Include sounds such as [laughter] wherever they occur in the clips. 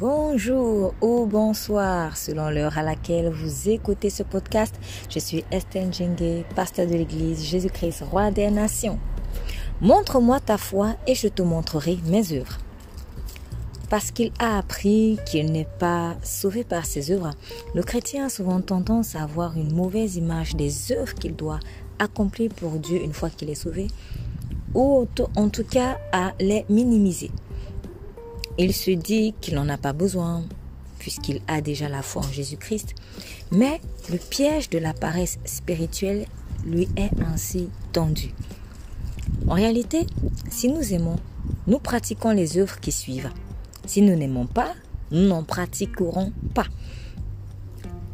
Bonjour ou bonsoir selon l'heure à laquelle vous écoutez ce podcast. Je suis Estelle Djengue, pasteur de l'église Jésus-Christ, roi des nations. Montre-moi ta foi et je te montrerai mes œuvres. Parce qu'il a appris qu'il n'est pas sauvé par ses œuvres, le chrétien a souvent tendance à avoir une mauvaise image des œuvres qu'il doit accomplir pour Dieu une fois qu'il est sauvé, ou en tout cas à les minimiser. Il se dit qu'il n'en a pas besoin puisqu'il a déjà la foi en Jésus-Christ. Mais le piège de la paresse spirituelle lui est ainsi tendu. En réalité, si nous aimons, nous pratiquons les œuvres qui suivent. Si nous n'aimons pas, nous n'en pratiquerons pas.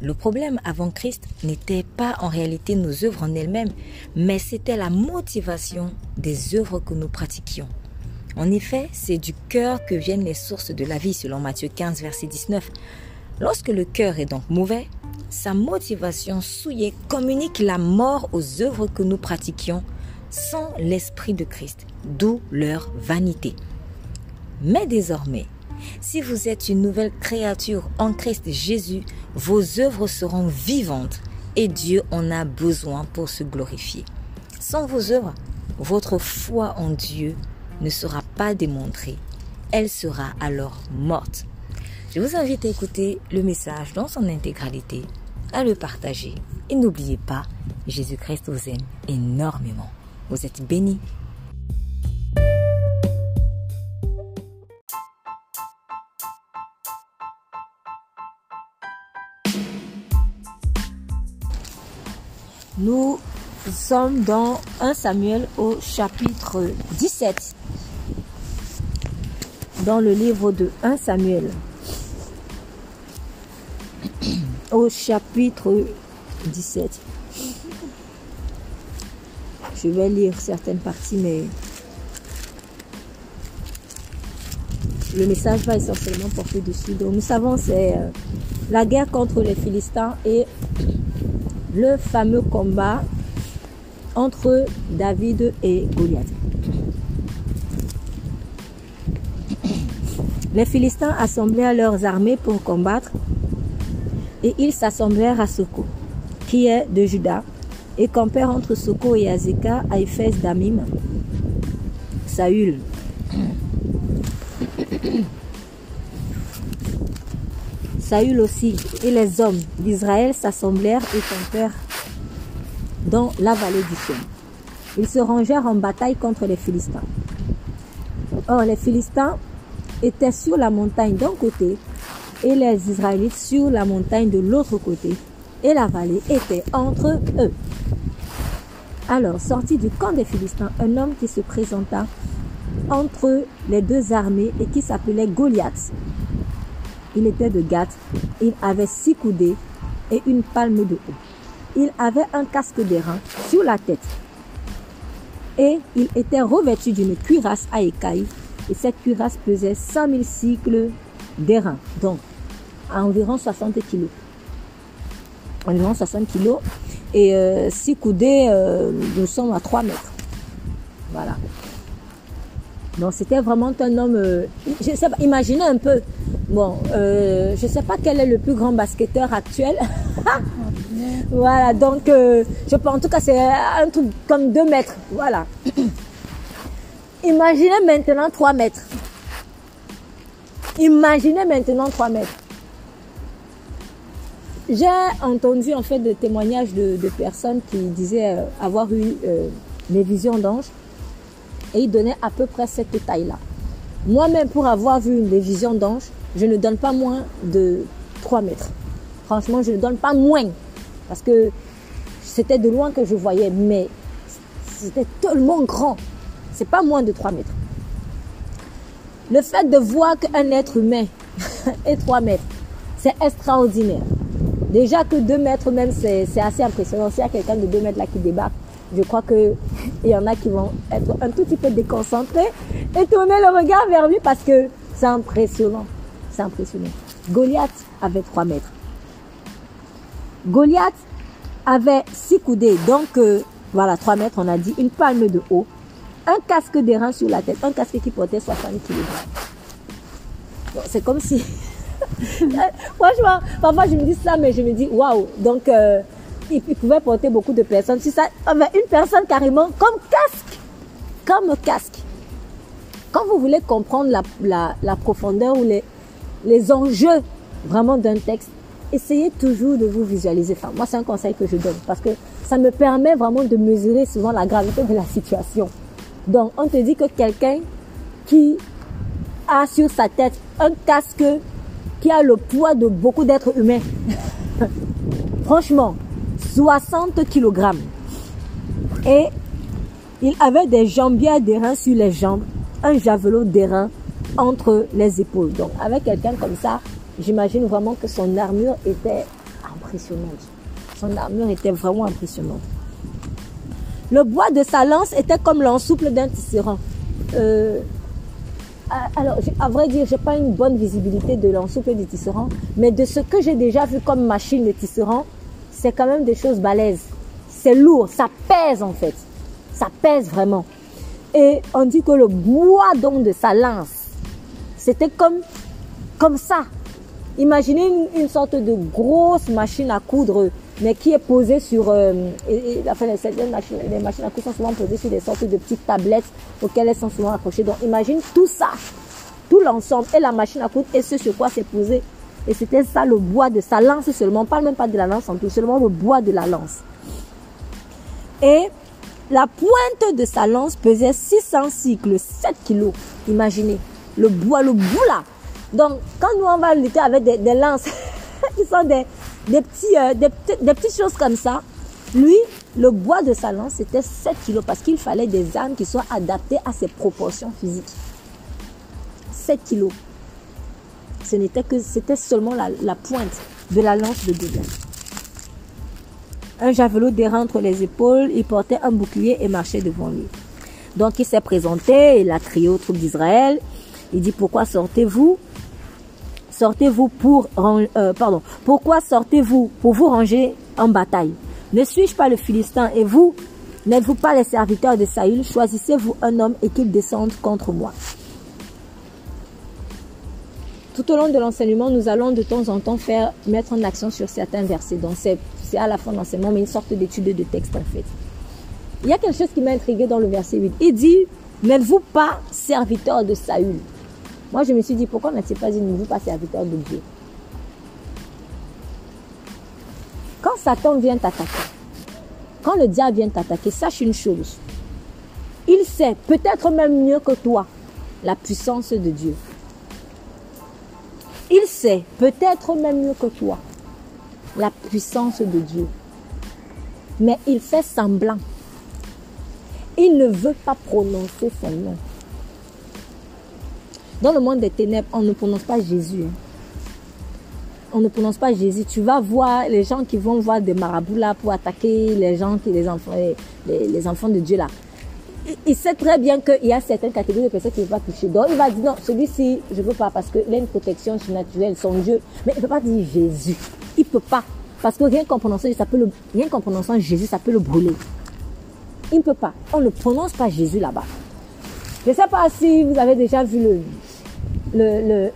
Le problème avant Christ n'était pas en réalité nos œuvres en elles-mêmes, mais c'était la motivation des œuvres que nous pratiquions. En effet, c'est du cœur que viennent les sources de la vie, selon Matthieu 15, verset 19. Lorsque le cœur est donc mauvais, sa motivation souillée communique la mort aux œuvres que nous pratiquions sans l'Esprit de Christ, d'où leur vanité. Mais désormais, si vous êtes une nouvelle créature en Christ Jésus, vos œuvres seront vivantes et Dieu en a besoin pour se glorifier. Sans vos œuvres, votre foi en Dieu ne sera pas démontrée. Elle sera alors morte. Je vous invite à écouter le message dans son intégralité, à le partager. Et n'oubliez pas, Jésus-Christ vous aime énormément. Vous êtes bénis. Nous sommes dans 1 Samuel au chapitre 17 dans le livre de 1 Samuel, au chapitre 17. Je vais lire certaines parties, mais le message va essentiellement porter dessus. Donc nous savons c'est euh, la guerre contre les Philistins et le fameux combat entre David et Goliath. Les Philistins assemblèrent leurs armées pour combattre et ils s'assemblèrent à Soko, qui est de Juda, et campèrent entre Soko et Azeka à Éphèse d'Amim. Saül. [coughs] Saül aussi et les hommes d'Israël s'assemblèrent et campèrent dans la vallée du Chien. Ils se rangèrent en bataille contre les Philistins. Or, les Philistins étaient sur la montagne d'un côté et les Israélites sur la montagne de l'autre côté, et la vallée était entre eux. Alors, sorti du camp des Philistins, un homme qui se présenta entre les deux armées et qui s'appelait Goliath. Il était de Gath, il avait six coudées et une palme de haut. Il avait un casque d'airain sur la tête et il était revêtu d'une cuirasse à écailles et cette cuirasse pesait 100 000 cycles d'airain, donc à environ 60 kilos. Environ 60 kilos. Et euh, six coudées, euh, nous sommes à 3 mètres. Voilà. Donc c'était vraiment un homme. Euh, je sais pas, imaginez un peu. Bon, euh, je sais pas quel est le plus grand basketteur actuel. [laughs] voilà, donc je pense en tout cas c'est un truc comme 2 mètres. Voilà. Imaginez maintenant 3 mètres. Imaginez maintenant 3 mètres. J'ai entendu en fait des témoignages de, personnes qui disaient euh, avoir eu euh, des visions d'anges et ils donnaient à peu près cette taille-là. Moi-même, pour avoir vu des visions d'anges, je ne donne pas moins de 3 mètres. Franchement, je ne donne pas moins parce que c'était de loin que je voyais, mais c'était tellement grand. C'est pas moins de 3 mètres. Le fait de voir qu'un être humain [laughs] est 3 mètres, c'est extraordinaire. Déjà que 2 mètres même, c'est assez impressionnant. S'il y a quelqu'un de 2 mètres là qui débarque, je crois qu'il y en a qui vont être un tout petit peu déconcentrés et tourner le regard vers lui parce que c'est impressionnant. C'est impressionnant. Goliath avait 3 mètres. Goliath avait 6 coudées, donc euh, voilà, 3 mètres, on a dit, une palme de haut un casque d'airain sur la tête, un casque qui portait 60 kg. c'est comme si [laughs] Franchement, parfois je me dis ça, mais je me dis waouh. Donc, euh, il, pouvait porter beaucoup de personnes. Si ça, une personne carrément comme casque, comme casque. Quand vous voulez comprendre la, profondeur ou les, les enjeux vraiment d'un texte, essayez toujours de vous visualiser. Enfin, moi, c'est un conseil que je donne parce que ça me permet vraiment de mesurer souvent la gravité de la situation. Donc, on te dit que quelqu'un qui a sur sa tête un casque qui a le poids de beaucoup d'êtres humains. [laughs] Franchement, 60 kg. Et il avait des jambières d'airain sur les jambes, un javelot d'airain entre les épaules. Donc, avec quelqu'un comme ça, j'imagine vraiment que son armure était impressionnante. Son armure était vraiment impressionnante. Le bois de sa lance était comme l'ensouple d'un tisserand. Euh, alors, à vrai dire, j'ai pas une bonne visibilité de l'ensouple du tisserand, mais de ce que j'ai déjà vu comme machine de tisserand, c'est quand même des choses balèzes. C'est lourd, ça pèse en fait. Ça pèse vraiment. Et on dit que le bois donc de sa lance, c'était comme, comme ça. Imaginez une, sorte de grosse machine à coudre, mais qui est posée sur... Euh, et, enfin, les, machines, les machines à coudre sont souvent posées sur des sortes de petites tablettes auxquelles elles sont souvent accrochées. Donc imagine tout ça, tout l'ensemble, et la machine à coudre, et ce sur quoi c'est posé. Et c'était ça le bois de sa lance seulement. On parle même pas de la lance en tout, seulement le bois de la lance. Et la pointe de sa lance pesait 600 cycles, 7 kilos. Imaginez, le bois, le bout là. Donc, quand nous on va lutter avec des, lances [laughs] qui sont des, petits, euh, des, des, petites choses comme ça, lui, le bois de sa lance, c'était 7 kilos parce qu'il fallait des armes qui soient adaptées à ses proportions physiques. 7 kilos. Ce n'était que, c'était seulement la, pointe de la lance de Dieu un javelot d'airain entre les épaules, il portait un bouclier et marchait devant lui. Donc il s'est présenté, il a crié aux troupes d'Israël. Il dit pourquoi sortez-vous? Sortez-vous pour euh. Pourquoi sortez-vous pour vous ranger en bataille? Ne suis-je pas le Philistin et vous N'êtes-vous pas les serviteurs de Saül? Choisissez-vous un homme et qu'il descende contre moi. Tout au long de l'enseignement, nous allons de temps en temps faire mettre en action sur certains versets. Donc c'est à la fin d'enseignement, mais une sorte d'étude de texte en fait. Il y a quelque chose qui m'a intrigué dans le verset 8. Il dit, n'êtes-vous pas serviteur de Saül? Moi, je me suis dit, pourquoi n'a-t-il pas dit, pas serviteur de Dieu Quand Satan vient t'attaquer, quand le diable vient t'attaquer, sache une chose. Il sait, peut-être même mieux que toi, la puissance de Dieu. Il sait, peut-être même mieux que toi, la puissance de Dieu. Mais il fait semblant. Il ne veut pas prononcer son nom. Dans le monde des ténèbres, on ne prononce pas Jésus. Hein. On ne prononce pas Jésus. Tu vas voir les gens qui vont voir des marabouts là pour attaquer les gens, qui, les, enfants, les, enfants de Dieu là. Il, sait très bien qu'il y a certaines catégories de personnes qui ne vont pas toucher. Donc il va dire non, celui-ci, je ne veux pas parce qu'il a une protection surnaturelle, son Dieu. Mais il ne peut pas dire Jésus. Il peut pas. Parce que rien qu'en prononçant, ça peut le, rien qu'en prononçant Jésus, ça peut le brûler. Il ne peut pas. On ne prononce pas Jésus là-bas. Je ne sais pas si vous avez déjà vu le, le,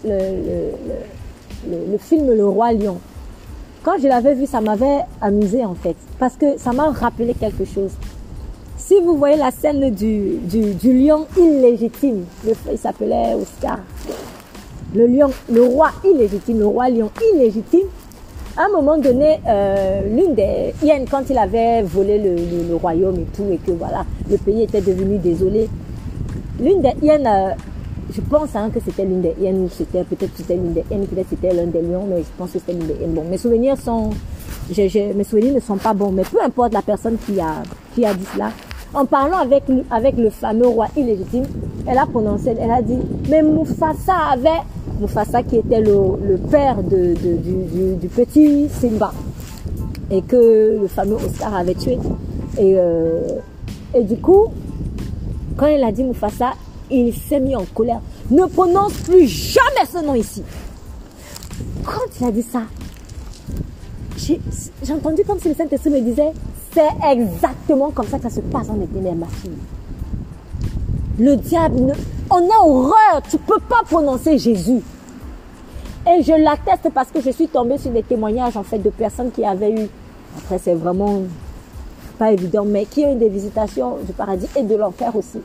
le, film Le Roi Lion. Quand je l'avais vu, ça m'avait amusé en fait. Parce que ça m'a rappelé quelque chose. Si vous voyez la scène du, du, lion illégitime, il s'appelait Oscar. Le lion, le roi illégitime, le roi lion illégitime, à un moment donné, euh, l'une des hyènes, quand il avait volé le, royaume et tout, et que voilà, le pays était devenu désolé, l'une des hyènes, euh, je pense hein, que c'était l'une des hyènes, c'était peut-être c'était l'une des hyènes, peut-être c'était l'un des lions, mais je pense que c'était l'une des hyènes. Bon, mes souvenirs sont, mes souvenirs ne sont pas bons, mais peu importe la personne qui a, qui a dit cela, en parlant avec, avec le fameux roi illégitime, elle a prononcé, elle a dit, mais Mufasa avait Mufasa qui était le, père de, du, petit Simba et que le fameux Oscar avait tué. Et, euh, et du coup, quand il a dit Mufasa, il s'est mis en colère. Ne prononce plus jamais ce nom ici. Quand il a dit ça, j'ai entendu comme si le Saint-Esprit me disait, c'est exactement comme ça que ça se passe en éternel, ma fille. Le diable, on a horreur, tu peux pas prononcer Jésus. Et je l'atteste parce que je suis tombée sur des témoignages en fait de personnes qui avaient eu, après c'est vraiment pas évident, mais qui ont eu des visitations du paradis et de l'enfer aussi.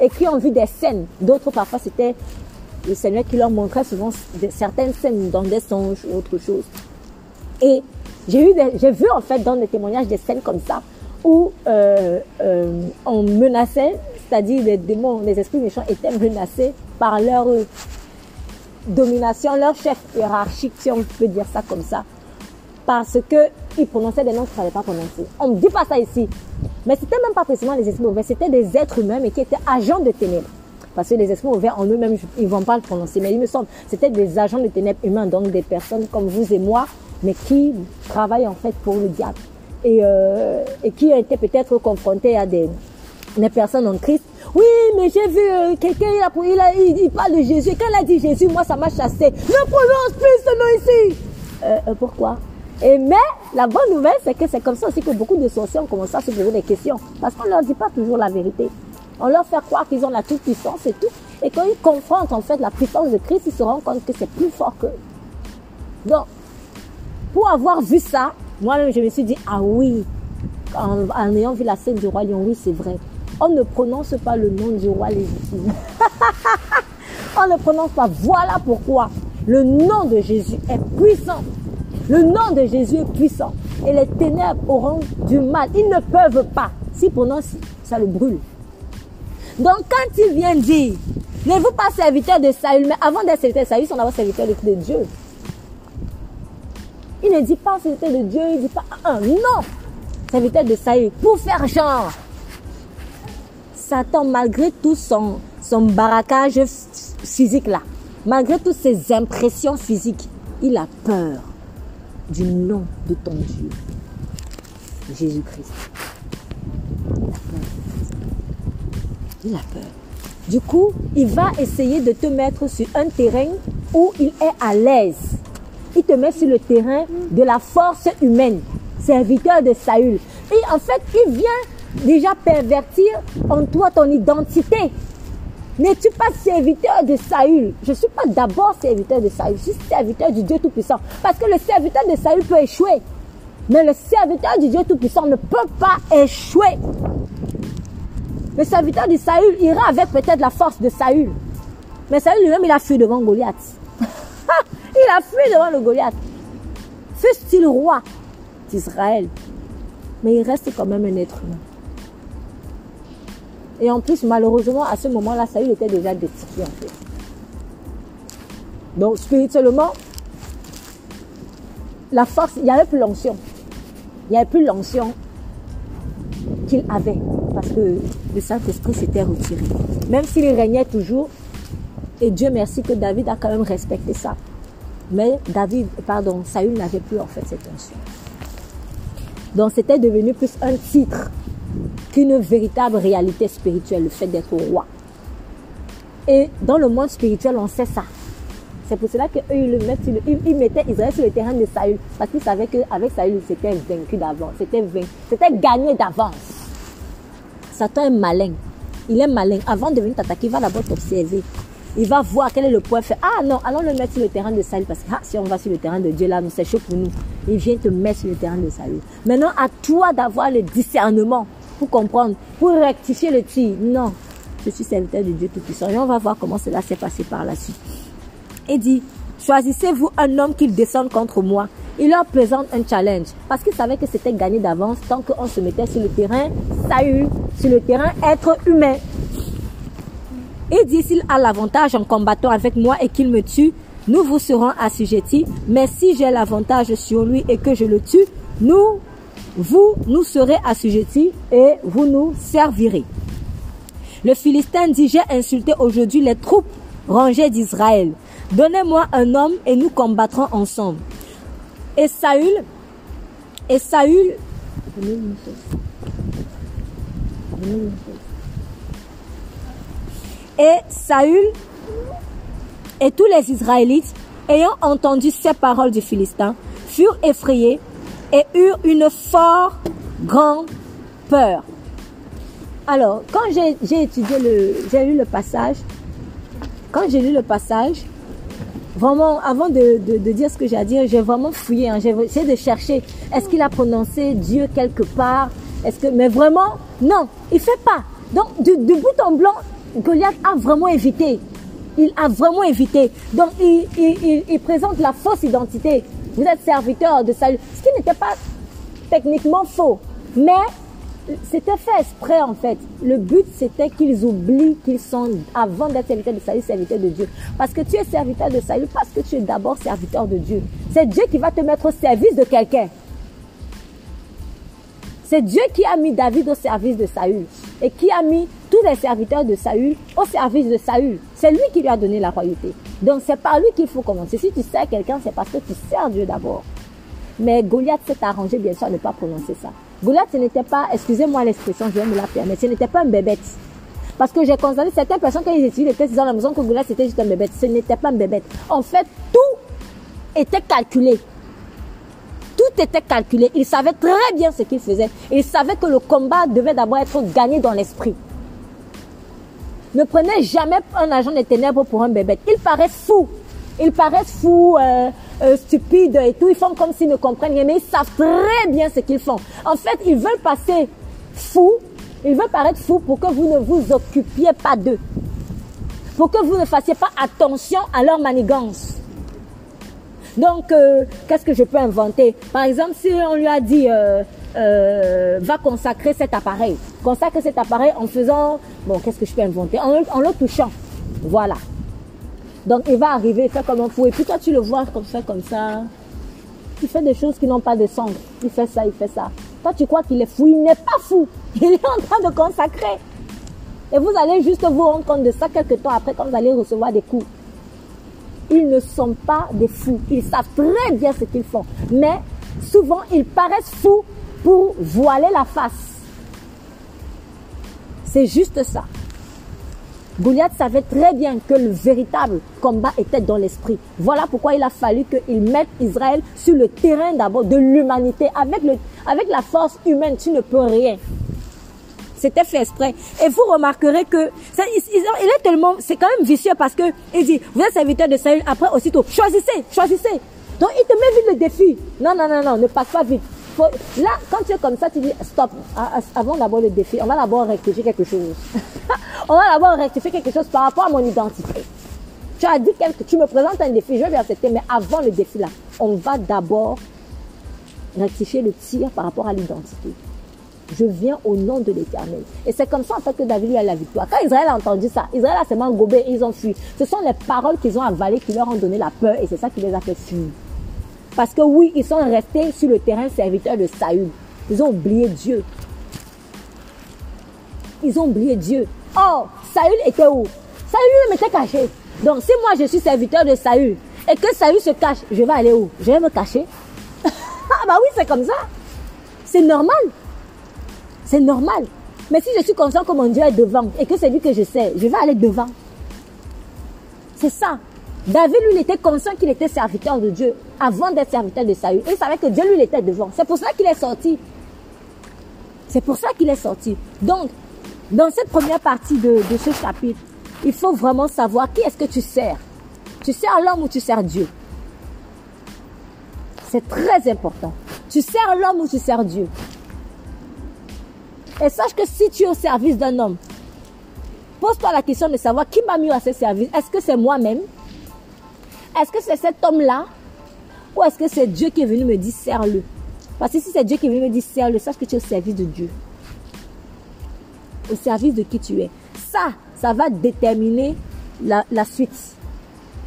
Et qui ont vu des scènes. D'autres parfois c'était le Seigneur qui leur montrait souvent certaines scènes dans des songes ou autre chose. Et j'ai eu, j'ai vu en fait dans des témoignages des scènes comme ça où euh, euh, on menaçait, c'est-à-dire les démons, les esprits méchants étaient menacés par leur domination, leur chef hiérarchique, si on peut dire ça comme ça, parce que ils prononçaient des noms qu'ils ne fallait pas prononcer. On ne dit pas ça ici. Mais c'était même pas précisément les esprits mauvais, c'était des êtres humains, mais qui étaient agents de ténèbres. Parce que les esprits mauvais en eux-mêmes, ils ne vont pas le prononcer. Mais il me semble, c'était des agents de ténèbres humains, donc des personnes comme vous et moi, mais qui travaillent en fait pour le diable. Et, euh, qui ont été peut-être confrontés à des, personnes en Christ. Oui, mais j'ai vu euh, quelqu'un, il, parle de Jésus. Quand il a dit Jésus, moi, ça m'a chassé. Ne prononce plus ce nom ici. Euh, pourquoi? Et mais la bonne nouvelle, c'est que c'est comme ça aussi que beaucoup de sorciers ont commencé à se poser des questions. Parce qu'on ne leur dit pas toujours la vérité. On leur fait croire qu'ils ont la toute puissance et tout. Et quand ils confrontent en fait la puissance de Christ, ils se rendent compte que c'est plus fort qu'eux. Donc, pour avoir vu ça, moi-même je me suis dit, ah oui, en, en ayant vu la scène du roi lion, oui c'est vrai. On ne prononce pas le nom du roi légitime. [laughs] on ne prononce pas. Voilà pourquoi le nom de Jésus est puissant. Le nom de Jésus est puissant. Et les ténèbres auront du mal. Ils ne peuvent pas. S'ils prononcent, ça le brûle. Donc quand il vient dire, n'êtes-vous pas serviteur de Saül, mais avant d'être serviteur de Saül, sont d'abord serviteurs de Dieu. Il ne dit pas serviteur de Dieu, il ne dit pas un, non, serviteur de Saül, pour faire genre. Satan, malgré tout son, son barracage physique là, malgré toutes ses impressions physiques, il a peur du nom de ton Dieu, Jésus-Christ. Il a peur. Du coup, il va essayer de te mettre sur un terrain où il est à l'aise. Il te met sur le terrain de la force humaine, serviteur de Saül. Et en fait, il vient déjà pervertir en toi ton identité. N'es-tu pas serviteur de Saül Je ne suis pas d'abord serviteur de Saül, je suis serviteur du Dieu Tout-Puissant. Parce que le serviteur de Saül peut échouer. Mais le serviteur du Dieu Tout-Puissant ne peut pas échouer. Le serviteur de Saül ira avec peut-être la force de Saül. Mais Saül lui-même, il a fui devant Goliath. [laughs] il a fui devant le Goliath. Fut-il roi d'Israël Mais il reste quand même un être humain. Et en plus, malheureusement, à ce moment-là, Saül était déjà destitué en fait. Donc, spirituellement, la force, il n'y avait plus l'onction. Il n'y avait plus l'onction qu'il avait. Parce que le Saint-Esprit s'était retiré. Même s'il régnait toujours, et Dieu merci que David a quand même respecté ça. Mais David, pardon, Saül n'avait plus en fait cette onction. Donc c'était devenu plus un titre qu'une véritable réalité spirituelle, le fait d'être roi. Et dans le monde spirituel, on sait ça. C'est pour cela qu'eux, ils, mettent ils, mettaient Israël sur le terrain de Saül. Parce qu'ils savaient qu'avec Saül, c'était vaincu d'avance. C'était C'était gagné d'avance. Satan est malin. Il est malin. Avant de venir t'attaquer, il va d'abord t'observer. Il va voir quel est le point fait. Ah non, allons le mettre sur le terrain de Saül. Parce que ah, si on va sur le terrain de Dieu, là, c'est chaud pour nous. Il vient te mettre sur le terrain de Saül. Maintenant, à toi d'avoir le discernement pour comprendre, pour rectifier le tir. Non, je suis serviteur de Dieu Tout-Puissant. Et on va voir comment cela s'est passé par la suite. Et dit, choisissez-vous un homme qui descende contre moi. Il leur présente un challenge parce qu'il savait que c'était gagné d'avance tant qu'on se mettait sur le terrain salut, sur le terrain être humain. Il dit s'il a l'avantage en combattant avec moi et qu'il me tue, nous vous serons assujettis. Mais si j'ai l'avantage sur lui et que je le tue, nous vous nous serez assujettis et vous nous servirez. Le Philistin dit, j'ai insulté aujourd'hui les troupes rangées d'Israël. Donnez-moi un homme et nous combattrons ensemble. Et Saül, et Saül, et Saül et tous les Israélites, ayant entendu ces paroles du Philistin, furent effrayés et eurent une fort grande peur. Alors, quand j'ai étudié le, j'ai lu le passage, quand j'ai lu le passage, vraiment, avant de, dire ce que j'ai à dire, j'ai vraiment fouillé. Hein. j'ai essayé de chercher. Est-ce qu'il a prononcé Dieu quelque part? Est-ce que, mais vraiment, non, il fait pas. Donc, de, bout en blanc, Goliath a vraiment évité. Il a vraiment évité. Donc, il, présente la fausse identité. Vous êtes serviteur de salut. Ce qui n'était pas techniquement faux. Mais c'était fait exprès en fait. Le but c'était qu'ils oublient qu'ils sont, avant d'être serviteurs de salut, serviteurs de Dieu. Parce que tu es serviteur de salut parce que tu es d'abord serviteur de Dieu. C'est Dieu qui va te mettre au service de quelqu'un. C'est Dieu qui a mis David au service de Saül et qui a mis tous les serviteurs de Saül au service de Saül. C'est lui qui lui a donné la royauté. Donc c'est par lui qu'il faut commencer. Si tu sers quelqu'un, c'est parce que tu sers Dieu d'abord. Mais Goliath s'est arrangé bien sûr à ne pas prononcer ça. Goliath, ce n'était pas, excusez-moi l'expression, je vais me la permettre, ce n'était pas un bébête. Parce que j'ai constaté certaines personnes, quand ils étudiaient les tests dans la maison, que Goliath c'était juste un bébête. Ce n'était pas un bébête. En fait, tout était calculé. Tout était calculé. Il savait très bien ce qu'il faisait. Il savait que le combat devait d'abord être gagné dans l'esprit. Ne prenez jamais un agent des ténèbres pour un bébête. Il paraît fou. Il paraît fou, euh, euh, stupides et tout. Ils font comme s'ils ne comprennent rien, mais ils savent très bien ce qu'ils font. En fait, ils veulent passer fou. Ils veulent paraître fou pour que vous ne vous occupiez pas d'eux. Pour que vous ne fassiez pas attention à leur manigance. Donc, euh, qu'est-ce que je peux inventer? Par exemple, si on lui a dit, euh, va consacrer cet appareil. Consacrer cet appareil en faisant, bon, qu'est-ce que je peux inventer? En, en le touchant. Voilà. Donc il va arriver, fait comme un fou. Et puis toi, tu le vois comme ça, comme ça. Il fait des choses qui n'ont pas de sens. Il fait ça, il fait ça. Toi, tu crois qu'il est fou. Il n'est pas fou. [laughs] Il est en train de consacrer. Et vous allez juste vous rendre compte de ça quelques temps après quand vous allez recevoir des coups. Ils ne sont pas des fous. Ils savent très bien ce qu'ils font. Mais souvent, ils paraissent fous pour voiler la face. C'est juste ça. Goliath savait très bien que le véritable combat était dans l'esprit. Voilà pourquoi il a fallu qu'il mette Israël sur le terrain d'abord de l'humanité. Avec, avec la force humaine, tu ne peux rien. C'était fait exprès. Et vous remarquerez que il, est tellement, c'est quand même vicieux parce que il dit, vous êtes serviteur de Saül, après aussitôt, choisissez, choisissez. Donc il te met vite le défi. Non, non, non, non, ne passe pas vite. là, quand tu es comme ça, tu dis, stop, avant d'abord le défi, on va d'abord rectifier quelque chose. [laughs] on va d'abord rectifier quelque chose par rapport à mon identité. Tu as dit quelque, tu me présentes un défi, je vais accepter, mais avant le défi là, on va d'abord rectifier le tir par rapport à l'identité. Je viens au nom de l'éternel. Et c'est comme ça en fait que David a la victoire. Quand Israël a entendu ça, Israël a seulement gobé, ils ont fui. Ce sont les paroles qu'ils ont avalées qui leur ont donné la peur et c'est ça qui les a fait fuir. Parce que oui, ils sont restés sur le terrain serviteur de Saül. Ils ont oublié Dieu. Ils ont oublié Dieu. Oh, Saül était où? Saül lui était caché. Donc si moi je suis serviteur de Saül et que Saül se cache, je vais aller où? Je vais me cacher? [laughs] ah bah oui, c'est comme ça. C'est normal. C'est normal. Mais si je suis conscient que mon Dieu est devant et que c'est lui que je sais, je vais aller devant. C'est ça. David, lui, il était conscient qu'il était serviteur de Dieu avant d'être serviteur de Saül. Il savait que Dieu, lui, il était devant. C'est pour ça qu'il est sorti. C'est pour ça qu'il est sorti. Donc, dans cette première partie de, ce chapitre, il faut vraiment savoir qui est-ce que tu sers. Tu sers l'homme ou tu sers Dieu? C'est très important. Tu sers l'homme ou tu sers Dieu? Et sache que si tu es au service d'un homme, pose-toi la question de savoir qui m'a mis à ce service. Est-ce que c'est moi-même? Est-ce que c'est cet homme-là? Ou est-ce que c'est Dieu qui est venu me dire sers-le? Parce que si c'est Dieu qui est venu me dire sers-le, sache que tu es au service de Dieu au service de qui tu es. Ça, ça va déterminer la, suite.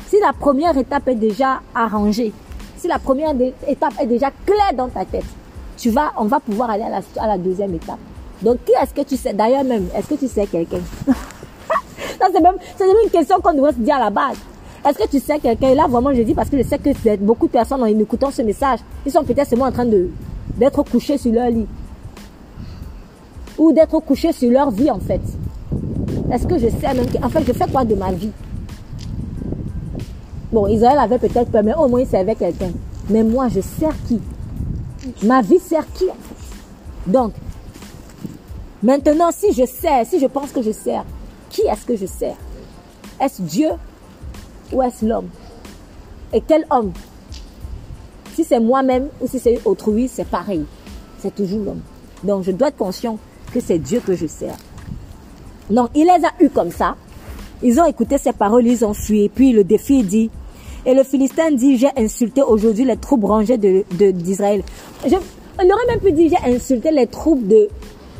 Si la première étape est déjà arrangée, si la première étape est déjà claire dans ta tête, tu vas, on va pouvoir aller à la deuxième étape. Donc, qui est-ce que tu sais? D'ailleurs même, est-ce que tu sais quelqu'un? [laughs] C'est même, même une question qu'on devrait se dire à la base. Est-ce que tu sais quelqu'un? Et là, vraiment, je dis parce que je sais que beaucoup de personnes, en écoutant ce message, ils sont peut-être seulement en train de d'être couchés sur leur lit. Ou d'être couché sur leur vie en fait. Est-ce que je sais même En fait, je fais quoi de ma vie? Bon, Israël avait peut-être peur, mais au moins il servait quelqu'un. Mais moi, je sers qui? Ma vie sert qui Donc, maintenant, si je sers, si je pense que je sers, qui est-ce que je sers? Est-ce Dieu ou est-ce l'homme? Et quel homme? Si c'est moi-même ou si c'est autrui, c'est pareil. C'est toujours l'homme. Donc je dois être conscient que c'est Dieu que je sers. Donc il les a eus comme ça. Ils ont écouté ses paroles, ils ont fui. Et puis le défi dit, et le Philistin dit, j'ai insulté aujourd'hui les troupes rangées d'Israël. De, il aurait même pu dire, j'ai insulté les troupes de,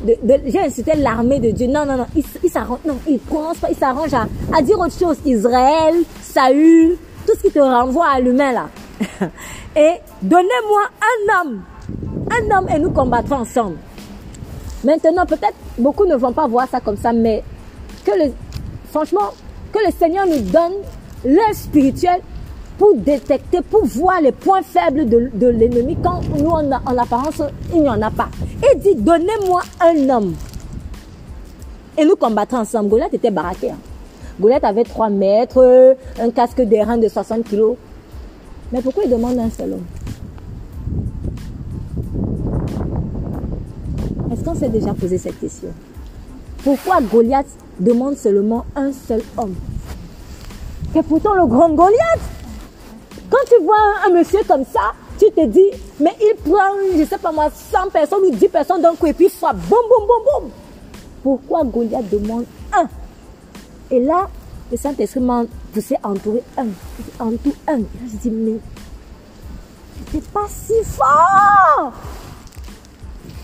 j'ai insulté l'armée de Dieu. Non, non, non, il, s'arrange, non, il prononce pas, il s'arrange à, à, dire autre chose. Israël, Saül, tout ce qui te renvoie à l'humain là. [laughs] et donnez-moi un homme, un homme et nous combattrons ensemble. Maintenant, peut-être beaucoup ne vont pas voir ça comme ça, mais que le, franchement, que le Seigneur nous donne l'œil spirituel pour détecter, pour voir les points faibles de, l'ennemi quand nous, en, en apparence, il n'y en a pas. Il dit, donnez-moi un homme. Et nous combattrons ensemble. Goliath était baraqué. Hein. Goliath avait 3 mètres, un casque d'airain de 60 kilos. Mais pourquoi il demande un seul homme? Est-ce qu'on s'est déjà posé cette question? Pourquoi Goliath demande seulement un seul homme? Et pourtant le grand Goliath quand tu vois un, monsieur comme ça, tu te dis, mais il prend, je ne sais pas moi, 100 personnes ou 10 personnes d'un coup et puis frappe, boum, boum, boum, boum. Pourquoi Goliath demande un? Et là, le Saint-Esprit m'a poussé à entourer un. En tout un. je dis, mais c'est pas si fort.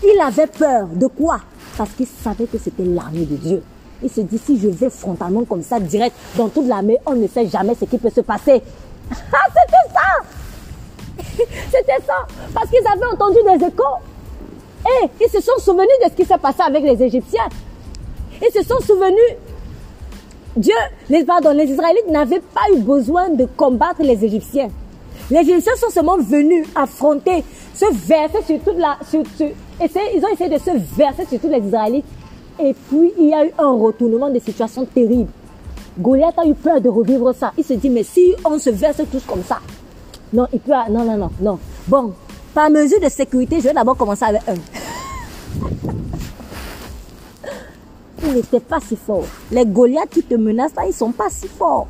Il avait peur de quoi? Parce qu'il savait que c'était l'armée de Dieu. Il se dit, si je vais frontalement comme ça, direct, dans toute l'armée, on ne sait jamais ce qui peut se passer. Ah, c'était ça [laughs] C'était ça Parce qu'ils avaient entendu des échos. Et ils se sont souvenus de ce qui s'est passé avec les Égyptiens. Ils se sont souvenus. Dieu, les, pardon, les Israélites n'avaient pas eu besoin de combattre les Égyptiens. Les Égyptiens sont seulement venus affronter, se verser sur toute la... Sur, ils ont essayé de se verser sur tous les Israélites. Et puis, il y a eu un retournement de situation terrible. Goliath a eu peur de revivre ça. Il se dit, mais si on se verse tous comme ça, non, il peut, non, non, non, non. Bon, par mesure de sécurité, je vais d'abord commencer avec un. [laughs] il n'était pas si fort. Les Goliaths qui te menacent là, ils sont pas si forts.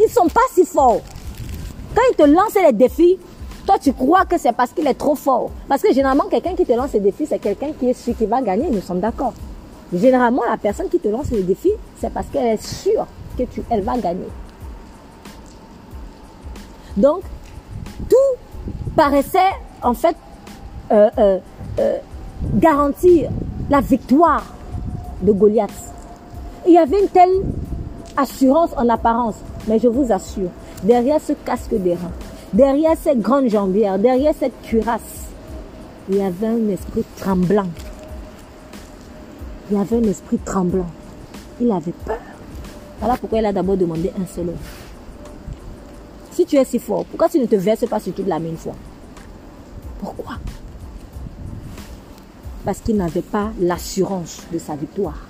Ils sont pas si forts. Quand ils te lancent les défis, toi tu crois que c'est parce qu'il est trop fort. Parce que généralement, quelqu'un qui te lance les défis, c'est quelqu'un qui est sûr qu'il va gagner, nous sommes d'accord. Généralement, la personne qui te lance le défi, c'est parce qu'elle est sûre que tu, elle va gagner. Donc, tout paraissait en fait euh, euh, euh, garantir la victoire de Goliath. Il y avait une telle assurance en apparence, mais je vous assure, derrière ce casque d'airain, derrière cette grande jambière, derrière cette cuirasse, il y avait un esprit tremblant il avait un esprit tremblant. Il avait peur. Voilà pourquoi il a d'abord demandé un seul homme. Si tu es si fort, pourquoi tu ne te verses pas sur toute la même fois? Pourquoi? Parce qu'il n'avait pas l'assurance de sa victoire.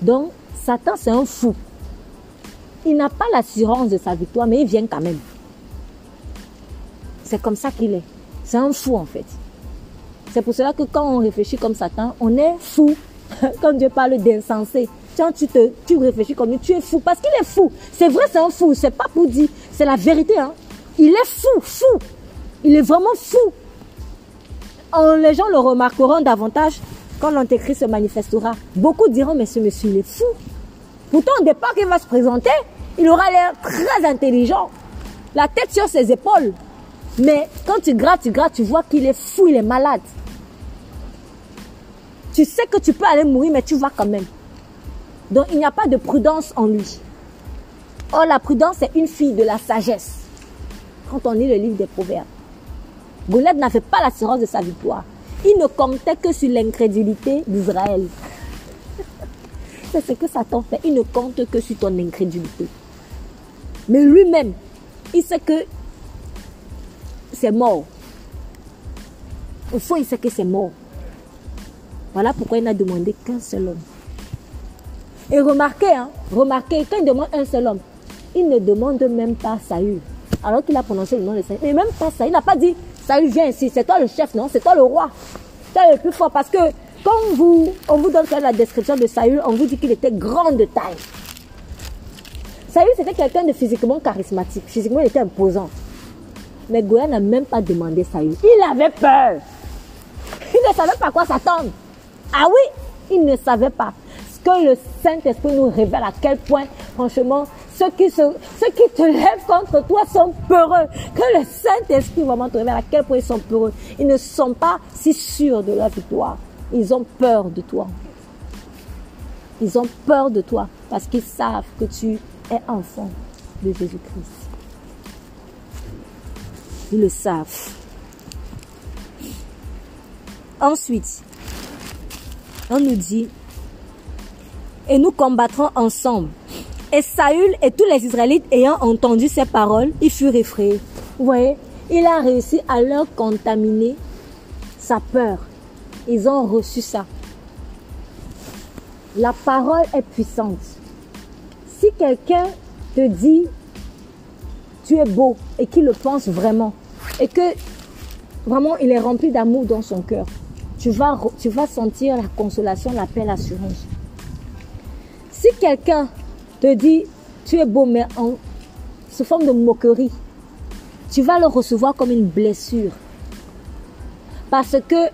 Donc, Satan, c'est un fou. Il n'a pas l'assurance de sa victoire, mais il vient quand même. C'est comme ça qu'il est. C'est un fou en fait. C'est pour cela que quand on réfléchit comme Satan, on est fou. [laughs] Quand Dieu parle d'insensé, quand tu, te, tu réfléchis comme lui, tu es fou. Parce qu'il est fou. C'est vrai, c'est un fou. C'est pas pour dire. C'est la vérité. Hein. Il est fou, fou. Il est vraiment fou. les gens le remarqueront davantage quand l'antéchrist se manifestera. Beaucoup diront, mais ce monsieur, il est fou. Pourtant, au départ qu'il va se présenter, il aura l'air très intelligent. La tête sur ses épaules. Mais quand tu grattes, tu grattes, tu vois qu'il est fou, il est malade. Tu sais que tu peux aller mourir, mais tu vas quand même. Donc il n'y a pas de prudence en lui. Or, la prudence est une fille de la sagesse. Quand on lit le livre des Proverbes, Goliath n'avait pas l'assurance de sa victoire. Il ne comptait que sur l'incrédulité d'Israël. [laughs] C'est ce que Satan fait. Il ne compte que sur ton incrédulité. Mais lui-même, il sait que c'est mort. Au fond, il sait que c'est mort. Voilà pourquoi il n'a demandé qu'un seul homme. Et remarquez, hein, remarquez, quand il demande un seul homme, il ne demande même pas Saül. Alors qu'il a prononcé le nom de Saül. Mais même pas Saül. Il n'a pas dit Saül, viens ici. C'est toi le chef, non C'est toi le roi. C'est le plus fort. Parce que quand vous, on vous donne la description de Saül, on vous dit qu'il était grand de taille. Saül, c'était quelqu'un de physiquement charismatique. Physiquement, il était imposant. Mais Goliath n'a même pas demandé Saül. Il avait peur. Il ne savait pas quoi s'attendre. Ah oui, il ne savait pas. Ce que le Saint-Esprit nous révèle à quel point, franchement, ceux qui, se, ceux qui te lèvent contre toi sont peureux. Que le Saint-Esprit vraiment te révèle à quel point ils sont peureux. Ils ne sont pas si sûrs de leur victoire. Ils ont peur de toi. Ils ont peur de toi parce qu'ils savent que tu es enfant de Jésus-Christ. Ils le savent. Ensuite, on nous dit, et nous combattrons ensemble. Et Saül et tous les Israélites ayant entendu ces paroles, ils furent effrayés. Vous voyez, il a réussi à leur contaminer sa peur. Ils ont reçu ça. La parole est puissante. Si quelqu'un te dit tu es beau et qu'il le pense vraiment et que vraiment il est rempli d'amour dans son cœur, tu vas, sentir la consolation, la paix, l'assurance. Si quelqu'un te dit tu es beau mais en sous forme de moquerie, tu vas le recevoir comme une blessure. Parce que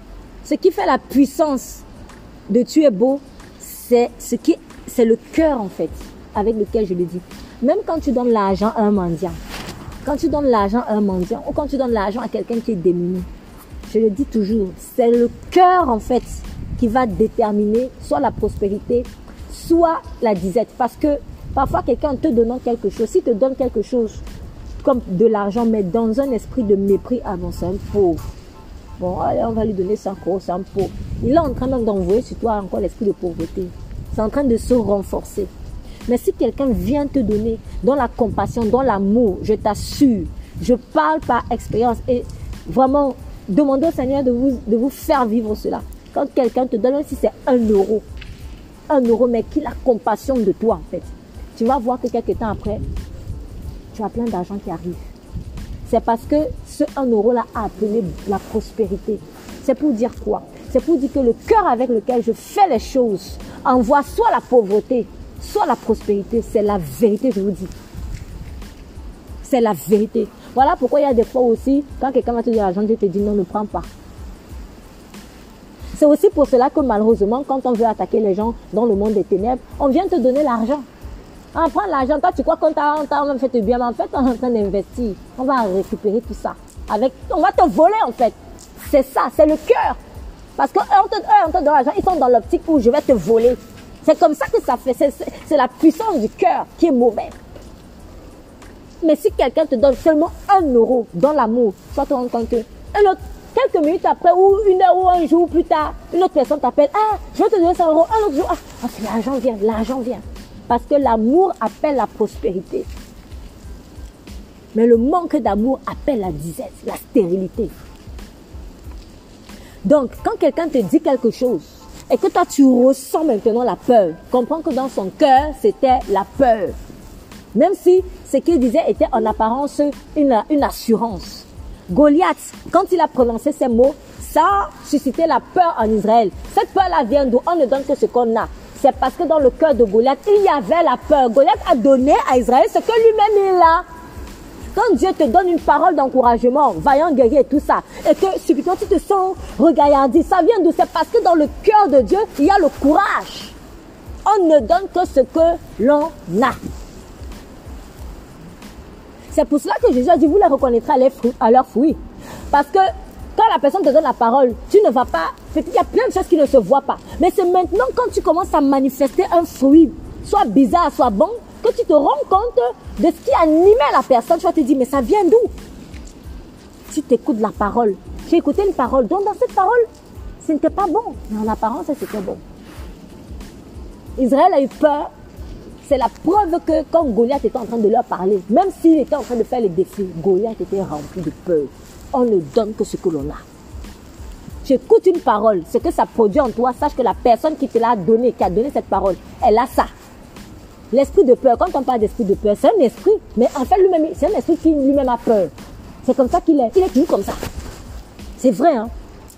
ce qui fait la puissance de tu es beau, c'est ce qui c'est le cœur en fait avec lequel je le dis. Même quand tu donnes l'argent à un mendiant, quand tu donnes l'argent à un mendiant ou quand tu donnes l'argent à quelqu'un qui est démuni, je le dis toujours, c'est le cœur en fait qui va déterminer soit la prospérité, soit la disette. Parce que parfois quelqu'un te donnant quelque chose, s'il te donne quelque chose comme de l'argent, mais dans un esprit de mépris, ah c'est un pauvre. Bon, allez, on va lui donner 100 euros, c'est un pauvre. Il est en train d'envoyer sur toi encore l'esprit de pauvreté. C'est en train de se renforcer. Mais si quelqu'un vient te donner dans la compassion, dans l'amour, je t'assure, je parle par expérience et vraiment, demandez au Seigneur de vous, faire vivre cela. Quand quelqu'un te donne, si c'est un euro, un euro, mais qu'il a compassion de toi en fait, tu vas voir que quelques temps après, tu as plein d'argent qui arrive. C'est parce que ce 1 euro là a appelé la prospérité. C'est pour dire quoi? C'est pour dire que le cœur avec lequel je fais les choses envoie soit la pauvreté, soit la prospérité. C'est la vérité, je vous dis. C'est la vérité. Voilà pourquoi il y a des fois aussi, quand quelqu'un va te dire l'argent, Dieu te dit non, ne prends pas. C'est aussi pour cela que malheureusement, quand on veut attaquer les gens dans le monde des ténèbres, on vient te donner l'argent. On prend l'argent, toi tu crois qu'on t'a fait bien, mais en fait on est en train d'investir. On va récupérer tout ça. Avec, on va te voler en fait. C'est ça, c'est le cœur. Parce qu'eux, on te, on te donne l'argent, ils sont dans l'optique où je vais te voler. C'est comme ça que ça fait. C'est la puissance du cœur qui est mauvaise. Mais si quelqu'un te donne seulement un euro dans l'amour, tu vas te rendre compte que un autre, quelques minutes après, ou une heure ou un jour plus tard, une autre personne t'appelle. Ah, je vais te donner 100 euros. Un autre jour, ah, ah l'argent vient, l'argent vient. Parce que l'amour appelle la prospérité. Mais le manque d'amour appelle la disette, la stérilité. Donc, quand quelqu'un te dit quelque chose, et que toi tu ressens maintenant la peur, comprends que dans son cœur, c'était la peur. Même si ce qu'il disait était en apparence une, une assurance. Goliath, quand il a prononcé ces mots, ça a suscité la peur en Israël. Cette peur-là vient d'où? On ne donne que ce qu'on a. C'est parce que dans le cœur de Goliath, il y avait la peur. Goliath a donné à Israël ce que lui-même il a. Quand Dieu te donne une parole d'encouragement, vaillant guerrier tout ça, et que subitement tu te sens regardé, ça vient d'où? C'est parce que dans le cœur de Dieu, il y a le courage. On ne donne que ce que l'on a. C'est pour cela que Jésus a dit, vous les reconnaîtrez à, leurs fruits. Parce que quand la personne te donne la parole, tu ne vas pas... Il y a plein de choses qui ne se voient pas. Mais c'est maintenant quand tu commences à manifester un fruit, soit bizarre, soit bon, que tu te rends compte de ce qui animait la personne, tu vas te dire, mais ça vient d'où? Tu écoutes la parole, j'ai écouté une parole, donc dans cette parole, ce n'était pas bon, mais en apparence, c'était bon. Israël a eu peur. C'est la preuve que quand Goliath était en train de leur parler, même s'il était en train de faire les défis, Goliath était rempli de peur. On ne donne que ce que l'on a. J'écoute une parole, ce que ça produit en toi, sache que la personne qui te l'a donné, qui a donné cette parole, elle a ça. L'esprit de peur, quand on parle d'esprit de peur, c'est un esprit, mais en fait, lui-même, c'est un esprit qui lui-même a peur. C'est comme ça qu'il est. Il est toujours comme ça. C'est vrai, hein.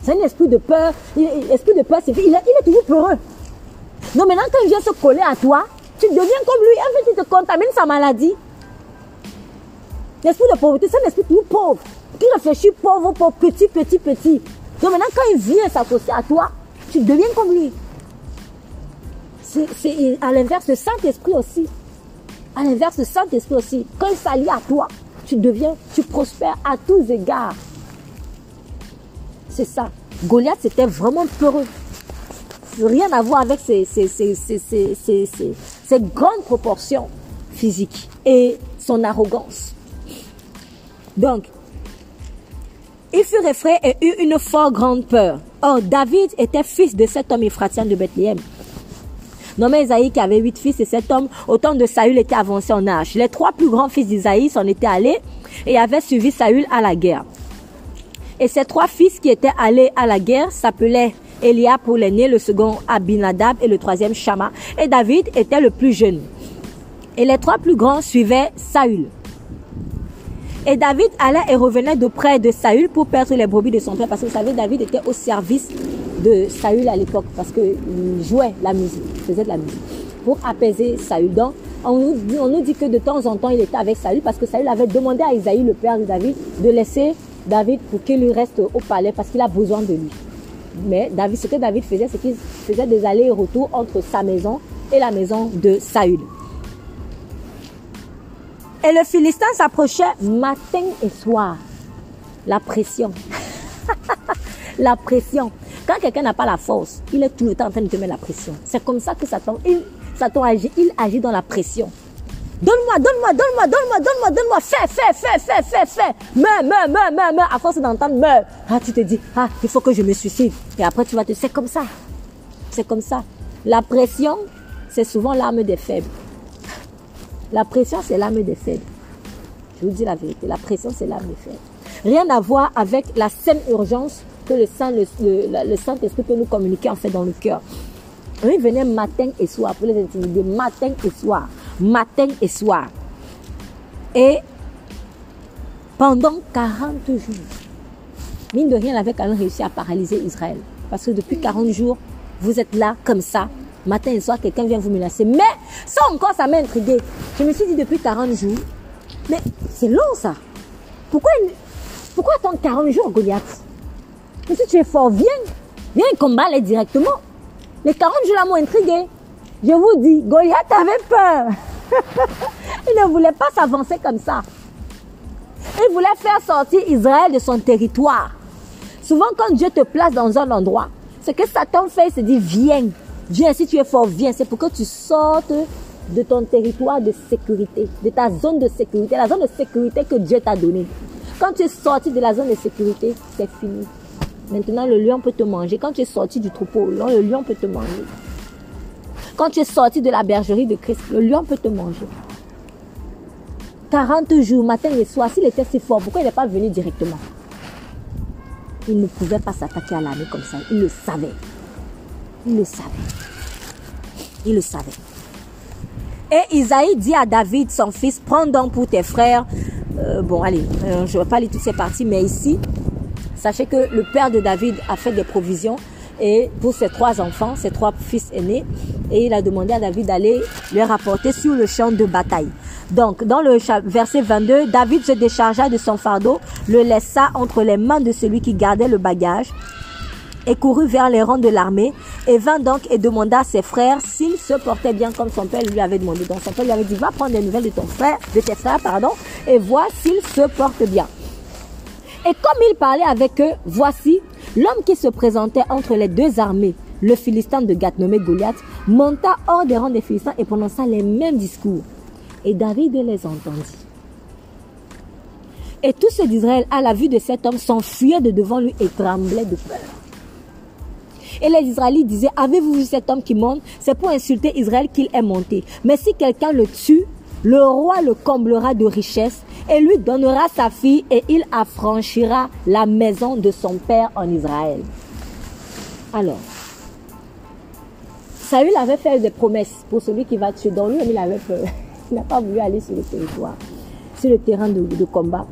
C'est un esprit de peur. L'esprit de peur, c'est il est toujours peureux. Non, maintenant, quand il vient se coller à toi, tu tu deviens comme lui. En fait, il te contamine sa maladie. L'esprit de pauvreté, c'est un esprit tout pauvre. Qui réfléchit pauvre, pauvre, petit, petit, petit. Donc maintenant, quand il vient s'associer à toi, tu deviens comme lui. C'est à l'inverse, le Saint-Esprit aussi. À l'inverse, le Saint-Esprit aussi. Quand il s'allie à toi, tu deviens, tu prospères à tous égards. C'est ça. Goliath, c'était vraiment peureux. Rien à voir avec ses, ses grandes proportions physiques et son arrogance. Donc, il fut effrayé et eut une fort grande peur. Or, David était fils de cet homme ephratien de Bethléem. Nommé Isaïe qui avait huit fils et cet homme, au temps de Saül, était avancé en âge. Les trois plus grands fils d'Isaïe s'en étaient allés et avaient suivi Saül à la guerre. Et ces trois fils qui étaient allés à la guerre s'appelaient Elia pour l'aîné, le second Abinadab et le troisième Shama. Et David était le plus jeune. Et les trois plus grands suivaient Saül. Et David allait et revenait de près de Saül pour perdre les brebis de son père. Parce que vous savez, David était au service de Saül à l'époque. Parce qu'il jouait la musique, faisait de la musique. Pour apaiser Saül. Donc, on nous, on nous, dit que de temps en temps, il était avec Saül. Parce que Saül avait demandé à Isaïe, le père de David, de laisser David pour qu'il lui reste au palais. Parce qu'il a besoin de lui. Mais David, ce que David faisait, c'est qu'il faisait des allers et retours entre sa maison et la maison de Saül. Et le Philistin s'approchait matin et soir. La pression. [laughs] la pression. Quand quelqu'un n'a pas la force, il est tout le temps en train de te mettre la pression. C'est comme ça que Satan, il, Satan agit, il agit dans la pression. Donne-moi, donne-moi, donne-moi, donne-moi, donne-moi, donne-moi, fais, fais, fais, fais, fais, fais. Meurs, meurs, meurs, meurs, meurs. À force d'entendre meurs, ah, tu te dis, ah, il faut que je me suicide. Et après, tu vas te, c'est comme ça. C'est comme ça. La pression, c'est souvent l'arme des faibles. La pression, c'est l'âme des faibles. Je vous dis la vérité. La pression, c'est l'âme des faibles. Rien à voir avec la saine urgence que le, Saint, le, Saint-Esprit peut nous communiquer en fait dans le cœur. Il venait matin et soir pour les intimider. Matin et soir. Matin et soir. Et pendant 40 jours, mine de rien, avait quand même réussi à paralyser Israël. Parce que depuis 40 jours, vous êtes là comme ça, matin et soir, quelqu'un vient vous menacer. Mais ça encore, ça m'a intrigué. Je me suis dit depuis 40 jours, mais c'est long ça. Pourquoi, pourquoi attendre 40 jours, Goliath? Mais si tu es fort, viens. Viens combattre directement. Les 40 jours là m'ont intrigué. Je vous dis, Goliath avait peur. [laughs] il ne voulait pas s'avancer comme ça. Il voulait faire sortir Israël de son territoire. Souvent, quand Dieu te place dans un endroit, ce que Satan fait, se dit, viens. Viens, si tu es fort, viens. C'est pour que tu sortes de ton territoire de sécurité, de ta zone de sécurité, la zone de sécurité que Dieu t'a donnée. Quand tu es sorti de la zone de sécurité, c'est fini. Maintenant, le lion peut te manger. Quand tu es sorti du troupeau, le lion peut te manger. Quand tu es sorti de la bergerie de Christ, le lion peut te manger. 40 jours, matin et soir, s'il était si fort, pourquoi il n'est pas venu directement? Il ne pouvait pas s'attaquer à l'armée comme ça. Il le savait. Il le savait. Il le savait. Et Isaïe dit à David, son fils, prends donc pour tes frères. Euh, bon, allez, euh, je ne vais pas lire toutes ces parties, mais ici, sachez que le père de David a fait des provisions et pour ses trois enfants, ses trois fils aînés, et il a demandé à David d'aller les rapporter sur le champ de bataille. Donc, dans le verset 22, David se déchargea de son fardeau, le laissa entre les mains de celui qui gardait le bagage et courut vers les rangs de l'armée et vint donc et demanda à ses frères s'ils se portaient bien comme son père lui avait demandé. Donc son père lui avait dit va prendre des nouvelles de ton frère, de tes frères, pardon, et vois s'ils se portent bien. Et comme il parlait avec eux, voici l'homme qui se présentait entre les deux armées, le Philistin de Gath nommé Goliath, monta hors des rangs des Philistins et prononça les mêmes discours. Et David les entendit. Et tous ceux d'Israël, à la vue de cet homme, s'enfuyaient de devant lui et tremblaient de peur. Et les Israélites disaient, avez-vous vu cet homme qui monte? C'est pour insulter Israël qu'il est monté. Mais si quelqu'un le tue, le roi le comblera de richesses et lui donnera sa fille et il affranchira la maison de son père en Israël. Alors, Saül avait fait des promesses pour celui qui va tuer. Donc lui, il. [laughs] Il n'a pas voulu aller sur le territoire, sur le terrain de, de combat.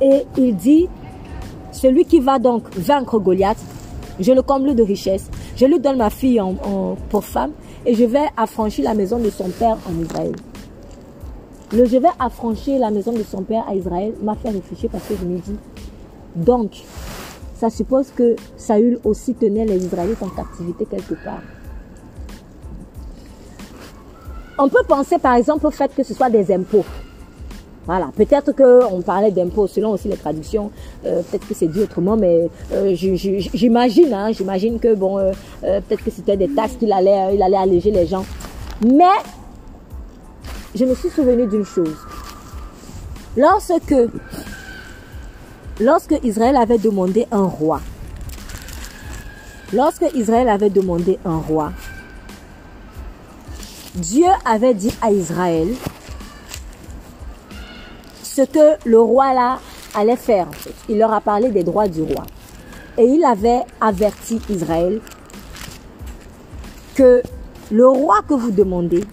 Et il dit, celui qui va donc vaincre Goliath, je le comble de richesse. Je lui donne ma fille en, pour femme et je vais affranchir la maison de son père en Israël. Le je vais affranchir la maison de son père à Israël m'a fait réfléchir parce que je me dis, donc, ça suppose que Saül aussi tenait les Israélites en captivité quelque part. On peut penser par exemple au fait que ce soit des impôts. Voilà, peut-être qu'on parlait d'impôts selon aussi les traductions, euh, peut-être que c'est dit autrement, mais euh, j'imagine, hein, j'imagine que bon, euh, peut-être que c'était des taxes qu'il allait, il allait alléger les gens. Mais je me suis souvenu d'une chose. Lorsque, lorsque Israël avait demandé un roi, lorsque Israël avait demandé un roi, Dieu avait dit à Israël ce que le roi là allait faire. Il leur a parlé des droits du roi. Et il avait averti Israël que le roi que vous demandez,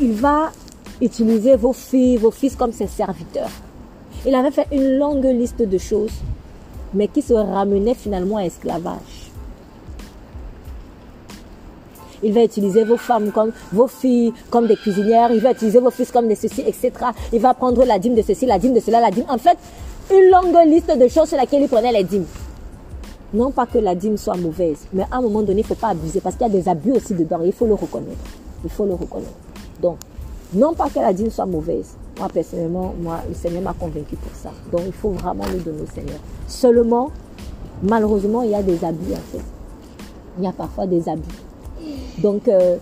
il va utiliser vos filles, vos fils comme ses serviteurs. Il avait fait une longue liste de choses, mais qui se ramenaient finalement à esclavage. Il va utiliser vos femmes comme vos filles, comme des cuisinières. Il va utiliser vos fils comme des ceci, etc. Il va prendre la dîme de ceci, la dîme de cela, la dîme. En fait, une longue liste de choses sur laquelle il prenait les dîmes. Non pas que la dîme soit mauvaise, mais à un moment donné, il ne faut pas abuser parce qu'il y a des abus aussi dedans. Il faut le reconnaître. Il faut le reconnaître. Donc, non pas que la dîme soit mauvaise. Moi, personnellement, moi, le Seigneur m'a convaincu pour ça. Donc, il faut vraiment le donner au Seigneur. Seulement, malheureusement, il y a des abus en fait. Il y a parfois des abus. Donc, euh,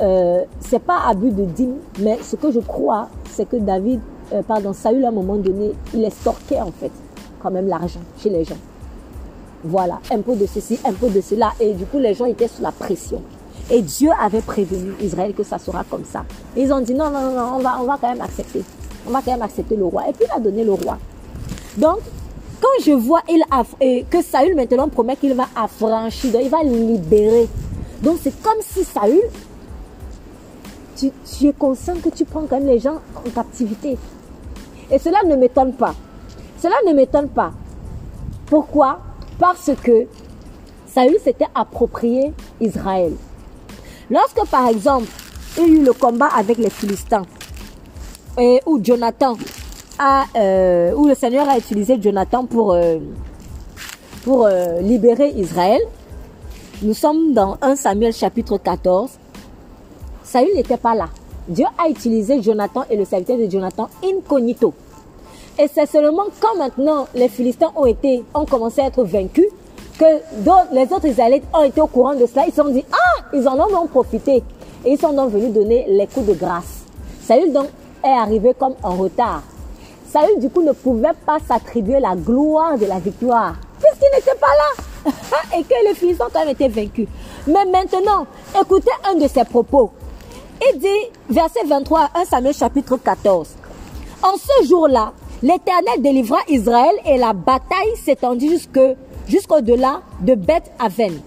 euh, c'est pas abus de dîme, mais ce que je crois, c'est que David, euh, pardon, Saül à un moment donné, il estorquait en fait quand même l'argent chez les gens. Voilà, un peu de ceci, un peu de cela, et du coup les gens étaient sous la pression. Et Dieu avait prévenu Israël que ça sera comme ça. ils ont dit non, non, non, on va, on va quand même accepter. On va quand même accepter le roi. Et puis il a donné le roi. Donc, quand je vois que Saül maintenant promet qu'il va affranchir, donc il va libérer donc c'est comme si Saül, tu, tu, es conscient que tu prends quand même les gens en captivité. Et cela ne m'étonne pas. Cela ne m'étonne pas. Pourquoi? Parce que Saül s'était approprié Israël. Lorsque par exemple, il y a eu le combat avec les Philistins, et où Jonathan a, euh, le Seigneur a utilisé Jonathan pour, euh, pour euh, libérer Israël, nous sommes dans 1 Samuel chapitre 14. Saül n'était pas là. Dieu a utilisé Jonathan et le serviteur de Jonathan incognito. Et c'est seulement quand maintenant les Philistins ont été, ont commencé à être vaincus, que les autres Israélites ont été au courant de cela. Ils se sont dit, ah, ils en ont profité. Et ils sont donc venus donner les coups de grâce. Saül donc est arrivé comme en retard. Saül du coup ne pouvait pas s'attribuer la gloire de la victoire, puisqu'il n'était pas là. Et que les Philistins ont quand même été vaincus. Mais maintenant, écoutez un de ses propos. Il dit, verset 23, 1 Samuel chapitre 14. En ce jour-là, l'Éternel délivra Israël et la bataille s'étendit jusque, jusqu'au-delà de Beth Aven.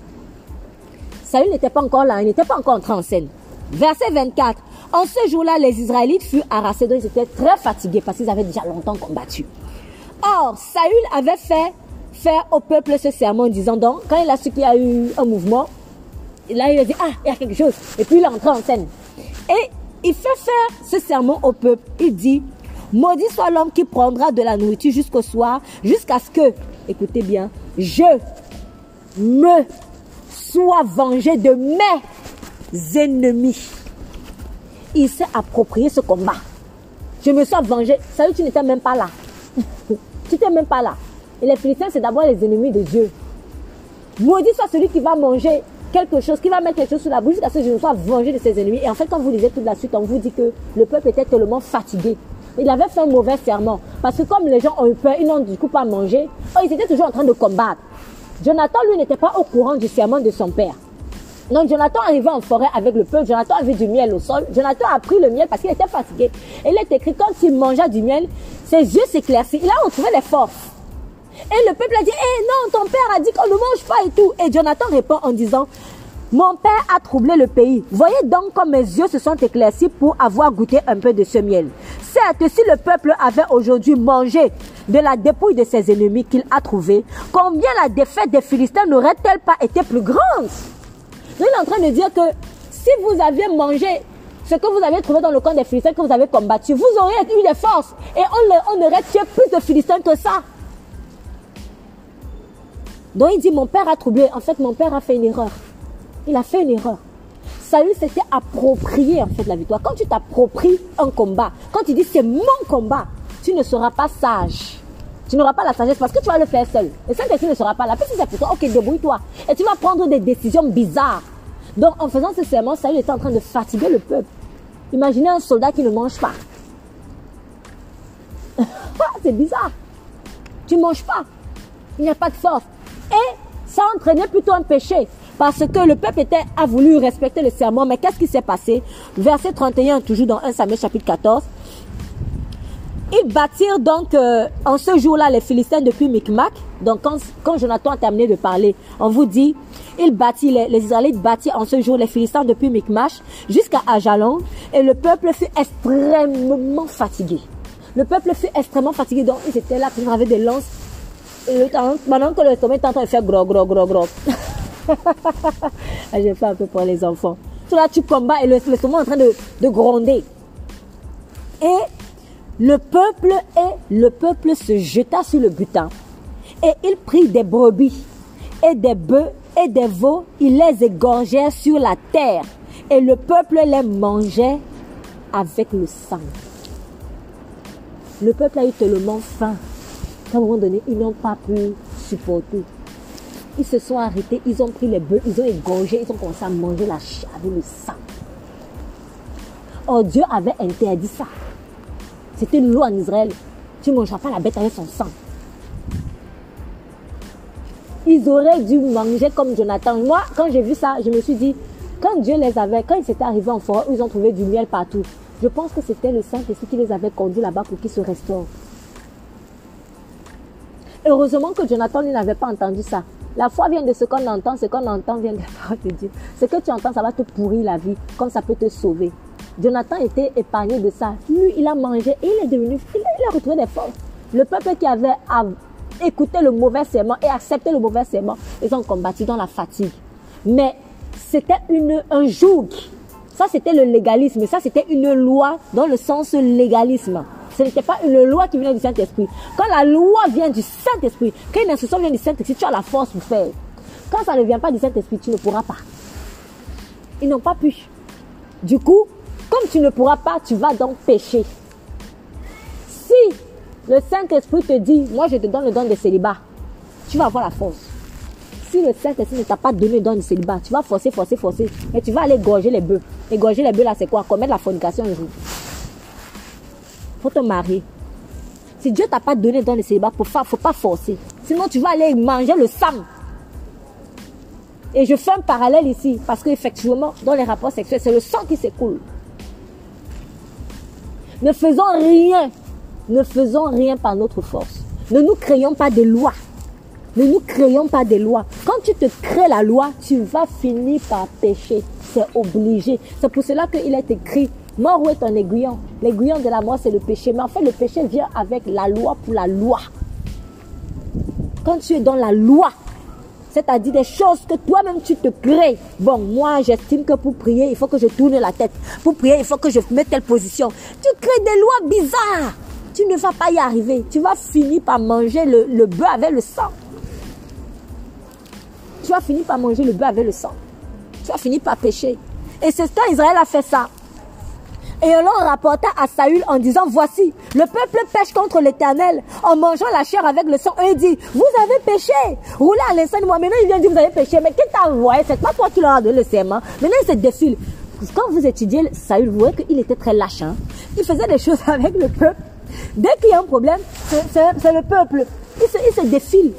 Saül n'était pas encore là, il n'était pas encore entré en scène. Verset 24. En ce jour-là, les Israélites furent harassés, donc ils étaient très fatigués parce qu'ils avaient déjà longtemps combattu. Or, Saül avait fait faire au peuple ce serment en disant donc, quand il a su qu'il y a eu un mouvement, là il a dit, ah, il y a quelque chose. Et puis il est entré en scène. Et il fait faire ce serment au peuple. Il dit, maudit soit l'homme qui prendra de la nourriture jusqu'au soir, jusqu'à ce que, écoutez bien, je me sois vengé de mes ennemis. Il s'est approprié ce combat. Je me sois vengé. Ça veut tu n'étais même pas là. tu n'étais même pas là. Et les Philistins, c'est d'abord les ennemis de Dieu. Maudit soit celui qui va manger quelque chose, qui va mettre quelque chose sur la bouche jusqu'à ce que je ne sois vengé de ses ennemis. Et en fait, quand vous lisez toute la suite, on vous dit que le peuple était tellement fatigué. Il avait fait un mauvais serment. Parce que comme les gens ont eu peur, ils n'ont du coup pas mangé. Oh, ils étaient toujours en train de combattre. Jonathan, lui, n'était pas au courant du serment de son père. Donc Jonathan arrivait en forêt avec le peuple. Jonathan avait du miel au sol. Jonathan a pris le miel parce qu'il était fatigué. Et il est écrit, quand il mangea du miel, ses yeux s'éclaircissent. Il a retrouvé les forces. Et le peuple a dit, eh non, ton père a dit qu'on ne mange pas et tout. Et Jonathan répond en disant, mon père a troublé le pays. Voyez donc comme mes yeux se sont éclaircis pour avoir goûté un peu de ce miel. Certes, si le peuple avait aujourd'hui mangé de la dépouille de ses ennemis qu'il a trouvé, combien la défaite des Philistins n'aurait-elle pas été plus grande? Il est en train de dire que si vous aviez mangé ce que vous avez trouvé dans le camp des Philistins que vous avez combattu, vous auriez eu des forces et on, on aurait tué plus de Philistins que ça. Donc il dit, mon père a troublé. En fait, mon père a fait une erreur. Il a fait une erreur. Saül s'était approprié en fait la victoire. Quand tu t'appropries un combat, quand tu dis c'est mon combat, tu ne seras pas sage. Tu n'auras pas la sagesse parce que tu vas le faire seul. Et ça, tu ne sera pas là. Puis si c'est pour toi, ok, débrouille-toi. Et tu vas prendre des décisions bizarres. Donc en faisant ce serment, Saül était en train de fatiguer le peuple. Imaginez un soldat qui ne mange pas. [laughs] c'est bizarre. Tu ne manges pas. Il n'y a pas de force. Et ça entraînait plutôt un péché. Parce que le peuple était, a voulu respecter le serment. Mais qu'est-ce qui s'est passé? Verset 31, toujours dans 1 Samuel chapitre 14. Ils bâtirent donc euh, en ce jour-là les Philistins depuis Micmac. Donc quand, Jonathan a terminé de parler, on vous dit, il bâtit, les, Israélites bâtirent en ce jour les Philistins depuis Micmac jusqu'à Ajalon. Et le peuple fut extrêmement fatigué. Le peuple fut extrêmement fatigué. Donc ils étaient là, ils avaient des lances pendant que le sommet est en train de faire gros, gros, gros, gros. [laughs] J'ai fait un peu pour les enfants. Tout là, tu combats et le, le sommet est en train de, de gronder. Et le peuple et le peuple se jeta sur le butin. Et il prit des brebis et des bœufs et des veaux. Il les égorgeait sur la terre. Et le peuple les mangeait avec le sang. Le peuple a eu tellement faim à un moment donné, ils n'ont pas pu supporter. Ils se sont arrêtés, ils ont pris les bœufs, ils ont égorgé, ils ont commencé à manger la chair avec le sang. Oh, Dieu avait interdit ça. C'était une loi en Israël. Tu ne mangeras pas la bête avec son sang. Ils auraient dû manger comme Jonathan. Moi, quand j'ai vu ça, je me suis dit, quand Dieu les avait, quand ils étaient arrivés en forêt, ils ont trouvé du miel partout. Je pense que c'était le Saint-Esprit qui les avait conduits là-bas pour qu'ils se restaurent. Heureusement que Jonathan n'avait pas entendu ça. La foi vient de ce qu'on entend, ce qu'on entend vient de la parole de Dieu. Ce que tu entends, ça va te pourrir la vie, comme ça peut te sauver. Jonathan était épargné de ça. Lui, il a mangé et il est devenu, il a, retrouvé des forces. Le peuple qui avait écouté le mauvais serment et accepté le mauvais serment, ils ont combattu dans la fatigue. Mais c'était un joug. Ça, c'était le légalisme. Ça, c'était une loi dans le sens légalisme. Ce n'était pas une loi qui venait du Saint-Esprit. Quand la loi vient du Saint-Esprit, quand une instruction vient du Saint-Esprit, tu as la force pour faire. Quand ça ne vient pas du Saint-Esprit, tu ne pourras pas. Ils n'ont pas pu. Du coup, comme tu ne pourras pas, tu vas donc pécher. Si le Saint-Esprit te dit, moi je te donne le don de célibat, tu vas avoir la force. Si le Saint-Esprit ne t'a pas donné le don de célibat, tu vas forcer, forcer, forcer. Mais tu vas aller gorger les bœufs. Et gorger les bœufs là, c'est quoi? Commettre la fornication un jour faut te marier. Si Dieu t'a pas donné dans le célibat, il ne faut pas forcer. Sinon, tu vas aller manger le sang. Et je fais un parallèle ici, parce qu'effectivement, dans les rapports sexuels, c'est le sang qui s'écoule. Ne faisons rien. Ne faisons rien par notre force. Ne nous créons pas des lois. Ne nous créons pas des lois. Quand tu te crées la loi, tu vas finir par pécher. C'est obligé. C'est pour cela qu'il est écrit Mort où est un aiguillon L'aiguillon de la mort, c'est le péché. Mais en fait, le péché vient avec la loi pour la loi. Quand tu es dans la loi, c'est-à-dire des choses que toi-même tu te crées. Bon, moi, j'estime que pour prier, il faut que je tourne la tête. Pour prier, il faut que je mette telle position. Tu crées des lois bizarres. Tu ne vas pas y arriver. Tu vas finir par manger le, le bœuf avec le sang. Tu vas finir par manger le bœuf avec le sang. Tu vas finir par pécher. Et c'est ça, Israël a fait ça. Et on rapporta à Saül en disant, voici, le peuple pêche contre l'éternel en mangeant la chair avec le sang. Et il dit, vous avez péché. Roulez à l'instant de moi. Maintenant, il vient dire, vous avez péché. Mais qui t'a envoyé? C'est pas toi qui leur as donné le serment. Maintenant, il se défile. Quand vous étudiez Saül, vous voyez qu'il était très lâche. Hein. Il faisait des choses [laughs] avec le peuple. Dès qu'il y a un problème, c'est le peuple. Il se, il se défile.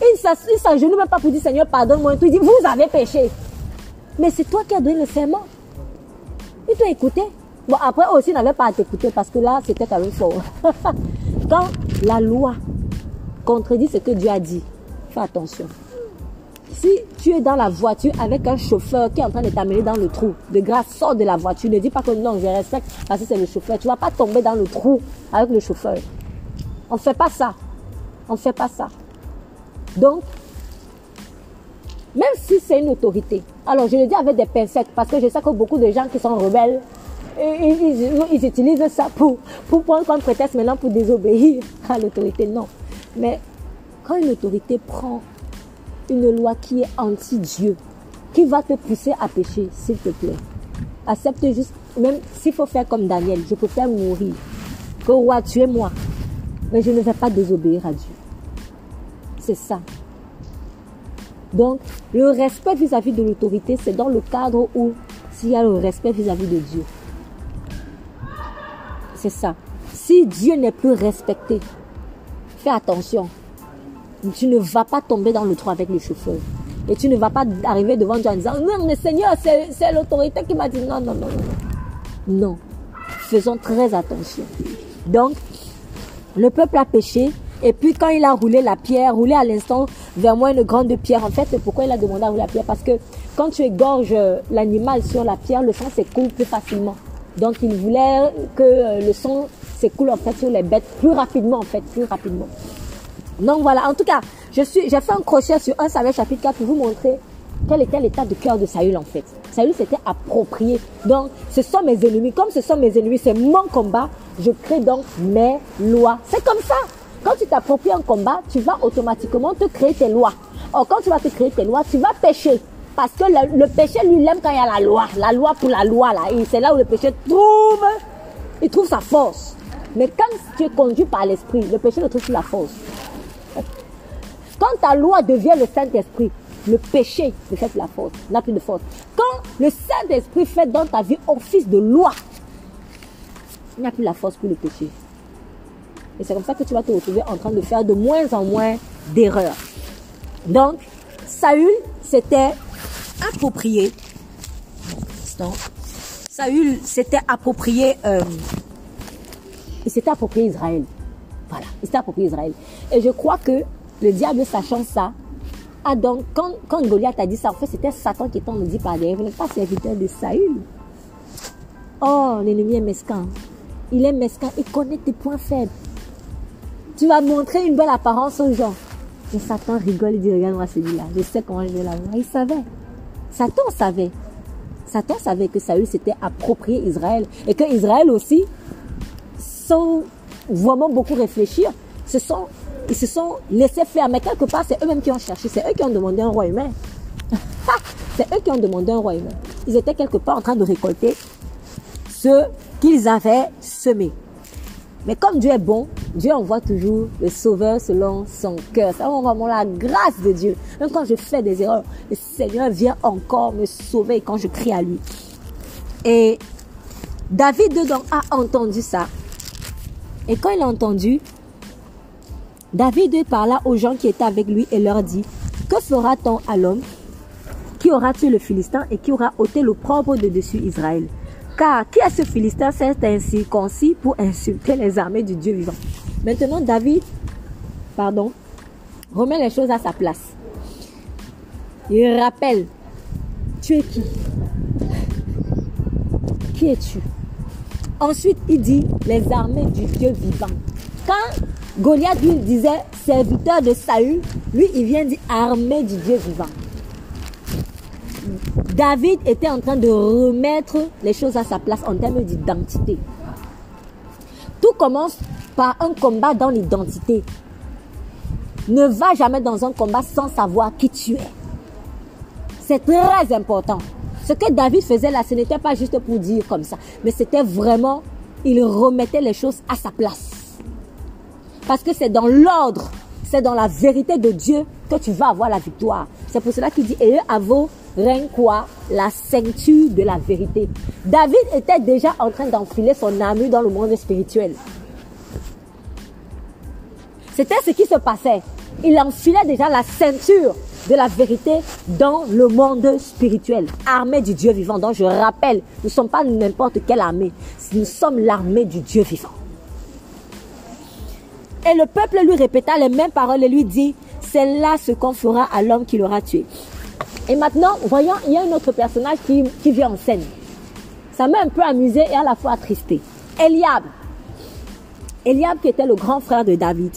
Il s'agenouille même pas pour dire Seigneur, pardonne-moi. Il dit, vous avez péché. Mais c'est toi qui as donné le serment. Il t'a écouté. Bon, après aussi, n'avait pas à t'écouter parce que là, c'était quand même fort. [laughs] Quand la loi contredit ce que Dieu a dit, fais attention. Si tu es dans la voiture avec un chauffeur qui est en train de t'amener dans le trou, de grâce, sors de la voiture. Ne dis pas que non, je respecte parce que c'est le chauffeur. Tu ne vas pas tomber dans le trou avec le chauffeur. On ne fait pas ça. On ne fait pas ça. Donc, même si c'est une autorité. Alors je le dis avec des pincettes parce que je sais que beaucoup de gens qui sont rebelles, ils, utilisent ça pour, pour prendre comme prétexte maintenant pour désobéir à l'autorité. Non. Mais quand une autorité prend une loi qui est anti-Dieu, qui va te pousser à pécher, s'il te plaît, accepte juste, même s'il faut faire comme Daniel, je préfère mourir que roi, tu es moi. Mais je ne vais pas désobéir à Dieu. C'est ça. Donc, le respect vis-à-vis de l'autorité, c'est dans le cadre où s'il y a le respect vis-à-vis de Dieu. C'est ça. Si Dieu n'est plus respecté, fais attention. Tu ne vas pas tomber dans le trou avec les chauffeurs. Et tu ne vas pas arriver devant Dieu en disant, non, mais Seigneur, c'est l'autorité qui m'a dit, non, non, non, non. Faisons très attention. Donc, le peuple a péché. Et puis quand il a roulé la pierre, roulé à l'instant vers moi une grande pierre. En fait, pourquoi il a demandé à rouler la pierre Parce que quand tu égorges l'animal sur la pierre, le sang s'écoule plus facilement. Donc il voulait que euh, le sang s'écoule en fait sur les bêtes plus rapidement en fait, plus rapidement. Donc voilà, en tout cas, je suis, j'ai fait un crochet sur 1 Samuel chapitre 4 pour vous montrer quel était l'état de cœur de Saül en fait. Saül s'était approprié. Donc, ce sont mes ennemis. Comme ce sont mes ennemis, c'est mon combat. Je crée donc mes lois. C'est comme ça. Quand tu t'appropries un combat, tu vas automatiquement te créer tes lois. Or, quand tu vas te créer tes lois, tu vas pécher. Parce que le, péché, lui, il aime quand il y a la loi. La loi pour la loi, là. Et c'est là où le péché trouve, il trouve sa force. Mais quand tu es conduit par l'esprit, le péché ne trouve plus la force. Quand ta loi devient le Saint-Esprit, le péché ne fait plus la force, n'a plus de force. Quand le Saint-Esprit fait dans ta vie office de loi, il n'y a plus la force pour le péché. Et c'est comme ça que tu vas te retrouver en train de faire de moins en moins d'erreurs. Donc, Saül s'était approprié. Saül s'était approprié. Euh, il s'était approprié Israël. Voilà, il s'était approprié Israël. Et je crois que le diable, sachant ça, a donc, quand, quand Goliath a dit ça, en fait, c'était Satan qui t'en dit par derrière. Vous n'êtes pas serviteur de Saül. Oh, l'ennemi est mesquin. Il est mesquin. Il connaît tes points faibles. Tu vas montrer une belle apparence aux gens. Et Satan rigole, il dit, regarde-moi celui-là. Je sais comment je vais l'avoir. Il savait. Satan savait. Satan savait que Saül s'était approprié Israël. Et que Israël aussi, sans vraiment beaucoup réfléchir, se sont ils se sont laissés faire. Mais quelque part, c'est eux-mêmes qui ont cherché. C'est eux qui ont demandé un roi humain. [laughs] c'est eux qui ont demandé un roi humain. Ils étaient quelque part en train de récolter ce qu'ils avaient semé. Mais comme Dieu est bon, Dieu envoie toujours le sauveur selon son cœur. C'est vraiment la grâce de Dieu. Même quand je fais des erreurs, le Seigneur vient encore me sauver quand je crie à lui. Et David donc a entendu ça. Et quand il a entendu, David parla aux gens qui étaient avec lui et leur dit, que fera-t-on à l'homme qui aura tué le Philistin et qui aura ôté le propre de dessus Israël? Car qui est ce Philistin C'est ainsi concis pour insulter les armées du Dieu vivant? Maintenant, David, pardon, remet les choses à sa place. Il rappelle, tu es qui? Qui es-tu? Ensuite, il dit, les armées du Dieu vivant. Quand Goliath lui disait serviteur de Saül, lui il vient dire armée du Dieu vivant. David était en train de remettre les choses à sa place en termes d'identité. Tout commence par un combat dans l'identité. Ne va jamais dans un combat sans savoir qui tu es. C'est très important. Ce que David faisait là, ce n'était pas juste pour dire comme ça, mais c'était vraiment, il remettait les choses à sa place. Parce que c'est dans l'ordre, c'est dans la vérité de Dieu que tu vas avoir la victoire. C'est pour cela qu'il dit, et à vous, règne quoi La ceinture de la vérité. David était déjà en train d'enfiler son armure dans le monde spirituel. C'était ce qui se passait. Il enfilait déjà la ceinture de la vérité dans le monde spirituel. Armée du Dieu vivant. Donc je rappelle, nous ne sommes pas n'importe quelle armée. Nous sommes l'armée du Dieu vivant. Et le peuple lui répéta les mêmes paroles et lui dit, c'est là ce qu'on fera à l'homme qui l'aura tué. Et maintenant, voyons, il y a un autre personnage qui, vient en scène. Ça m'a un peu amusé et à la fois attristé. Eliab. Eliab qui était le grand frère de David.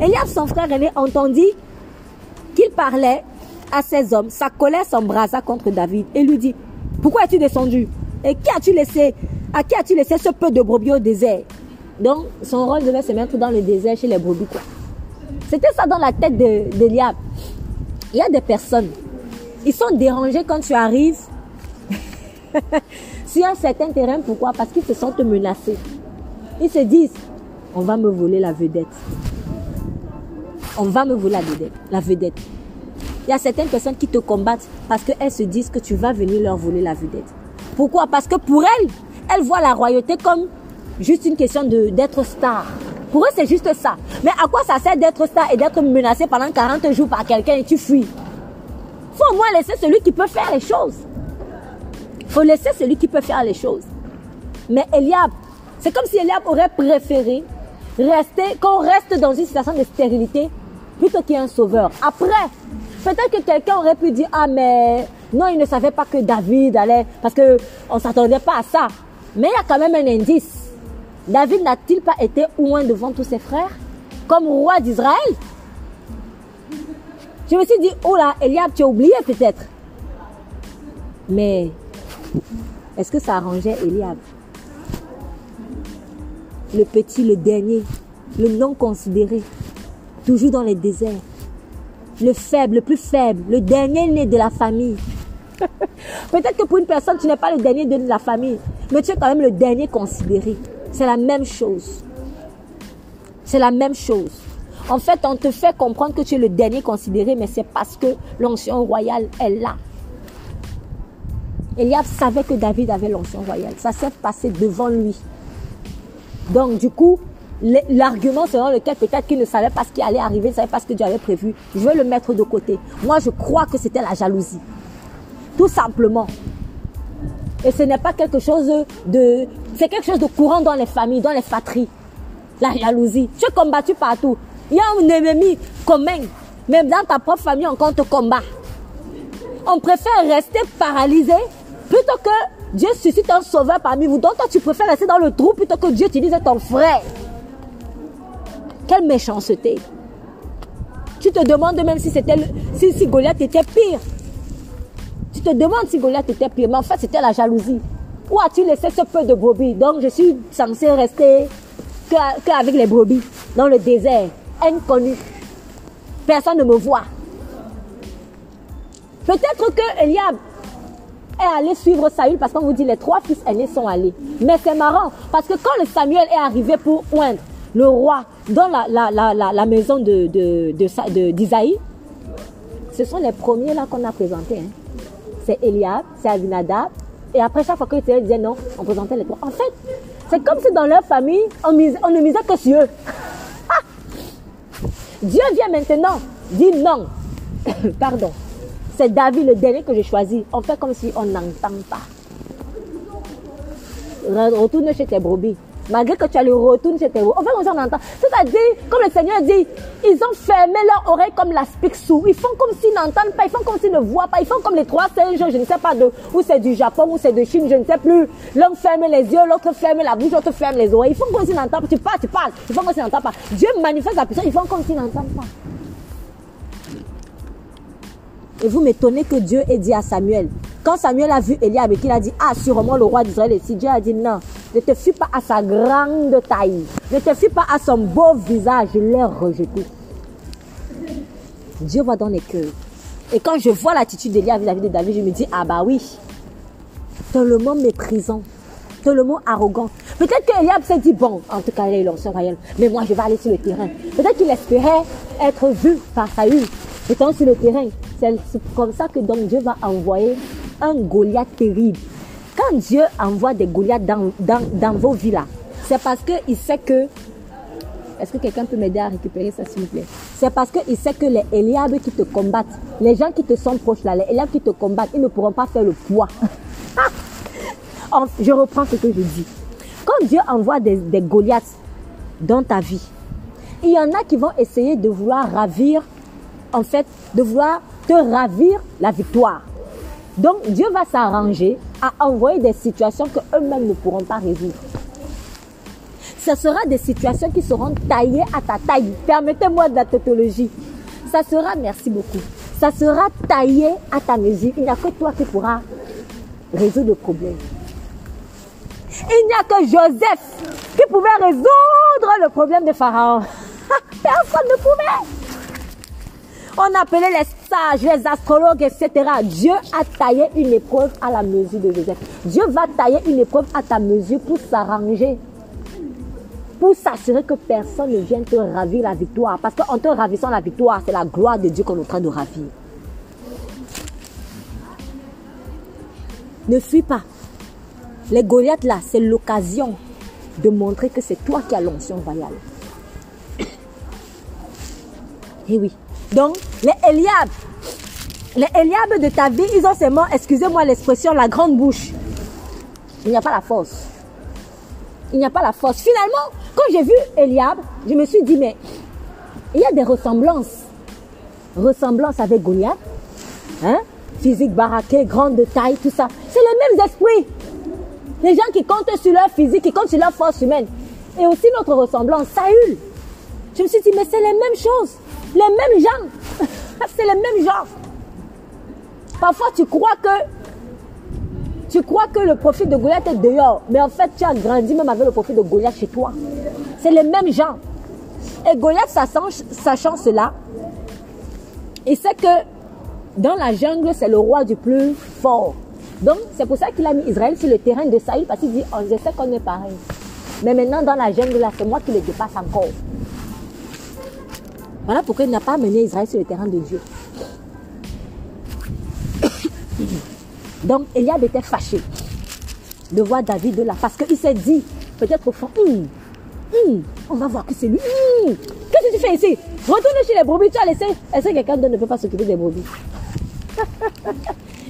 Eliab, son frère aîné, entendit qu'il parlait à ses hommes, sa colère s'embrasa contre David et lui dit, pourquoi es-tu descendu? Et qui as-tu laissé? À qui as-tu laissé ce peu de brebis au désert? Donc, son rôle devait se mettre dans le désert chez les brebis. C'était ça dans la tête d'Eliab. Il y a des personnes, ils sont dérangés quand tu arrives [laughs] sur un certain terrain. Pourquoi? Parce qu'ils se sentent menacés. Ils se disent, on va me voler la vedette. On va me voler la vedette. La vedette. Il y a certaines personnes qui te combattent parce qu'elles se disent que tu vas venir leur voler la vedette. Pourquoi? Parce que pour elles, elles voient la royauté comme juste une question d'être star. Pour eux, c'est juste ça. Mais à quoi ça sert d'être star et d'être menacé pendant 40 jours par quelqu'un et tu fuis? Faut au moins laisser celui qui peut faire les choses. faut laisser celui qui peut faire les choses. Mais Eliab, c'est comme si Eliab aurait préféré rester, qu'on reste dans une situation de stérilité plutôt qu'il y ait un sauveur. Après, peut-être que quelqu'un aurait pu dire, ah mais non, il ne savait pas que David allait, parce qu'on ne s'attendait pas à ça. Mais il y a quand même un indice. David n'a-t-il pas été loin devant tous ses frères? Comme roi d'Israël? Je me suis dit, oh là, Eliab, tu as oublié peut-être. Mais est-ce que ça arrangeait Eliab? Le petit, le dernier, le non considéré, toujours dans les déserts. Le faible, le plus faible, le dernier né de la famille. [laughs] Peut-être que pour une personne, tu n'es pas le dernier de la famille, mais tu es quand même le dernier considéré. C'est la même chose. C'est la même chose. En fait, on te fait comprendre que tu es le dernier considéré, mais c'est parce que l'ancien royal est là. Eliab savait que David avait l'ancien royal. Ça s'est passé devant lui. Donc, du coup, l'argument selon lequel peut-être qu'il ne savait pas ce qui allait arriver, ne savait pas ce que Dieu avait prévu, je vais le mettre de côté. Moi, je crois que c'était la jalousie. Tout simplement. Et ce n'est pas quelque chose de... C'est quelque chose de courant dans les familles, dans les fatries. La jalousie. Tu es combattu partout. Il y a un ennemi commun. Même dans ta propre famille, on compte combat. On préfère rester paralysé plutôt que Dieu suscite un sauveur parmi vous. Donc toi, tu préfères rester dans le trou plutôt que Dieu utilise ton frère. Quelle méchanceté. Tu te demandes même si c'était si, Goliath était pire. Tu te demandes si Goliath était pire, mais en fait c'était la jalousie. Où as-tu laissé ce peu de brebis? Donc je suis censé rester qu'avec les brebis dans le désert, inconnu. Personne ne me voit. Peut-être que Eliab est allé suivre Saül parce qu'on vous dit les trois fils aînés sont allés. Mais c'est marrant parce que quand le Samuel est arrivé pour oindre le roi dans la, maison de, de, d'Isaïe, ce sont les premiers là qu'on a présentés. Hein. C'est Eliab, c'est Abinadab. Et après, chaque fois que tu disait non, on présentait les trois. En fait, c'est comme si dans leur famille, on, on ne misait que sur eux. Dieu vient maintenant, dit non. [coughs] Pardon. C'est David le dernier que j'ai choisi. On fait comme si on n'entend pas. Retourne chez tes brebis. Malgré que tu as le retour chez tes On fait on entend. C'est-à-dire, comme le Seigneur dit, ils ont fermé leur oreille comme la sous. Ils font comme s'ils n'entendent pas. Ils font comme s'ils ne voient pas. Ils font comme les trois singes. Je ne sais pas de où c'est du Japon, ou c'est de Chine. Je ne sais plus. L'un ferme les yeux, l'autre ferme la bouche, l'autre ferme les oreilles. Ils font comme s'ils n'entendent pas. Tu parles, tu parles. Ils font comme s'ils n'entendent pas. Dieu manifeste la puissance. Ils font comme s'ils n'entendent pas. Et vous m'étonnez que Dieu ait dit à Samuel, quand Samuel a vu Eliab et qu'il a dit, ah, sûrement le roi d'Israël et si Dieu a dit non, ne te fie pas à sa grande taille, ne te fie pas à son beau visage, je l'ai rejeté. Dieu voit dans les cœurs. Et quand je vois l'attitude d'Eliab vis-à-vis de David, je me dis, ah bah oui, tellement méprisant, tellement arrogant. Peut-être qu'Eliab s'est dit, bon, en tout cas, il est l'ancien royal, mais moi je vais aller sur le terrain. Peut-être qu'il espérait être vu par Saül, étant sur le terrain. C'est comme ça que donc Dieu va envoyer un Goliath terrible. Quand Dieu envoie des Goliaths dans, dans, vos villas, c'est parce qu'il sait que... Est-ce que quelqu'un peut m'aider à récupérer ça, s'il vous plaît? C'est parce qu'il sait que les Eliab qui te combattent, les gens qui te sont proches là, les Eliab qui te combattent, ils ne pourront pas faire le poids. [laughs] je reprends ce que je dis. Quand Dieu envoie des, des Goliaths dans ta vie, il y en a qui vont essayer de vouloir ravir, en fait, de vouloir te ravir la victoire. Donc Dieu va s'arranger à envoyer des situations que eux-mêmes ne pourront pas résoudre. Ce sera des situations qui seront taillées à ta taille. Permettez-moi de la tautologie. Ça sera, merci beaucoup, Ça sera taillé à ta mesure. Il n'y a que toi qui pourras résoudre le problème. Il n'y a que Joseph qui pouvait résoudre le problème de Pharaon. [laughs] Personne ne pouvait. On appelait les sages, les astrologues, etc. Dieu a taillé une épreuve à la mesure de Joseph. Dieu va tailler une épreuve à ta mesure pour s'arranger. Pour s'assurer que personne ne vienne te ravir la victoire. Parce qu'en te ravissant la victoire, c'est la gloire de Dieu qu'on est en train de ravir. Ne fuis pas. Les Goliaths là, c'est l'occasion de montrer que c'est toi qui as l'onction royale. [coughs] Eh oui. Donc, les Eliab, les Eliab de ta vie, ils ont seulement, excusez-moi l'expression, la grande bouche. Il n'y a pas la force. Il n'y a pas la force. Finalement, quand j'ai vu Eliab, je me suis dit, mais il y a des ressemblances. Ressemblances avec Goliath. Hein? Physique baraqué, grande de taille, tout ça. C'est les mêmes esprits. Les gens qui comptent sur leur physique, qui comptent sur leur force humaine. Et aussi notre ressemblance, Saül. Je me suis dit, mais c'est les mêmes choses. Les mêmes gens. [laughs] c'est les mêmes gens. Parfois, tu crois que tu crois que le profil de Goliath est dehors, mais en fait, tu as grandi même avec le profil de Goliath chez toi. C'est les mêmes gens. Et Goliath, sachant cela, il sait que dans la jungle, c'est le roi du plus fort. Donc, c'est pour ça qu'il a mis Israël sur le terrain de Saül, parce qu'il dit, je sais qu'on est pareil. Mais maintenant, dans la jungle, là, c'est moi qui le dépasse encore. Voilà pourquoi il n'a pas mené Israël sur le terrain de Dieu. [coughs] Donc Eliab était fâché de voir David de là. Parce qu'il s'est dit, peut-être au fond, hum, hum, on va voir que c'est lui. Hum, qu'est-ce que tu fais ici? Retourne chez les brebis, tu as laissé. Est-ce que quelqu'un ne peut pas s'occuper des brebis? [laughs]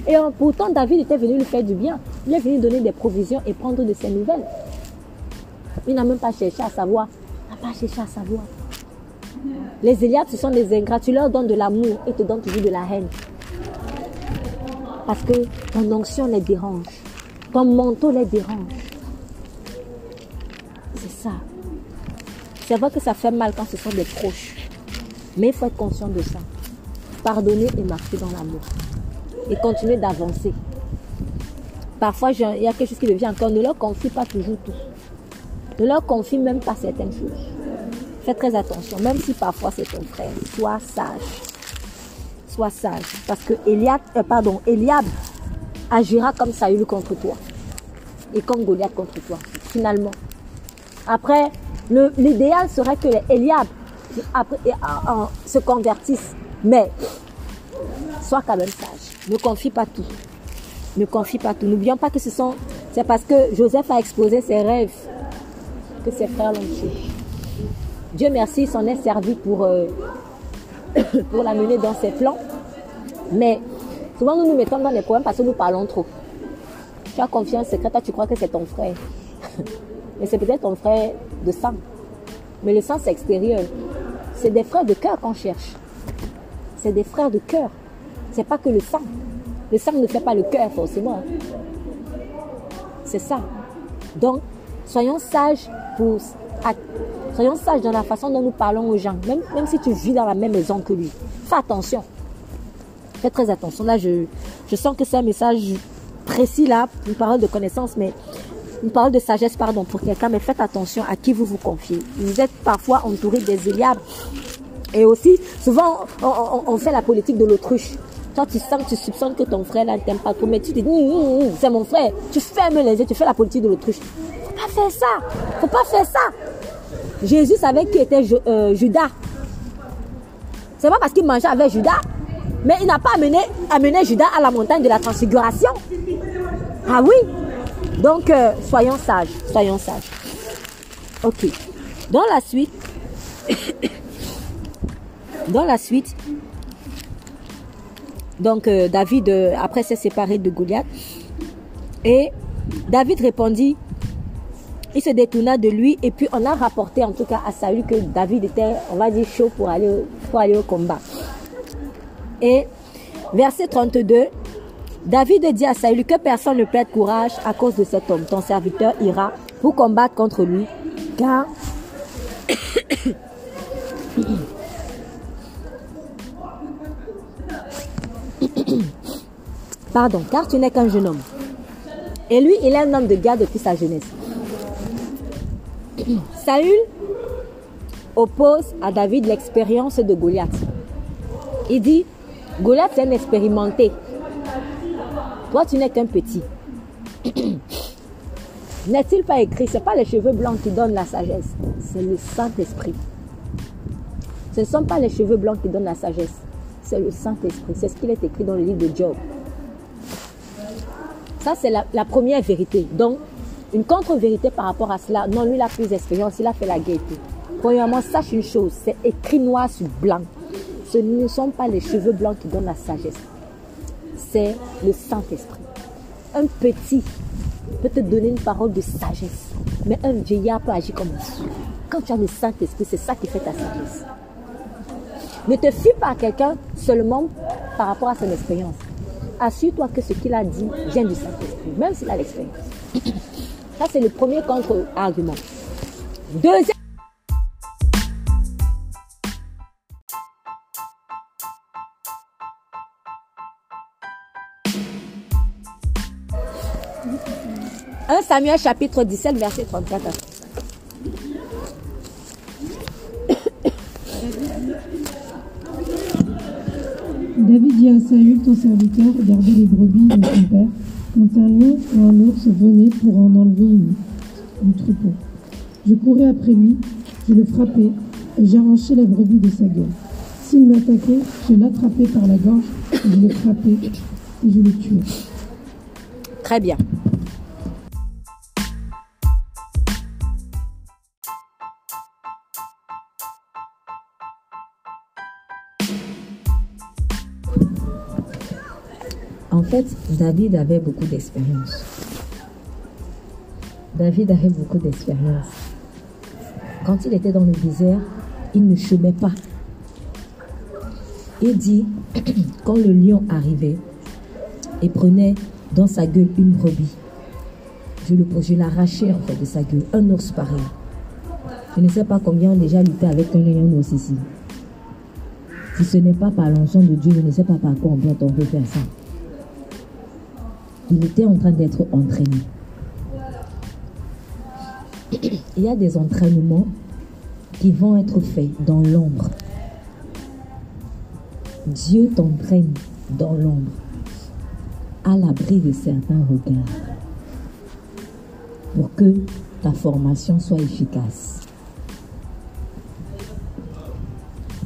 Et pourtant, David était venu lui faire du bien. Il est venu donner des provisions et prendre de ses nouvelles. Il n'a même pas cherché à savoir. Il n'a pas cherché à savoir. Les Eliab, ce sont des ingrats. Tu leur donnes de l'amour et te donnent toujours de la haine. Parce que ton onction les dérange. Ton manteau les dérange. C'est ça. C'est vrai que ça fait mal quand ce sont des proches. Mais il faut être conscient de ça. Pardonner et marcher dans l'amour. Et continuer d'avancer. Parfois, il y a quelque chose qui devient encore. Ne leur confie pas toujours tout. Ne leur confie même pas certaines choses. Fais très attention, même si parfois c'est ton frère. Sois sage. Sois sage. Parce que Eliab, euh, pardon, Eliab agira comme Saül contre toi. Et comme Goliath contre toi, finalement. Après, l'idéal serait que Eliab après, se convertissent. Mais, sois quand même sage. Ne confie pas tout. Ne confie pas tout. N'oublions pas que ce sont, c'est parce que Joseph a exposé ses rêves que ses frères l'ont tué. Dieu merci, s'en est servi pour, euh, [coughs] pour l'amener dans ses plans. Mais souvent, nous nous mettons dans des problèmes parce que nous parlons trop. Tu as confiance secrète, tu crois que c'est ton frère. [laughs] Mais c'est peut-être ton frère de sang. Mais le sang, c'est extérieur. C'est des frères de cœur qu'on cherche. C'est des frères de cœur. C'est pas que le sang. Le sang ne fait pas le cœur forcément. C'est ça. Donc, soyons sages pour Soyons sages dans la façon dont nous parlons aux gens, même, si tu vis dans la même maison que lui. Fais attention. Fais très attention. Là, je, sens que c'est un message précis là, une parole de connaissance, mais une parole de sagesse, pardon, pour quelqu'un, mais faites attention à qui vous vous confiez. Vous êtes parfois entouré des Éliabes. Et aussi, souvent, on, fait la politique de l'autruche. Toi, tu sens, tu soupçonnes que ton frère là ne t'aime pas trop, mais tu te dis, c'est mon frère. Tu fermes les yeux, tu fais la politique de l'autruche. Faut pas faire ça. Faut pas faire ça. Jésus savait qui était euh, Judas. C'est pas parce qu'il mangeait avec Judas, mais il n'a pas amené, Judas à la montagne de la transfiguration. Ah oui Donc, euh, soyons sages, soyons sages. Ok. Dans la suite, [coughs] dans la suite, donc euh, David, après s'est séparé de Goliath, et David répondit, il se détourna de lui et puis on a rapporté en tout cas à Saül que David était, on va dire, chaud pour aller, au combat. Et verset 32, David dit à Saül que personne ne perde courage à cause de cet homme. Ton serviteur ira pour combattre contre lui, car [coughs] Pardon, car tu n'es qu'un jeune homme. Et lui, il est un homme de guerre depuis sa jeunesse. Saül oppose à David l'expérience de Goliath. Il dit, Goliath c'est un expérimenté. Toi, tu n'es qu'un petit. [clears throat] N'est-il pas écrit, ce n'est pas les cheveux blancs qui donnent la sagesse, c'est le Saint-Esprit. Ce ne sont pas les cheveux blancs qui donnent la sagesse, c'est le Saint-Esprit. C'est ce qu'il est écrit dans le livre de Job. Ça, c'est la, la, première vérité. Donc, une contre-vérité par rapport à cela. Non, lui, il a plus d'expérience, il a fait la gaieté. Premièrement, sache une chose, c'est écrit noir sur blanc. Ce ne sont pas les cheveux blancs qui donnent la sagesse. C'est le Saint-Esprit. Un petit peut te donner une parole de sagesse, mais un vieillard peut agir comme un Quand tu as le Saint-Esprit, c'est ça qui fait ta sagesse. Ne te fie pas à quelqu'un seulement par rapport à son expérience. Assure-toi que ce qu'il a dit vient du Saint-Esprit, même s'il a l'expérience. Ça, c'est le premier contre-argument. Deuxième. Un Samuel chapitre 17, verset 34 David dit à Saül, ton serviteur, gardez les brebis de son père. Quand un lion ou un ours venait pour en enlever une, troupeau, je courais après lui, je le frappais et j'arrachais la brebis de sa gueule. S'il m'attaquait, je l'attrapais par la gorge, je le frappais et je le tuais. Très bien. En fait, David avait beaucoup d'expérience. David avait beaucoup d'expérience. Quand il était dans le désert, il ne chômait pas. Il dit, [clears throat] quand le lion arrivait et prenait dans sa gueule une brebis, je, l'arrachais en fait de sa gueule, un ours pareil. Je ne sais pas combien ont déjà lutté avec un lion ours ici. Si ce n'est pas par l'onction de Dieu, je ne sais pas par quoi on peut faire ça. Il était en train d'être entraîné. Il y a des entraînements qui vont être faits dans l'ombre. Dieu t'entraîne dans l'ombre, à l'abri de certains regards, pour que ta formation soit efficace.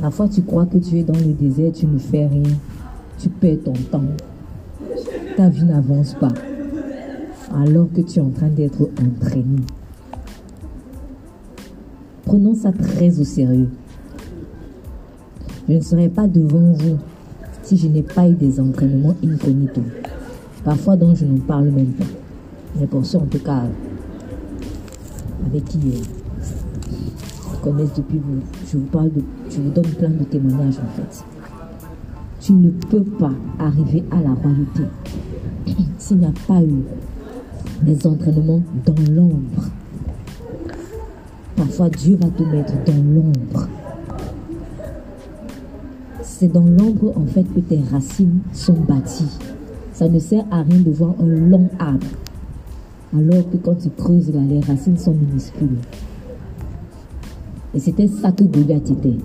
Parfois, tu crois que tu es dans le désert, tu ne fais rien, tu perds ton temps, ta vie n'avance pas, alors que tu es en train d'être entraîné. Prenons ça très au sérieux. Je ne serai pas devant vous si je n'ai pas eu des entraînements incognito. Parfois dont je ne parle même pas. Mais pour ça, en tout cas, avec qui je connais depuis vous, je vous parle de, je vous donne plein de témoignages en fait. Tu ne peux pas arriver à la royauté s'il n'y a pas eu des entraînements dans l'ombre. Parfois, Dieu va te mettre dans l'ombre. C'est dans l'ombre, en fait, que tes racines sont bâties. Ça ne sert à rien de voir un long arbre. Alors que quand tu creuses là, les racines sont minuscules. Et c'était ça que Goliath était.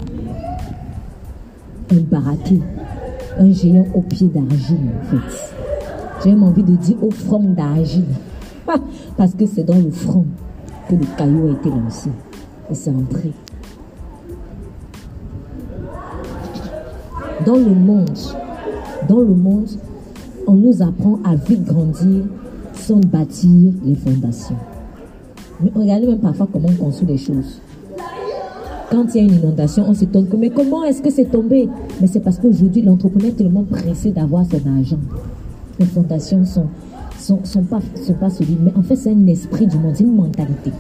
Un baraqué. Un géant au pied d'argile, en fait. J'ai même envie de dire au front d'argile. [laughs] Parce que c'est dans le front que le caillou a été lancé. Et c'est entré. Dans le monde, dans le monde, on nous apprend à vite grandir sans bâtir les fondations. Mais regardez même parfois comment on construit les choses. Quand il y a une inondation, on s'étonne que mais comment est-ce que c'est tombé? Mais c'est parce qu'aujourd'hui l'entrepreneur est tellement pressé d'avoir son argent. Les fondations sont sont, sont pas sont pas solides, mais en fait c'est un esprit du monde, c'est une mentalité.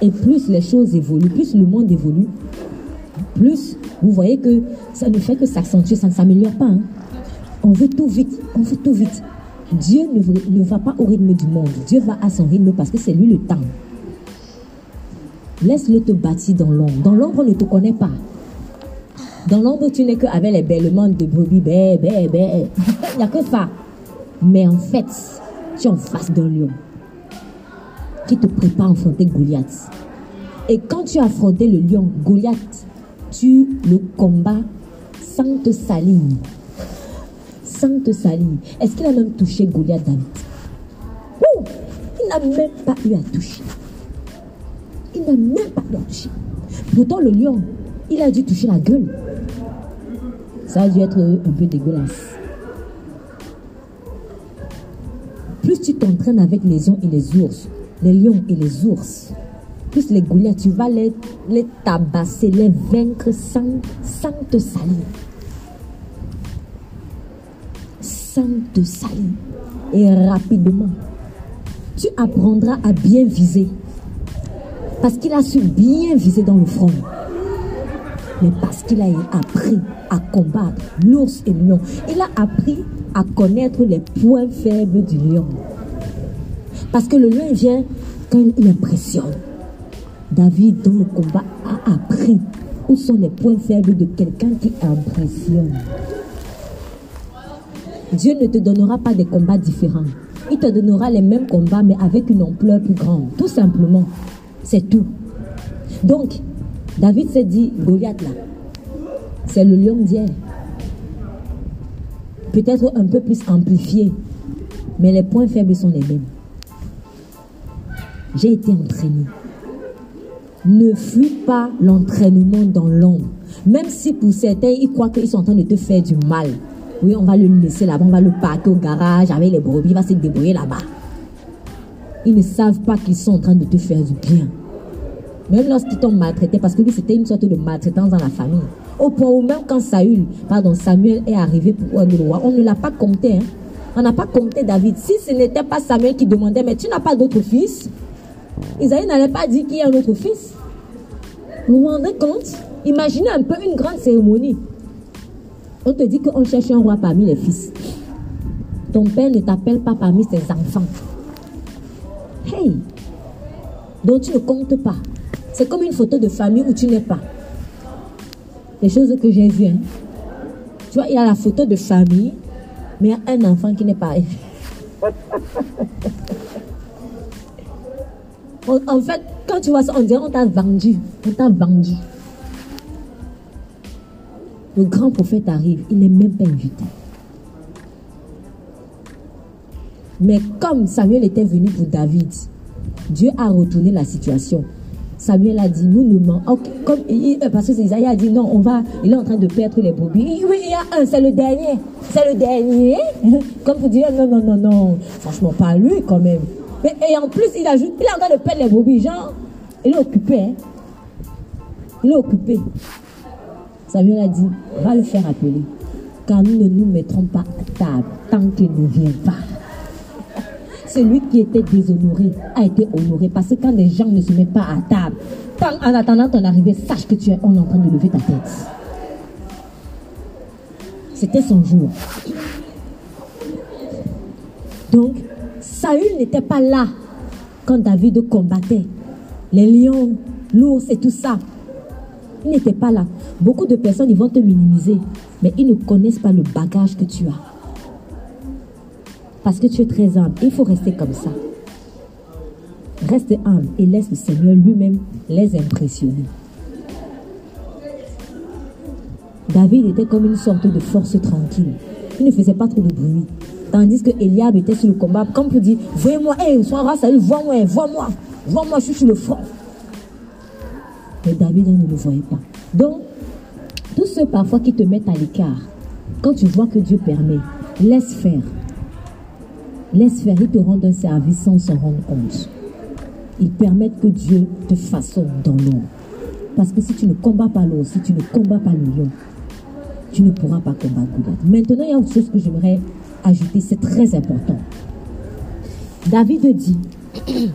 Et plus les choses évoluent, plus le monde évolue, plus vous voyez que ça ne fait que s'accentuer, ça ne s'améliore pas. hein. On veut tout vite, on veut tout vite. Dieu ne, ne va pas au rythme du monde. Dieu va à son rythme parce que c'est lui le temps. Laisse-le te bâtir dans l'ombre. Dans l'ombre, on ne te connaît pas. Dans l'ombre, tu n'es qu'avec les bêlements de brebis. [laughs] Il n'y a que ça. Mais en fait, tu es en face d'un lion qui te prépare à affronter Goliath. Et quand tu as affronté le lion, Goliath, tu le combats sans te salir. Sans te salir. Est-ce qu'il a même touché Goliath, David? Il n'a même pas eu à toucher. Il n'a même pas toucher. Pourtant, le lion, il a dû toucher la gueule. Ça a dû être un peu dégueulasse. Plus tu t'entraînes avec les lions et les ours, les lions et les ours, plus les Goliaths, tu vas les, les tabasser, les vaincre sans, sans te salir. Sans te salir. Et rapidement, tu apprendras à bien viser. Parce qu'il a su bien viser dans le front. Mais parce qu'il a appris à combattre l'ours et le lion. Il a appris à connaître les points faibles du lion. Parce que le lion vient quand il impressionne. David, dans le combat, a appris où sont les points faibles de quelqu'un qui impressionne. Dieu ne te donnera pas des combats différents. Il te donnera les mêmes combats, mais avec une ampleur plus grande. Tout simplement. C'est tout. Donc, David s'est dit, Goliath là, c'est le lion d'hier. Peut-être un peu plus amplifié, mais les points faibles sont les mêmes. J'ai été entraîné. Ne fuis pas l'entraînement dans l'ombre. Même si pour certains, ils croient qu'ils sont en train de te faire du mal. Oui, on va le laisser là-bas, on va le parquer au garage avec les brebis, il va se débrouiller là-bas. Ils ne savent pas qu'ils sont en train de te faire du bien. Même lorsqu'ils t'ont maltraité, parce que lui, c'était une sorte de maltraitance dans la famille. Au point où même quand Saül, pardon, Samuel est arrivé pour le roi, on ne l'a pas compté. Hein. On n'a pas compté David. Si ce n'était pas Samuel qui demandait, mais tu n'as pas d'autre fils Isaïe n'allait pas dire qu'il y a un autre fils. Vous vous rendez compte? Imaginez un peu une grande cérémonie. On te dit qu'on cherche un roi parmi les fils. Ton père ne t'appelle pas parmi ses enfants. Hey Donc tu ne comptes pas. C'est comme une photo de famille où tu n'es pas. Les choses que j'ai vues. Hein. Tu vois, il y a la photo de famille, mais il y a un enfant qui n'est pas. [laughs] en fait, quand tu vois ça, on dirait on t'a vendu. On t'a vendu. Le grand prophète arrive, il n'est même pas invité. Mais comme Samuel était venu pour David, Dieu a retourné la situation. Samuel a dit, nous nous manquons. euh, parce que Isaïe a dit, non, on va, il est en train de perdre les brebis. Oui, il y a un, c'est le dernier. C'est le dernier. [laughs] Comme vous dire, non, non, non, non. Franchement, pas lui quand même. Et en plus, il ajoute, il est en train de perdre les brebis. Genre, il est occupé. Hein. Il est occupé. Samuel a dit, va le faire appeler. Car nous ne nous mettrons pas à table tant qu'il ne vient pas celui qui était déshonoré a été honoré. Parce que quand les gens ne se mettent pas à table, en attendant ton arrivée, sache que tu es en train de lever ta tête. C'était son jour. Donc, Saül n'était pas là quand David combattait. Les lions, l'ours et tout ça. Il n'était pas là. Beaucoup de personnes, vont te minimiser, mais ils ne connaissent pas le bagage que tu as. Parce que tu es très humble. Il faut rester comme ça. Reste humble et laisse le Seigneur lui-même les impressionner. David était comme une sorte de force tranquille. Il ne faisait pas trop de bruit. Tandis que Eliab était sur le combat, comme pour dire Voyez-moi, hé, sois salut, vois-moi, vois-moi, vois-moi, je suis sur le front. Mais David ne le voyait pas. Donc, tous ceux parfois qui te mettent à l'écart, quand tu vois que Dieu permet, laisse faire. Laisse faire, te rendent un service sans s'en rendre compte. Ils permettent que Dieu te façonne dans l'ombre. Parce que si tu ne combats pas l'eau, si tu ne combats pas le lion, tu ne pourras pas combattre Goliath. Maintenant, il y a autre chose que j'aimerais ajouter, c'est très important. David dit, [coughs]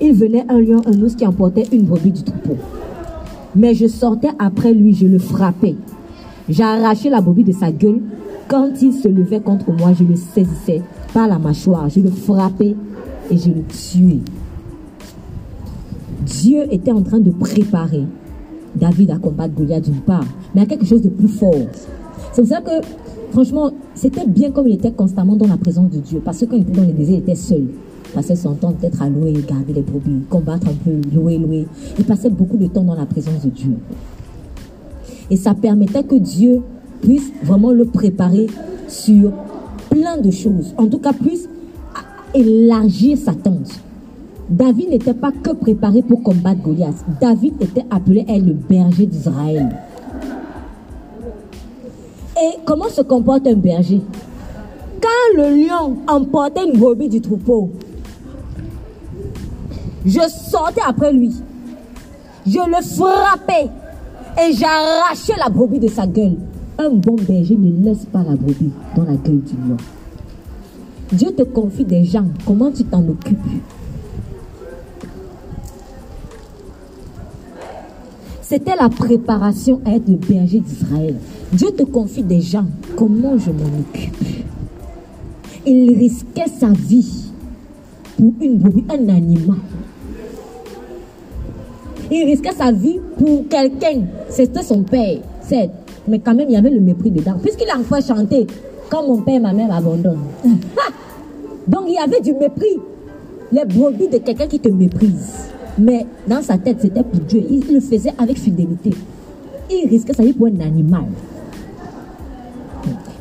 il venait un lion, un ours qui emportait une brebis du troupeau. Mais je sortais après lui, je le frappais. J'ai arraché la brebis de sa gueule quand il se levait contre moi, je le saisissais par la mâchoire, je le frappais et je le tuais. Dieu était en train de préparer David à combattre Goliath d'une part, mais à quelque chose de plus fort. C'est pour ça que, franchement, c'était bien comme il était constamment dans la présence de Dieu. Parce que quand il était dans les déserts, il était seul. Il passait son temps peut-être à louer, garder les brebis, combattre un peu, louer, louer. Il passait beaucoup de temps dans la présence de Dieu. Et ça permettait que Dieu puisse vraiment le préparer sur plein de choses. En tout cas, puisse élargir sa tente. David n'était pas que préparé pour combattre Goliath. David était appelé être le berger d'Israël. Et comment se comporte un berger? Quand le lion emportait une brebis du troupeau, je sortais après lui. Je le frappais et j'arrachais la brebis de sa gueule. Un bon berger ne laisse pas la brebis dans la gueule du lion. Dieu te confie des gens. Comment tu t'en occupes? C'était la préparation à être le berger d'Israël. Dieu te confie des gens. Comment je m'en occupe? Il risquait sa vie pour une brebis, un animal. Il risquait sa vie pour quelqu'un. C'était son père. Mais quand même, il y avait le mépris dedans. Puisqu'il a enfin chanté, quand mon père et ma mère m'abandonnent. [laughs] Donc il y avait du mépris. Les brebis de quelqu'un qui te méprise. Mais dans sa tête, c'était pour Dieu. Il le faisait avec fidélité. Il risquait sa vie pour un animal.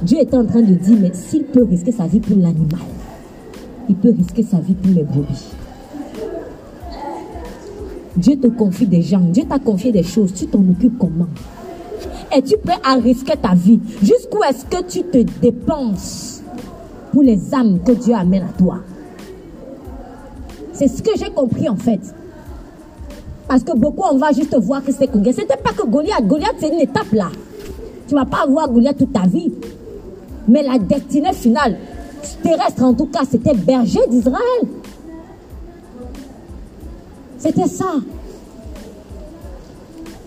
Dieu était en train de dire, mais s'il peut risquer sa vie pour l'animal, il peut risquer sa vie pour les brebis. Dieu te confie des gens, Dieu t'a confié des choses, tu t'en occupes comment? Es-tu prêt à risquer ta vie Jusqu'où est-ce que tu te dépenses pour les âmes que Dieu amène à toi? C'est ce que j'ai compris en fait. Parce que beaucoup, on va juste voir que c'est Goliath. Ce n'était pas que Goliath. Goliath, c'est une étape là. Tu vas pas voir Goliath toute ta vie. Mais la destinée finale, terrestre en tout cas, c'était berger d'Israël. C'était ça.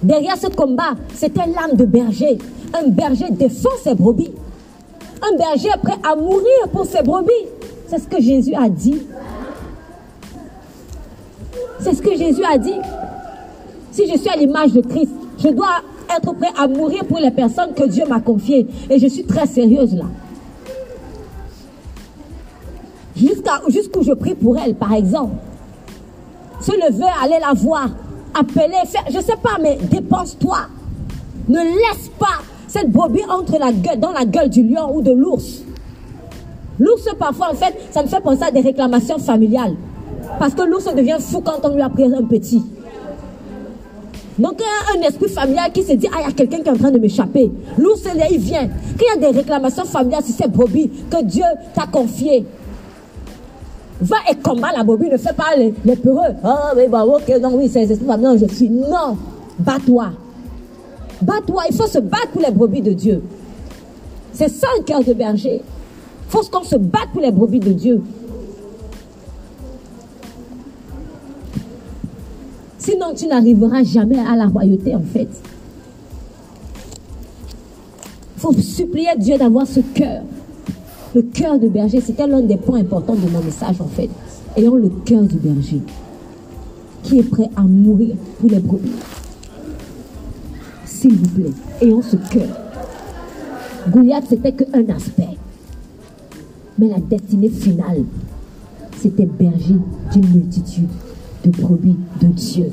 Derrière ce combat, c'était l'âme de berger. Un berger défend ses brebis. Un berger est prêt à mourir pour ses brebis. C'est ce que Jésus a dit. C'est ce que Jésus a dit. Si je suis à l'image de Christ, je dois être prêt à mourir pour les personnes que Dieu m'a confiées. Et je suis très sérieuse là. Jusqu'où je prie pour elle, par exemple. Se lever, aller la voir, appeler, faire, je sais pas, mais dépense-toi. Ne laisse pas cette brebis entre la gueule, dans la gueule du lion ou de l'ours. L'ours, parfois, en fait, ça me fait penser à des réclamations familiales. Parce que l'ours devient fou quand on lui a pris un petit. Donc, un esprit familial qui se dit, ah, il y a quelqu'un qui est en train de m'échapper. L'ours, il vient. Qu'il y a des réclamations familiales sur ces brebis que Dieu t'a confiées. Va et combat la brebis, ne fais pas les, peureux. Ah, oui, bah, ok, non, oui, c'est non, je suis. Non, bats-toi. Bats-toi, il faut se battre pour les brebis de Dieu. C'est ça un cœur de berger. Il faut qu'on se batte pour les brebis de Dieu. Sinon, tu n'arriveras jamais à la royauté, en fait. Il faut supplier Dieu d'avoir ce cœur. Le cœur de berger, c'était l'un des points importants de mon message, en fait. Ayant le cœur du berger, qui est prêt à mourir pour les brebis. S'il vous plaît, ayons ce cœur. Goliath, c'était qu'un aspect. Mais la destinée finale, c'était berger d'une multitude de brebis de Dieu.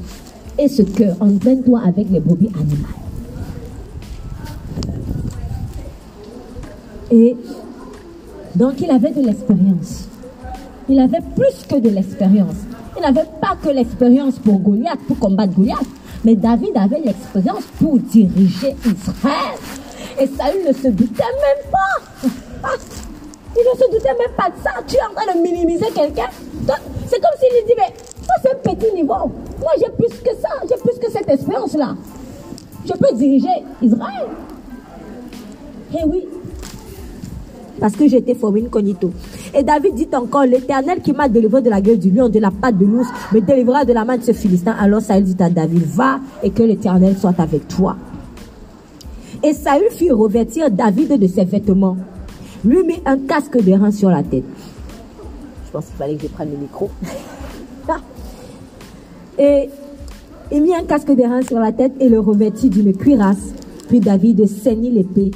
Et ce cœur, entraîne-toi avec les brebis animales. Et donc il avait de l'expérience. Il avait plus que de l'expérience. Il n'avait pas que l'expérience pour Goliath, pour combattre Goliath, mais David avait l'expérience pour diriger Israël. Et Saül ne se doutait même pas. Ah, il ne se doutait même pas de ça. Tu es en train de minimiser quelqu'un. C'est comme s'il lui dit, mais ça c'est un petit niveau. Moi j'ai plus que ça, j'ai plus que cette expérience-là. Je peux diriger Israël. Eh oui. Parce que j'étais formé incognito. Et David dit encore, l'éternel qui m'a délivré de la gueule du lion, de la patte de l'ours, me délivrera de la main de ce Philistin. Alors Saül dit à David, va et que l'éternel soit avec toi. Et Saül fit revêtir David de ses vêtements, lui mit un casque de rein sur la tête. Je pense qu'il fallait que je prenne le micro. [laughs] Et Il mit un casque d'airain sur la tête et le revêtit d'une cuirasse. Puis David ceignit l'épée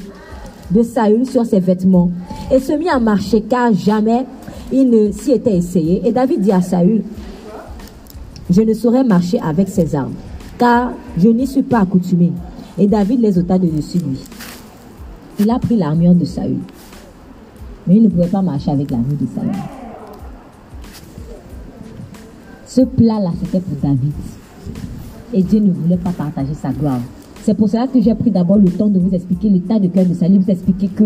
de Saül sur ses vêtements et se mit à marcher car jamais il ne s'y était essayé. Et David dit à Saül, je ne saurais marcher avec ces armes, car je n'y suis pas accoutumé. Et David les ôta de dessus lui. Il a pris l'armure de Saül. Mais il ne pouvait pas marcher avec l'armure de Saül. Ce plat-là, c'était pour David. Et Dieu ne voulait pas partager sa gloire. C'est pour cela que j'ai pris d'abord le temps de vous expliquer l'état de cœur de Saül, vous expliquer que,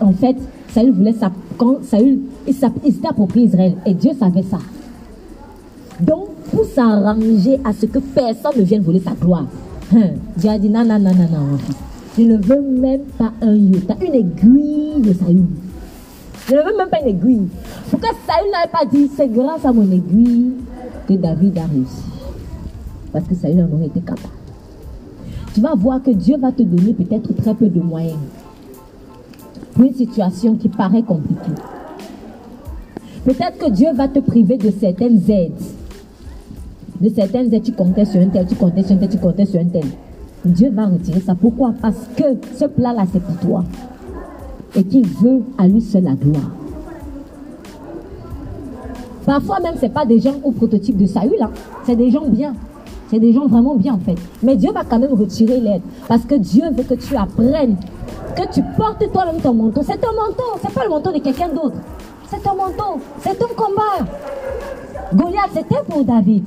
en fait, Saül voulait ça. Quand Saül, il s'était approprié Israël. Et Dieu savait ça. Donc, pour s'arranger à ce que personne ne vienne voler sa gloire, hein, Dieu a dit non, non, non, non, non. Je ne veux même pas un iota, une aiguille de Saül. Je ne veux même pas une aiguille. Pourquoi Saül n'avait pas dit c'est grâce à mon aiguille que David a réussi Parce que Saül en aurait été capable. Tu vas voir que Dieu va te donner peut-être très peu de moyens pour une situation qui paraît compliquée. Peut-être que Dieu va te priver de certaines aides. De certaines aides, tu comptais sur un tel, tu comptais sur un tel, tu comptais sur un tel. Dieu va retirer ça. Pourquoi? Parce que ce plat-là, c'est pour toi. Et qu'il veut à lui seul la gloire. Parfois même, ce n'est pas des gens au prototype de Saül, hein. c'est des gens bien. C'est des gens vraiment bien en fait. Mais Dieu va quand même retirer l'aide. Parce que Dieu veut que tu apprennes, que tu portes toi-même ton manteau. C'est ton manteau, c'est pas le manteau de quelqu'un d'autre. C'est ton manteau, c'est ton combat. Goliath, c'était pour David.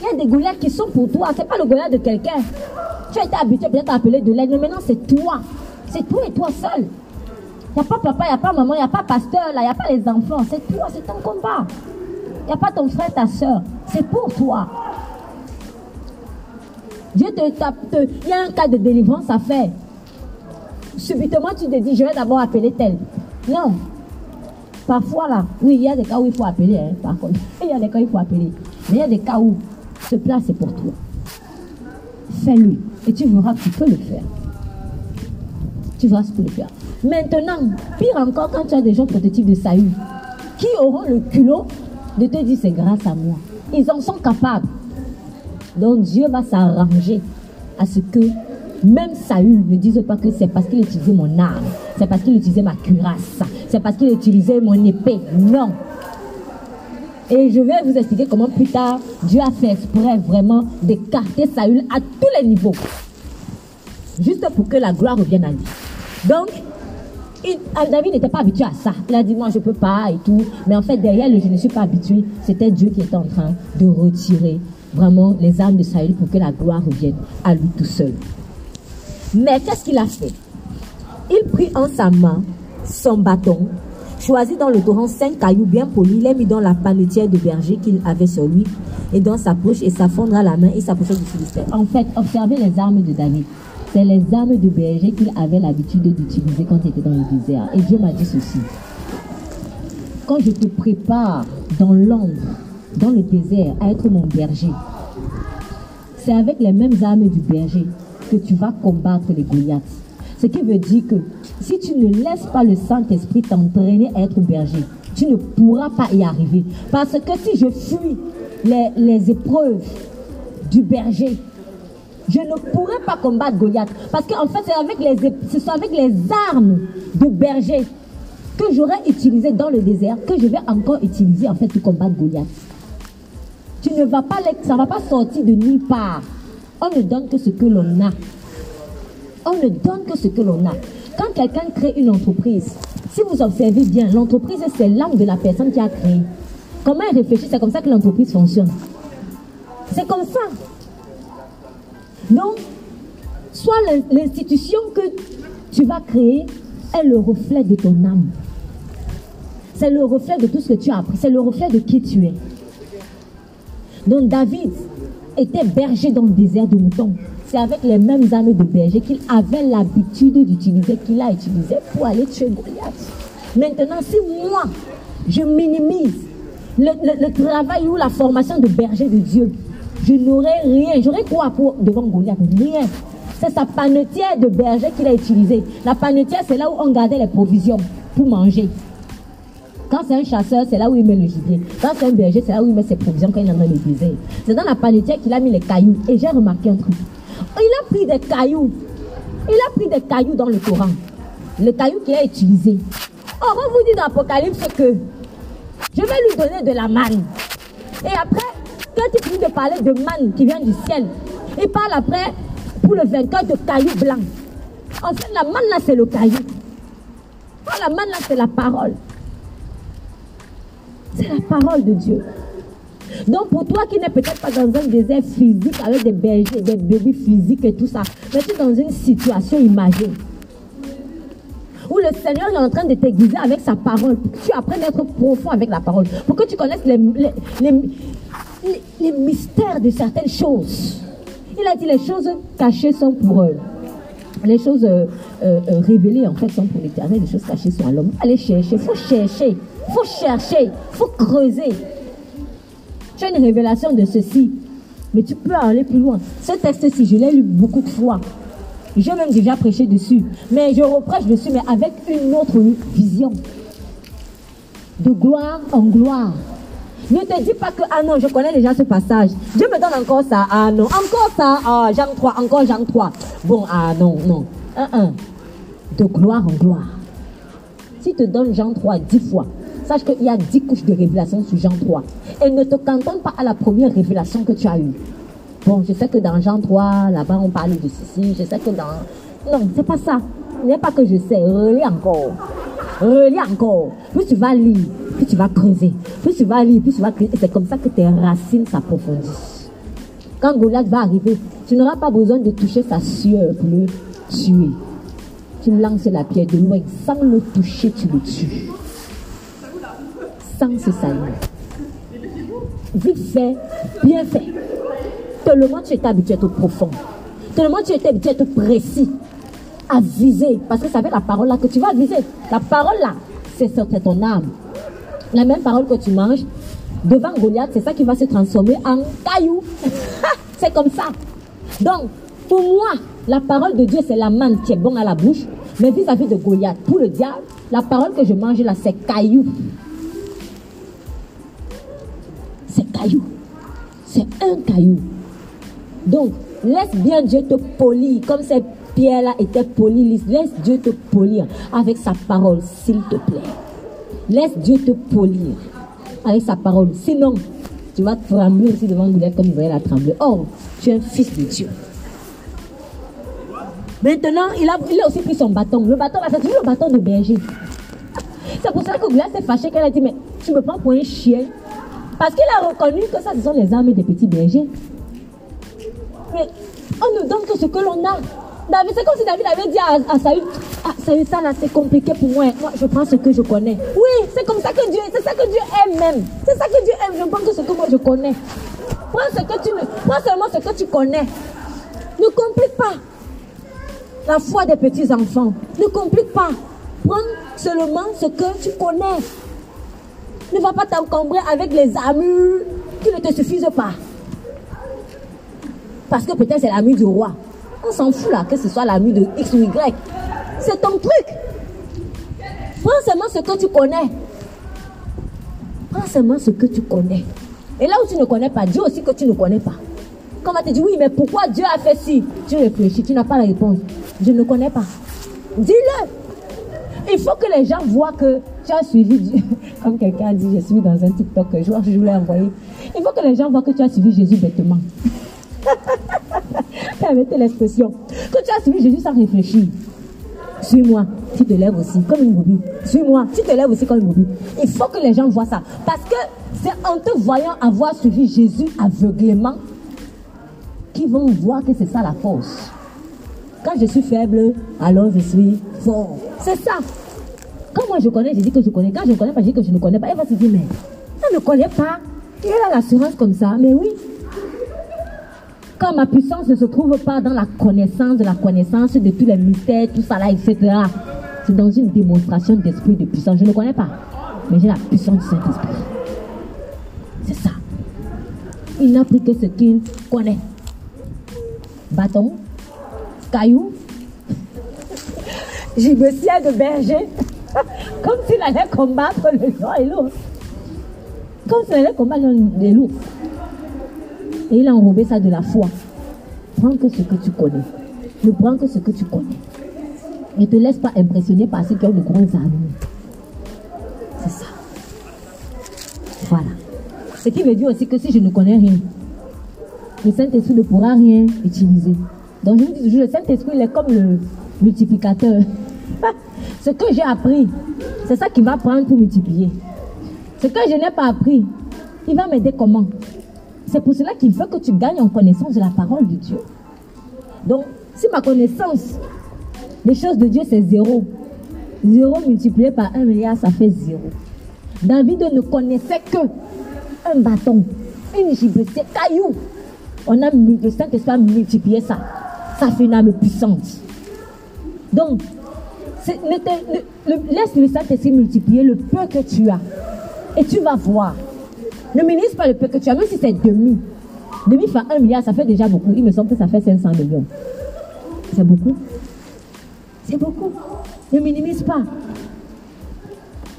Il y a des Goliaths qui sont pour toi. C'est pas le Goliath de quelqu'un. Tu as été habitué peut-être à appeler de l'aide, mais maintenant c'est toi. C'est toi et toi seul. Il n'y a pas papa, il n'y a pas maman, il n'y a pas pasteur, il n'y a pas les enfants. C'est toi, c'est ton combat. Il n'y a pas ton frère, ta soeur. C'est pour toi. Dieu te tape. Il y a un cas de délivrance à faire. Subitement, tu te dis, je vais d'abord appeler tel. Non. Parfois, là, oui, il y a des cas où il faut appeler, hein, par contre. [laughs] Il y a des cas où il faut appeler. Mais il y a des cas où ce plat, c'est pour toi. Fais-le. Et tu verras que tu peux le faire. Tu verras que tu peux le faire. Maintenant, pire encore, quand tu as des gens prototypes de Saül, qui auront le culot de te dire c'est grâce à moi. Ils en sont capables. Donc Dieu va s'arranger à ce que même Saül ne dise pas que c'est parce qu'il utilisait mon arme, c'est parce qu'il utilisait ma cuirasse, c'est parce qu'il utilisait mon épée. Non. Et je vais vous expliquer comment plus tard Dieu a fait exprès vraiment d'écarter Saül à tous les niveaux. Juste pour que la gloire revienne à lui. Donc, David n'était pas habitué à ça. Il a dit, moi, je ne peux pas et tout. Mais en fait, derrière le je ne suis pas habitué, c'était Dieu qui était en train de retirer vraiment les armes de Saül pour que la gloire revienne à lui tout seul. Mais qu'est-ce qu'il a fait? Il prit en sa main son bâton, choisit dans le torrent cinq cailloux bien polis, les mit dans la panetière de berger qu'il avait sur lui et dans sa poche et s'affondra la main et s'approcha du Philistère. En fait, observez les armes de David. C'est les armes de berger qu'il avait l'habitude d'utiliser quand il était dans le désert. Et Dieu m'a dit ceci. Quand je te prépare dans l'ombre, dans le désert, à être mon berger, c'est avec les mêmes armes du berger que tu vas combattre les Goliaths. Ce qui veut dire que si tu ne laisses pas le Saint-Esprit t'entraîner à être berger, tu ne pourras pas y arriver. Parce que si je fuis les, les épreuves du berger, je ne pourrai pas combattre Goliath. Parce qu'en fait, c'est avec les, ce sont avec les armes de berger que j'aurais utilisé dans le désert que je vais encore utiliser en fait pour combattre Goliath. Tu ne vas pas, ça ne va pas sortir de nulle part. On ne donne que ce que l'on a. On ne donne que ce que l'on a. Quand quelqu'un crée une entreprise, si vous observez bien, l'entreprise, c'est l'âme de la personne qui a créé. Comment elle réfléchit, c'est comme ça que l'entreprise fonctionne. C'est comme ça. Donc, soit l'institution que tu vas créer est le reflet de ton âme. C'est le reflet de tout ce que tu as appris. C'est le reflet de qui tu es. Donc David était berger dans le désert de moutons. C'est avec les mêmes armes de berger qu'il avait l'habitude d'utiliser, qu'il a utilisé pour aller tuer Goliath. Maintenant, si moi, je minimise le, travail ou la formation de berger de Dieu, je n'aurais rien. J'aurais quoi pour, devant Goliath? Rien. C'est sa panetière de berger qu'il a utilisée. La panetière, c'est là où on gardait les provisions pour manger. Quand c'est un chasseur, c'est là où il met le gibier. Quand c'est un berger, c'est là où il met ses provisions quand il est dans le désert. C'est dans la panetière qu'il a mis les cailloux. Et j'ai remarqué un truc. Il a pris des cailloux. Il a pris des cailloux dans le Coran. Les cailloux qu'il a utilisés. Or, on vous dit dans l'Apocalypse que je vais lui donner de la manne. Et après, quand il finit de parler de manne qui vient du ciel, il parle après pour le vainqueur de cailloux blancs. En fait, la manne là, c'est le caillou. Oh, la manne là, c'est la parole. C'est la parole de Dieu. Donc pour toi qui n'es peut-être pas dans un désert physique avec des bergers, des bébés physiques et tout ça, mais tu es dans une situation imagée où le Seigneur est en train de t'aiguiser avec sa parole, pour que tu apprennes à être profond avec la parole, pour que tu connaisses les, les, les, mystères de certaines choses. Il a dit les choses cachées sont pour eux. Les choses euh, euh, euh, révélées, en fait, sont pour l'éternel. Les choses cachées sont à l'homme. Allez chercher. Il faut chercher. Faut chercher. Faut creuser. Tu as une révélation de ceci. Mais tu peux aller plus loin. Ce texte-ci, je l'ai lu beaucoup de fois. J'ai même déjà prêché dessus. Mais je reprêche dessus, mais avec une autre vision. De gloire en gloire. Ne te dis pas que, ah non, je connais déjà ce passage. Dieu me donne encore ça. Ah non, encore ça. Ah, Jean 3, encore Jean 3. Bon, ah non, non. Un, un. De gloire en gloire. Si te donne Jean 3 dix fois, qu'il y a dix couches de révélation sur Jean 3. Et ne te cantonne pas à la première révélation que tu as eue. Bon, je sais que dans Jean 3, là-bas, on parle de ceci. Je sais que dans... Non, c'est pas ça. N'est pas que je sais. Relis encore. Relis encore. Plus tu vas lire, plus tu vas creuser. Plus tu vas lire, plus tu vas creuser. C'est comme ça que tes racines s'approfondissent. Quand Goliath va arriver, tu n'auras pas besoin de toucher sa sueur pour le tuer. Tu lances la pierre de loin. Sans le toucher, tu le tues. Sans salir. Vite fait, bien fait. Tellement tu étais habitué à être profond. Tellement tu étais habitué à être précis. À viser. Parce que ça fait la parole là que tu vas viser. La parole là, c'est ton âme. La même parole que tu manges, devant Goliath, c'est ça qui va se transformer en caillou. [laughs] c'est comme ça. Donc, pour moi, la parole de Dieu, c'est la manne qui est bonne à la bouche. Mais vis-à-vis de Goliath, pour le diable, la parole que je mange là, c'est caillou. C'est un caillou. Donc, laisse bien Dieu te polir, comme ces pierres-là étaient polies. Laisse Dieu te polir avec sa parole, s'il te plaît. Laisse Dieu te polir avec sa parole. Sinon, tu vas trembler aussi devant Goliath comme il va la trembler. Oh, tu es un fils de Dieu. Maintenant, il a, il a aussi pris son bâton. Le bâton, c'est toujours le bâton de berger. C'est pour ça que Goliath s'est fâché qu'elle a dit, mais tu me prends pour un chien. Parce qu'il a reconnu que ça, ce sont les armes des petits bergers. Mais on ne donne que ce que l'on a. David, c'est comme si David avait dit à, Saül, ah, Saül, ça là, c'est compliqué pour moi. Moi, je prends ce que je connais. Oui, c'est comme ça que Dieu, c'est ça que Dieu aime même. C'est ça que Dieu aime. Je prends que ce que moi je connais. Prends ce que tu, prends seulement ce que tu connais. Ne complique pas la foi des petits enfants. Ne complique pas. Prends seulement ce que tu connais. Ne va pas t'encombrer avec les armures qui ne te suffisent pas. Parce que peut-être c'est l'ami du roi. On s'en fout là, que ce soit l'ami de X ou Y. C'est ton truc. Prends seulement ce que tu connais. Prends seulement ce que tu connais. Et là où tu ne connais pas, dis aussi que tu ne connais pas. Quand on va te dire, oui, mais pourquoi Dieu a fait ci? Tu réfléchis, tu n'as pas la réponse. Je ne connais pas. Dis-le. Il faut que les gens voient que suivi. [laughs] Comme quelqu'un dit, je suis dans un TikTok, je, je voulais envoyer. Il faut que les gens voient que tu as suivi Jésus bêtement. [laughs] Permettez l'expression. Que tu as suivi Jésus sans réfléchir. Suis-moi, tu te lèves aussi comme une bobine. Suis-moi, tu te lèves aussi comme une bobine. Il faut que les gens voient ça. Parce que c'est en te voyant avoir suivi Jésus aveuglément qu'ils vont voir que c'est ça la force. Quand je suis faible, alors je suis fort. C'est ça. Quand moi je connais, je dis que je connais. Quand je ne connais pas, je dis que je ne connais pas. Elle va se dire, mais elle ne connaît pas. Elle a l'assurance comme ça. Mais oui, quand ma puissance ne se trouve pas dans la connaissance de la connaissance de tous les mystères, tout ça là, etc. C'est dans une démonstration d'esprit de puissance. Je ne connais pas, mais j'ai la puissance du Saint-Esprit. C'est ça. Il n'a pris que ce qu'il connaît. Bâton, caillou, [laughs] gibecier de berger. Comme s'il allait combattre le lion et l'ours. Comme s'il allait combattre le l'ours. Et il a enrobé ça de la foi. Prends que ce que tu connais. Ne prends que ce que tu connais. Ne te laisse pas impressionner par ceux qui ont de grandes armées. C'est ça. Voilà. Ce qui veut dire aussi que si je ne connais rien, le Saint-Esprit ne pourra rien utiliser. Donc je vous dis toujours, le Saint-Esprit, il est comme le multiplicateur. [laughs] Ce que j'ai appris, c'est ça qui va prendre pour multiplier. Ce que je n'ai pas appris, il va m'aider comment? C'est pour cela qu'il veut que tu gagnes en connaissance de la parole de Dieu. Donc, si ma connaissance des choses de Dieu, c'est zéro. Zéro multiplié par un milliard, ça fait zéro. David ne connaissait que un bâton, une c'est caillou. On a le Saint-Esprit multiplié ça. Ça fait une âme puissante. Donc, laisse le Saint-Esprit multiplier le peu que tu as. Et tu vas voir. Ne ministre pas le peu que tu as, même si c'est demi. Demi fait un milliard, ça fait déjà beaucoup. Il me semble que ça fait 500 millions. C'est beaucoup. C'est beaucoup. Ne minimise pas.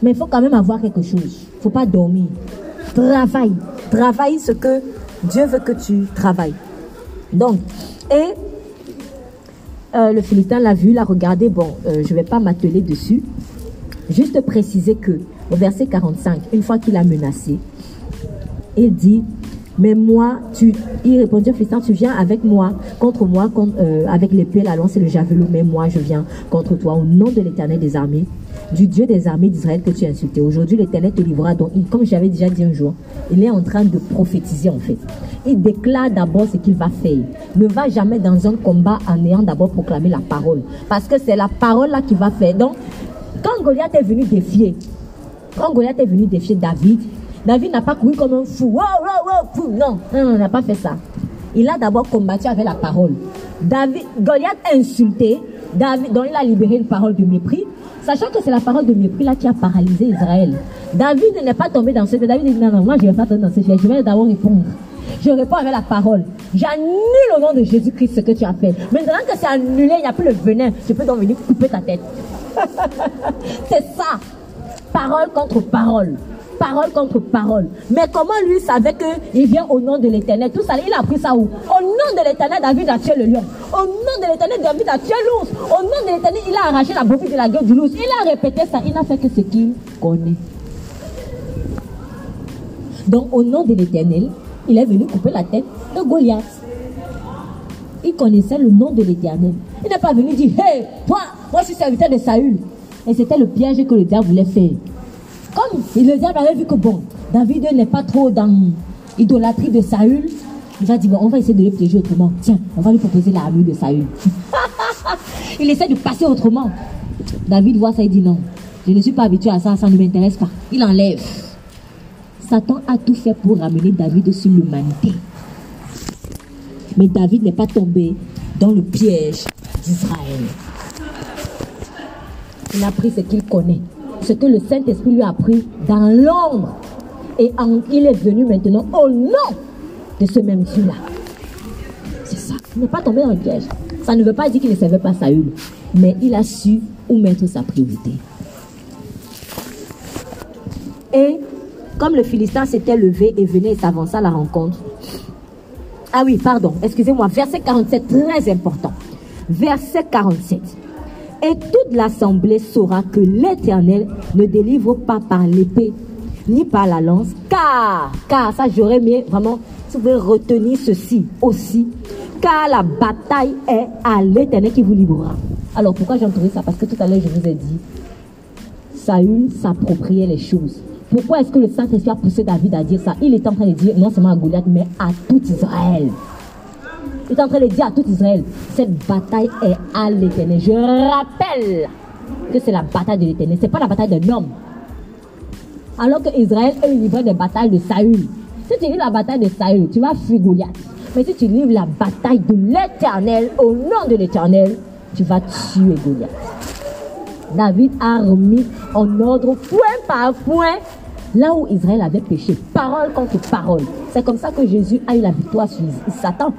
Mais il faut quand même avoir quelque chose. Il ne faut pas dormir. Travaille. Travaille ce que Dieu veut que tu travailles. Donc, et le Philistin l'a vu, l'a regardé. Bon, euh, je ne vais pas m'atteler dessus. Juste préciser que au verset 45, une fois qu'il a menacé, il dit mais moi, tu, il répondit Philistin, tu viens avec moi, contre moi, euh, avec l'épée, la lance et le javelot, mais moi, je viens contre toi au nom de l'éternel des armées, du Dieu des armées d'Israël que tu as insulté. Aujourd'hui, l'éternel te livrera. Donc, comme j'avais déjà dit un jour, il est en train de prophétiser en fait. Il déclare d'abord ce qu'il va faire. Ne va jamais dans un combat en ayant d'abord proclamé la parole. Parce que c'est la parole là qui va faire. Donc, quand Goliath est venu défier, quand Goliath est venu défier David, David n'a pas couru comme un fou. Non, non, non, n'a pas fait ça. Il a d'abord combattu avec la parole. David, Goliath insulté, David, donc il a libéré une parole de mépris, sachant que c'est la parole de mépris là qui a paralysé Israël. David n'est pas tombé dans ce fait. David dit non, non, moi je ne vais pas tomber dans ce fait. Je vais d'abord répondre. Je réponds avec la parole. J'annule au nom de Jésus-Christ ce que tu as fait. Maintenant que c'est annulé, il n'y a plus le venin. Je peux donc venir couper ta tête. [laughs] c'est ça. Parole contre parole parole contre parole. Mais comment lui savait qu'il vient au nom de l'éternel? Tout ça, il a appris ça où? Au nom de l'éternel, David a tué le lion. Au nom de l'éternel, David a tué l'ours. Au nom de l'éternel, il a arraché la brebis de la gueule du loup. Il a répété ça. Il n'a fait que ce qu'il connaît. Donc, au nom de l'éternel, il est venu couper la tête de Goliath. Il connaissait le nom de l'éternel. Il n'est pas venu dire Hé, toi, moi je suis serviteur de Saül. Et c'était le piège que le diable voulait faire. Comme le diable avait vu que bon, David n'est pas trop dans l'idolâtrie de Saül, il va dire bon, on va essayer de le piéger autrement. Tiens, on va lui proposer l'armure de Saül. [laughs] il essaie de passer autrement. David voit ça, il dit non, je ne suis pas habitué à ça, ça ne m'intéresse pas. Il enlève. Satan a tout fait pour ramener David sur l'humanité. Mais David n'est pas tombé dans le piège d'Israël. Il a pris ce qu'il connaît ce que le Saint-Esprit lui a appris dans l'ombre. Et il est venu maintenant au nom de ce même Dieu-là. C'est ça. Il n'est pas tombé dans le piège. Ça ne veut pas dire qu'il ne savait pas Saül. Mais il a su où mettre sa priorité. Et comme le Philistin s'était levé et venait et s'avança à la rencontre. Ah oui, pardon, excusez-moi. Verset 47, très important. Verset 47. Et toute l'assemblée saura que l'Éternel ne délivre pas par l'épée ni par la lance, car, car, ça j'aurais aimé vraiment, si vous pouvez retenir ceci aussi, car la bataille est à l'Éternel qui vous livrera. Alors pourquoi j'ai entendu ça? Parce que tout à l'heure je vous ai dit, Saül s'appropriait les choses. Pourquoi est-ce que le Saint-Esprit a poussé David à dire ça? Il est en train de dire non seulement à Goliath, mais à tout Israël. Il est en train de dire à tout Israël, cette bataille est à l'éternel. Je rappelle que c'est la bataille de l'éternel. Ce n'est pas la bataille d'un homme. Alors que Israël est livré des batailles de Saül. Si tu livres la bataille de Saül, tu vas fuir Goliath. Mais si tu livres la bataille de l'éternel, au nom de l'éternel, tu vas tuer Goliath. David a remis en ordre point par point là où Israël avait péché, parole contre parole. C'est comme ça que Jésus a eu la victoire sur Satan.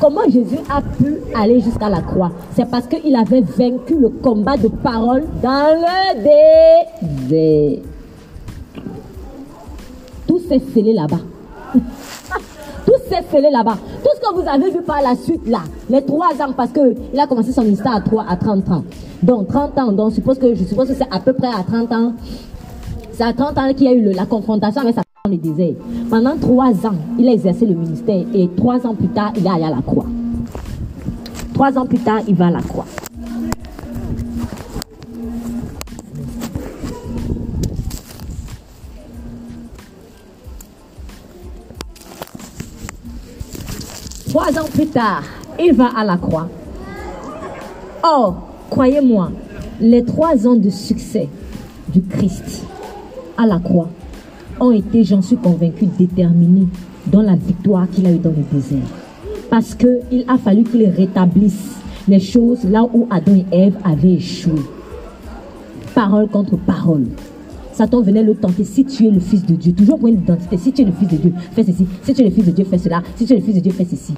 Comment Jésus a pu aller jusqu'à la croix? C'est parce qu'il avait vaincu le combat de parole dans le disait, tout s'est scellé là-bas. [laughs] tout s'est scellé là-bas. Tout ce que vous avez vu par la suite là, les trois ans, parce qu'il a commencé son histoire à, 3, à 30 ans. Donc 30 ans, donc suppose que, je suppose que c'est à peu près à 30 ans. C'est à 30 ans qu'il y a eu la confrontation avec femme le désert. Pendant trois ans, il a exercé le ministère et trois ans plus tard, il est allé à la croix. Trois ans plus tard, il va à la croix. Trois ans plus tard, il va à la croix. Or, croyez-moi, les trois ans de succès du Christ à la croix ont été, j'en suis convaincu, déterminés dans la victoire qu'il a eue dans le désert. Parce qu'il a fallu qu'il rétablisse les choses là où Adam et Ève avaient échoué. Parole contre parole. Satan venait le tenter. Si tu es le fils de Dieu, toujours pour une identité. Si tu es le fils de Dieu, fais ceci. Si tu es le fils de Dieu, fais cela. Si tu es le fils de Dieu, fais ceci.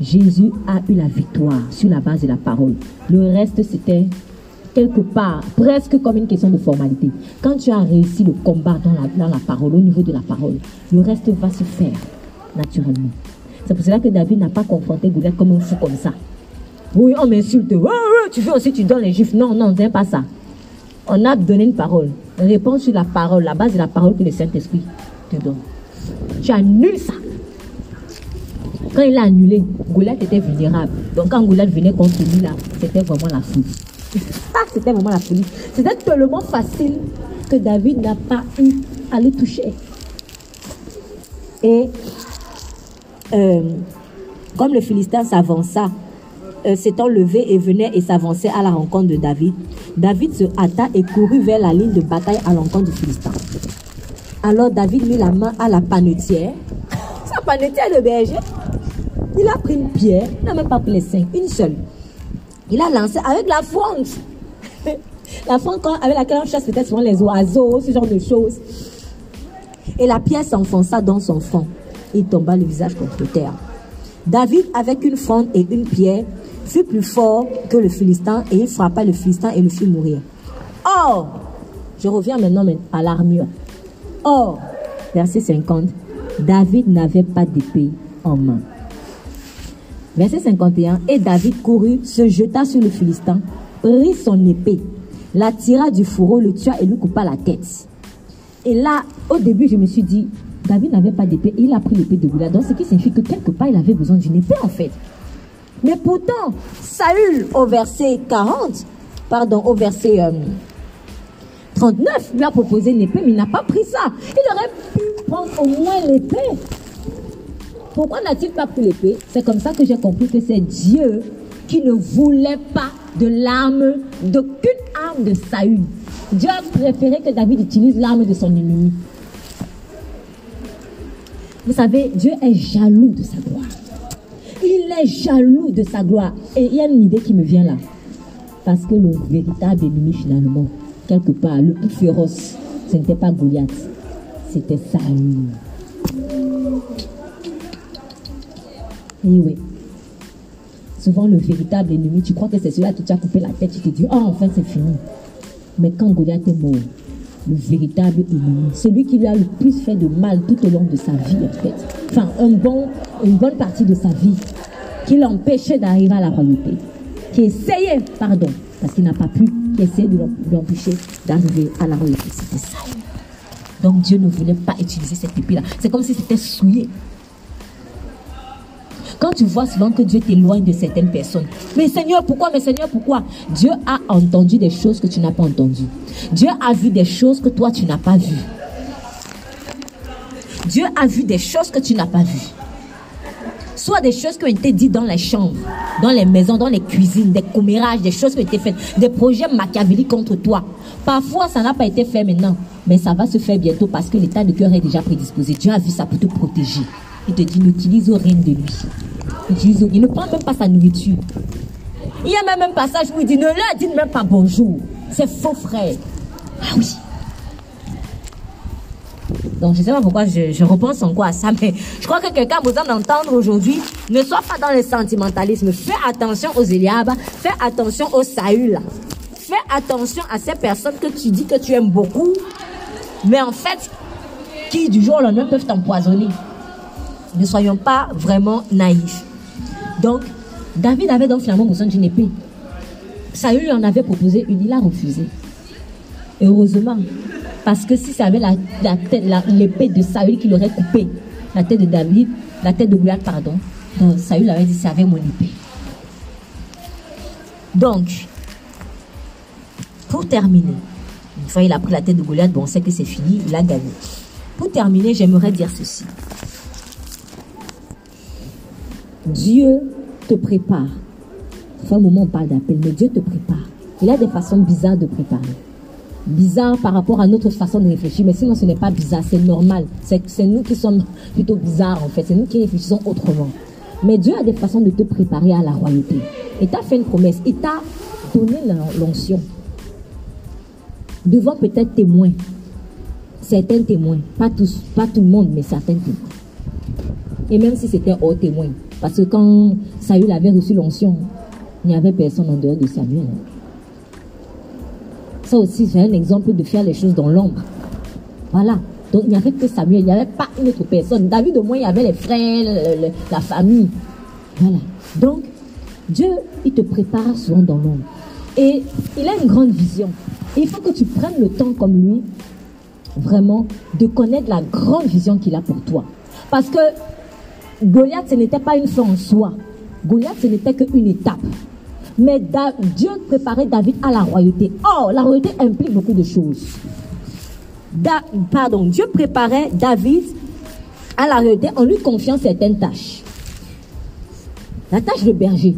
Jésus a eu la victoire sur la base de la parole. Le reste, c'était quelque part, presque comme une question de formalité. Quand tu as réussi le combat dans la, dans la parole, au niveau de la parole, le reste va se faire naturellement. C'est pour cela que David n'a pas confronté Goliath comme un fou comme ça. Oui, on m'insulte. tu veux aussi, tu donnes les juifs. Non, non, n'est pas ça. On a donné une parole. Réponds sur la parole, la base de la parole que le Saint-Esprit te donne. Tu annules ça. Quand il a annulé, Goliath était vulnérable. Donc quand Goliath venait contre lui, là, c'était vraiment la folie. Ah, c'était vraiment la folie. C'était tellement facile que David n'a pas eu à le toucher. Et euh, comme le Philistin s'avança, euh, s'étant levé et venait et s'avançait à la rencontre de David, David se hâta et courut vers la ligne de bataille à l'encontre du Philistin. Alors David mit la main à la panetière, sa panetière de berger. Il a pris une pierre, il n'a même pas pris les cinq, une seule. Il a lancé avec la fronde. la fronde avec laquelle on chasse peut-être souvent les oiseaux, ce genre de choses. Et la pierre s'enfonça dans son front. Il tomba le visage contre terre. David, avec une fronde et une pierre, fut plus fort que le Philistin et il frappa le Philistin et le fit mourir. Or, je reviens maintenant à l'armure. Or, verset 50, David n'avait pas d'épée en main. Verset 51, et David courut, se jeta sur le Philistin, prit son épée, la tira du fourreau, le tua et lui coupa la tête. Et là, au début, je me suis dit, David n'avait pas d'épée, il a pris l'épée de Goliath. Donc, ce qui signifie que quelque part, il avait besoin d'une épée, en fait. Mais pourtant, Saül, au verset 40, pardon, au verset 39, euh, lui a proposé une épée, mais il n'a pas pris ça. Il aurait pu prendre au moins l'épée. Pourquoi n'a-t-il pas pris l'épée? C'est comme ça que j'ai compris que c'est Dieu qui ne voulait pas de l'arme, d'aucune arme de Saül. Dieu a préféré que David utilise l'arme de son ennemi. Vous savez, Dieu est jaloux de sa gloire. Il est jaloux de sa gloire. Et il y a une idée qui me vient là. Parce que le véritable ennemi, finalement, quelque part, le plus féroce, ce n'était pas Goliath, c'était Saül. Oui. Souvent, le véritable ennemi, tu crois que c'est celui-là qui t'a coupé la tête, tu te dis, oh, enfin, c'est fini. Mais quand Goliath est mort, le véritable ennemi, celui qui lui a le plus fait de mal tout au long de sa vie, en fait. Enfin, un bon, une bonne partie de sa vie, qui l'empêchait d'arriver à la royauté, qui essayait, pardon, parce qu'il n'a pas pu, qui essayait de l'empêcher d'arriver à la royauté. C'était ça. Donc Dieu ne voulait pas utiliser cette épée-là. C'est comme si c'était souillé. Quand tu vois souvent que Dieu t'éloigne de certaines personnes, mais Seigneur, pourquoi Mais Seigneur, pourquoi? Dieu a entendu des choses que tu n'as pas entendues. Dieu a vu des choses que toi, tu n'as pas vues. Dieu a vu des choses que tu n'as pas vues. Soit des choses qui ont été dites dans les chambres, dans les maisons, dans les cuisines, des commérages, des choses qui ont été faites, des projets machiavéliques contre toi. Parfois, ça n'a pas été fait maintenant, mais ça va se faire bientôt parce que l'état de cœur est déjà prédisposé. Dieu a vu ça pour te protéger. Il te dit, n'utilise rien de lui. Il ne prend même pas sa nourriture. Il y a même un passage où il dit, ne leur dites même pas bonjour. C'est faux frère. Ah oui. Donc je ne sais pas pourquoi je, repense encore à ça, mais je crois que quelqu'un a besoin d'entendre aujourd'hui. Ne sois pas dans le sentimentalisme. Fais attention aux Eliab, fais attention aux Saül. fais attention à ces personnes que tu dis que tu aimes beaucoup, mais en fait, qui du jour au lendemain peuvent t'empoisonner. Ne soyons pas vraiment naïfs. Donc, David avait donc finalement besoin d'une épée. Saül lui en avait proposé une, il a refusé. Heureusement, parce que si ça avait la, l'épée de Saül qui l'aurait coupé, la tête de David, la tête de Goliath, pardon, donc Saül avait dit, c'est avec mon épée. Donc, pour terminer, une fois il a pris la tête de Goliath, bon, on sait que c'est fini, il a gagné. Pour terminer, j'aimerais dire ceci. Dieu te prépare. Enfin, un moment, on parle d'appel, mais Dieu te prépare. Il a des façons bizarres de préparer. Bizarre par rapport à notre façon de réfléchir, mais sinon ce n'est pas bizarre, c'est normal. C'est nous qui sommes plutôt bizarres en fait, c'est nous qui réfléchissons autrement. Mais Dieu a des façons de te préparer à la royauté. Et t'a fait une promesse, il t'a donné l'onction. Devant peut-être témoins, certains témoins, pas tous, pas tout le monde, mais certains témoins. Et même si c'était hors témoin, parce que quand Saül avait reçu l'onction, il n'y avait personne en dehors de Samuel. Ça aussi, c'est un exemple de faire les choses dans l'ombre. Voilà. Donc, il n'y avait que Samuel, il n'y avait pas une autre personne. David, au moins, il y avait les frères, la famille. Voilà. Donc, Dieu, il te prépare souvent dans l'ombre. Et il a une grande vision. il faut que tu prennes le temps, comme lui, vraiment, de connaître la grande vision qu'il a pour toi. Parce que Goliath, ce n'était pas une fin en soi. Goliath, ce n'était qu'une étape. Mais Dieu préparait David à la royauté. Or, la royauté implique beaucoup de choses. pardon, Dieu préparait David à la royauté en lui confiant certaines tâches. La tâche de berger.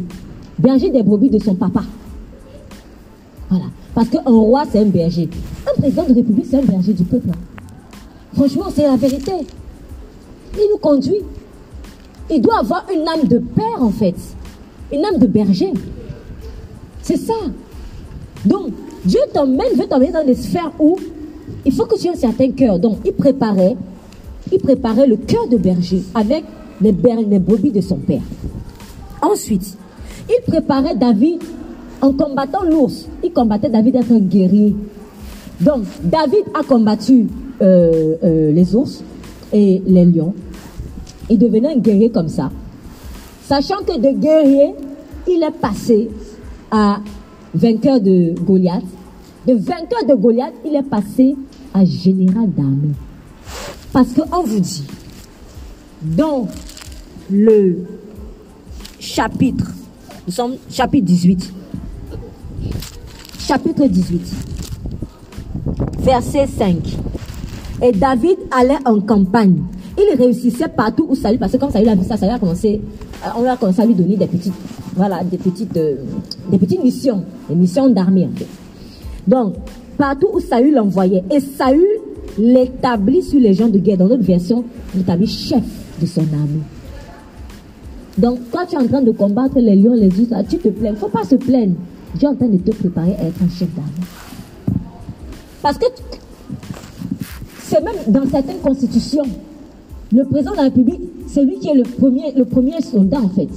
Berger des brebis de son papa. Voilà. Parce qu'un roi, c'est un berger. Un président de république, c'est un berger du peuple. Franchement, c'est la vérité. Il nous conduit. Il doit avoir une âme de père, en fait. Une âme de berger. C'est ça. Donc, Dieu t'emmène, veut t'emmener dans des sphères où il faut que tu aies un certain cœur. Donc, il préparait, il préparait le cœur de berger avec les, les brebis de son père. Ensuite, il préparait David en combattant l'ours. Il combattait David d'être un guerrier. Donc, David a combattu euh, euh, les ours et les lions. Il devenait un guerrier comme ça. Sachant que de guerrier, il est passé à vainqueur de Goliath. De vainqueur de Goliath, il est passé à général d'armée. Parce qu'on vous dit, dans le chapitre, nous sommes chapitre 18, chapitre 18, verset 5. Et David allait en campagne. Il réussissait partout où Saül, parce que comme Saül a vu ça, a commencé, euh, on a commencé à lui donner des petites voilà, des petites, euh, des petites missions, des missions d'armée en fait. Donc, partout où Saül l'envoyait, et Saül l'établit sur les gens de guerre. Dans notre version, il chef de son armée. Donc, quand tu es en train de combattre les lions, les ours, tu te plains. Il ne faut pas se plaindre. Dieu est en train de te préparer à être un chef d'armée. Parce que c'est même dans certaines constitutions, le président de la République, c'est lui qui est le premier, le premier soldat en fait.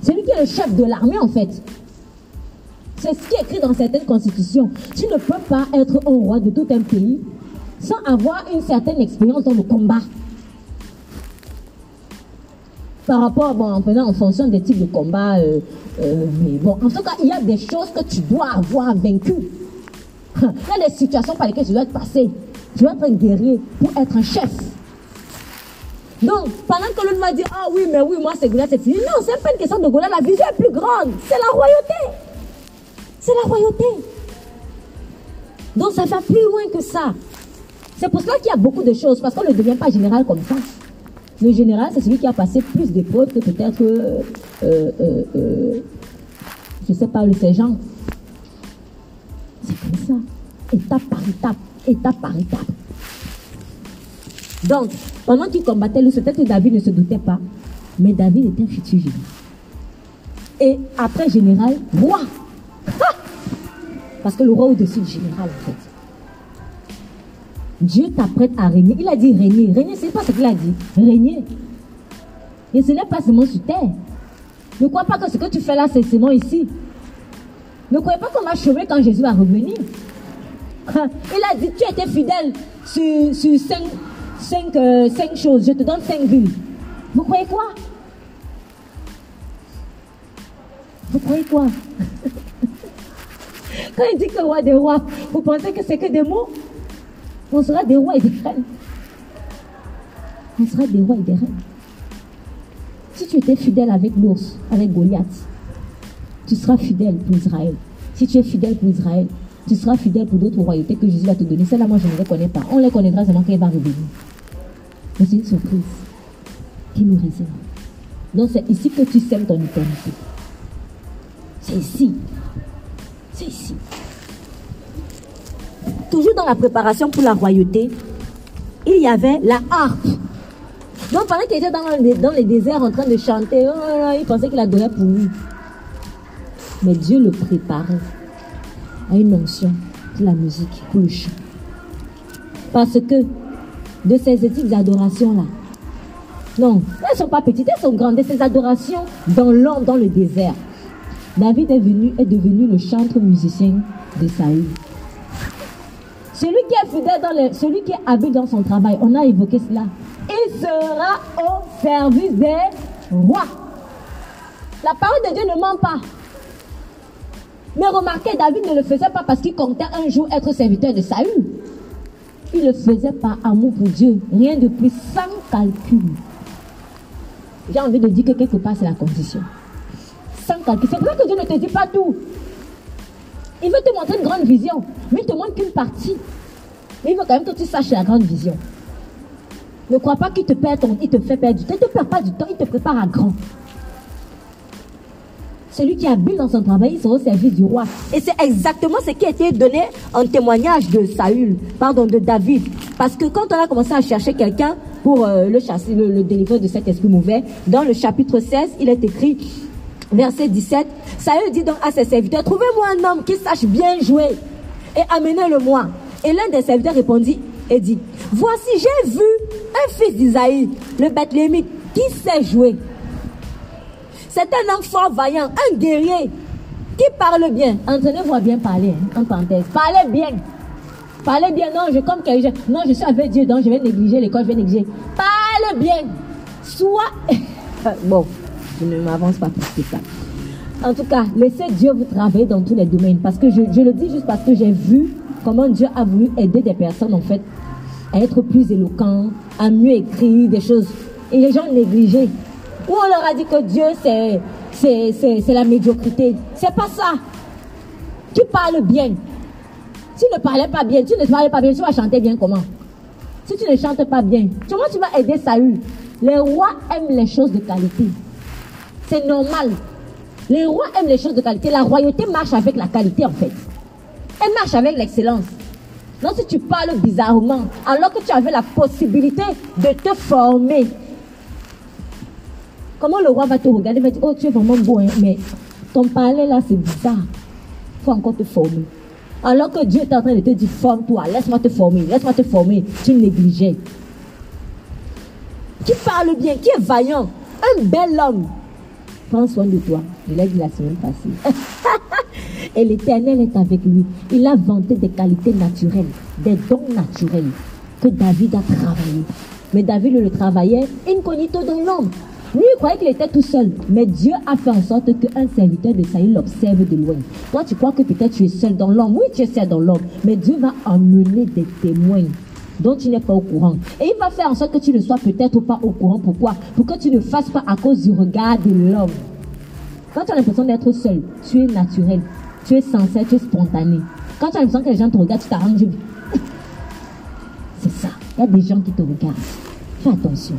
C'est lui qui est le chef de l'armée en fait. C'est ce qui est écrit dans certaines constitutions. Tu ne peux pas être un roi de tout un pays sans avoir une certaine expérience dans le combat. Par rapport, bon, en, en fonction des types de combats, euh, euh, mais bon, en tout cas, il y a des choses que tu dois avoir vaincu. [laughs] Il y a des situations par lesquelles tu dois être passé. Tu dois être un guerrier pour être un chef. Donc, pendant que l'autre m'a dit, ah oui, mais oui, moi c'est Goliath, c'est fini. Non, c'est pas une question de Goliath, la vision est plus grande. C'est la royauté. C'est la royauté. Donc, ça va plus loin que ça. C'est pour cela qu'il y a beaucoup de choses, parce qu'on ne devient pas général comme ça. Le général, c'est celui qui a passé plus d'épreuves que peut-être, euh, euh, euh, je ne sais pas, le sergent. C'est comme ça. Étape par étape, étape par étape. Donc, pendant qu'il combattait peut-être que David ne se doutait pas, mais David était un futur général. Et après général, roi. Parce que le roi au-dessus du général, en fait. Dieu t'apprête à régner. Il a dit régner. Régner, c'est pas ce qu'il a dit. Régner. Et ce n'est pas seulement sur terre. Ne crois pas que ce que tu fais là, c'est seulement ici. Ne croyez pas qu'on va chômer quand Jésus va revenir. [laughs] Il a dit, tu étais fidèle sur, sur cinq, cinq, euh, cinq choses. Je te donne cinq villes. Vous croyez quoi? Vous croyez quoi? [laughs] Quand il dit que roi des rois, vous pensez que c'est que des mots? On sera des rois et des reines. On sera des rois et des reines. Si tu étais fidèle avec l'ours, avec Goliath, tu seras fidèle pour Israël. Si tu es fidèle pour Israël, tu seras fidèle pour d'autres royautés que Jésus va te donner. Celle-là, moi, je ne les connais pas. On les connaîtra seulement quand il va revenir. Mais c'est une surprise qui nous réserve. Donc, c'est ici que tu sèmes ton éternité. C'est ici. C'est ici. Toujours dans la préparation pour la royauté, il y avait la harpe. Donc pendant qu'il était dans le, dans les déserts en train de chanter, oh, il pensait qu'il adorait pour lui. Mais Dieu le préparait à une onction pour la musique, pour le chant. Parce que de ces petites adorations-là, non, elles ne sont pas petites, elles sont grandes. De ces adorations dans l'ombre, dans le désert, David est, est devenu le chantre musicien de Saül. Celui qui est fidèle dans le, celui qui est habile dans son travail, on a évoqué cela. Il sera au service des rois. La parole de Dieu ne ment pas. Mais remarquez, David ne le faisait pas parce qu'il comptait un jour être serviteur de Saül. Il le faisait par amour pour Dieu. Rien de plus, sans calcul. J'ai envie de dire que quelque part, c'est la condition. Sans calcul. C'est vrai que Dieu ne te dit pas tout. Il veut te montrer une grande vision, mais il te montre qu'une partie. Mais il veut quand même que tu saches la grande vision. Ne crois pas qu'il te perd ton, il te fait perdre du temps. Il ne te perd pas du temps, il te prépare à grand. Celui qui habite dans son travail, il sera au service du roi. Et c'est exactement ce qui a été donné en témoignage de Saül, pardon, de David. Parce que quand on a commencé à chercher quelqu'un pour euh, le chasser, le, le délivrer de cet esprit mauvais, dans le chapitre 16, il est écrit, verset 17, Saül dit donc à ses serviteurs, trouvez-moi un homme qui sache bien jouer et amenez-le-moi. Et l'un des serviteurs répondit et dit, voici, j'ai vu un fils d'Isaïe, le Bethléemite, qui sait jouer. C'est un homme fort vaillant, un guerrier qui parle bien. Entraînez-vous à bien parler, hein, en parenthèse. Parlez bien. Parlez bien. Non, je comme. Non, je suis avec Dieu, donc je vais négliger l'école, je vais négliger. Parle bien. Soit. [laughs] bon, je ne m'avance pas plus que ça. En tout cas, laissez Dieu vous travailler dans tous les domaines. Parce que je, le dis juste parce que j'ai vu comment Dieu a voulu aider des personnes, en fait, à être plus éloquents, à mieux écrire des choses. Et les gens négligeaient. Ou on leur a dit que Dieu, c'est, la médiocrité. C'est pas ça. Tu parles bien. Tu ne parlais pas bien, tu ne parlais pas bien, tu vas chanter bien comment? Si tu ne chantes pas bien, comment tu vas aider Saül? Les rois aiment les choses de qualité. C'est normal. Les rois aiment les choses de qualité. La royauté marche avec la qualité en fait. Elle marche avec l'excellence. Non, si tu parles bizarrement, alors que tu avais la possibilité de te former, Comment le roi va te regarder va dire, oh, tu es vraiment beau, hein, mais ton parler là, c'est bizarre. Faut encore te former. Alors que Dieu est en train de te dire, forme-toi, laisse-moi te former, laisse-moi te former. Tu négligeais. Qui parle bien, qui est vaillant, un bel homme. Prends soin de toi. Je l'ai dit la semaine passée. [laughs] Et l'éternel est avec lui. Il a vanté des qualités naturelles, des dons naturels que David a travaillé. Mais David le travaillait incognito dans l'homme. Lui, il croyait qu'il était tout seul. Mais Dieu a fait en sorte qu'un serviteur de Saül l'observe de loin. Toi, tu crois que peut-être tu es seul dans l'homme. Oui, tu es seul dans l'homme. Mais Dieu va emmener des témoins dont tu n'es pas au courant. Et il va faire en sorte que tu ne sois peut-être pas au courant. Pourquoi? Pour que tu ne fasses pas à cause du regard de l'homme. Quand tu as l'impression d'être seul, tu es naturel, tu es sincère, tu es spontané. Quand tu as l'impression que les gens te regardent, tu t'arranges. [laughs] C'est ça. Il y a des gens qui te regardent. Fais attention.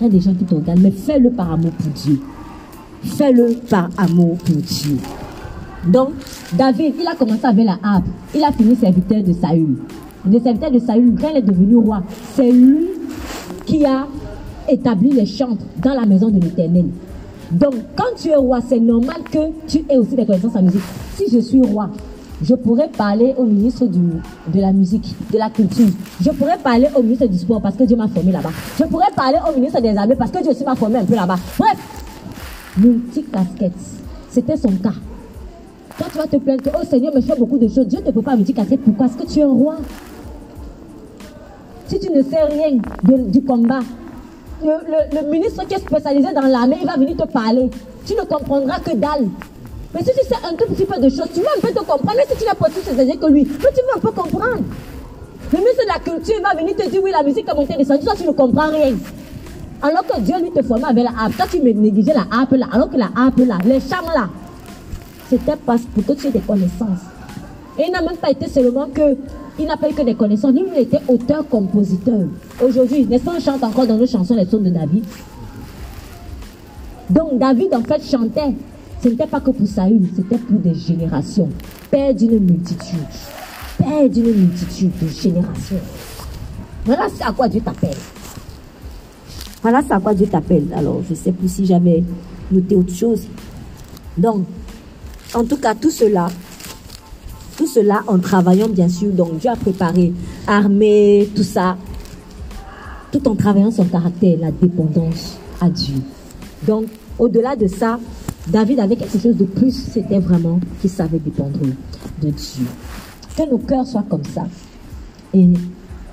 Il y a des gens qui te regardent, mais fais-le par amour pour Dieu. Fais-le par amour pour Dieu. Donc, David, il a commencé avec la harpe. Il a fini serviteur de Saül. Le serviteur de Saül, quand il est devenu roi, c'est lui qui a établi les chantres dans la maison de l'Éternel. Donc, quand tu es roi, c'est normal que tu aies aussi des connaissances en musique. Si je suis roi, je pourrais parler au ministre de la musique, de la culture. Je pourrais parler au ministre du sport parce que Dieu m'a formé là-bas. Je pourrais parler au ministre des armées parce que Dieu aussi m'a formé un peu là-bas. Bref, multi-casquette. C'était son cas. Toi, tu vas te plaindre oh Seigneur, mais je fais beaucoup de choses. Dieu ne peut pas dire pourquoi? Est-ce que tu es un roi. Si tu ne sais rien du combat, le, ministre qui est spécialisé dans l'armée, il va venir te parler. Tu ne comprendras que dalle. Mais si tu sais un tout petit peu de choses, tu vas un peu te comprendre. Même si tu n'as pas tous ces que lui, mais tu vas un peu comprendre. Le ministre de la culture va venir te dire oui, la musique a monté descendu, toi tu ne comprends rien. Alors que Dieu lui te formait avec la harpe, toi tu me négligeais la harpe là, alors que la harpe là, les chants là, c'était parce pour que tu aies des connaissances. Et il n'a même pas été seulement que, il n'a pas eu que des connaissances, il était auteur-compositeur. Aujourd'hui, n'est-ce pas, on chante encore dans nos chansons les sons de David. Donc David en fait chantait, ce n'était pas que pour Saül, c'était pour des générations. Père d'une multitude. Père d'une multitude de générations. Voilà c'est à quoi Dieu t'appelle. Voilà c'est à quoi Dieu t'appelle. Alors, je ne sais plus si j'avais noté autre chose. Donc, en tout cas, tout cela, tout cela en travaillant bien sûr. Donc Dieu a préparé armée, tout ça, tout en travaillant son caractère, la dépendance à Dieu. Donc au-delà de ça, David avait quelque chose de plus, c'était vraiment qu'il savait dépendre de Dieu. Que nos cœurs soient comme ça. Et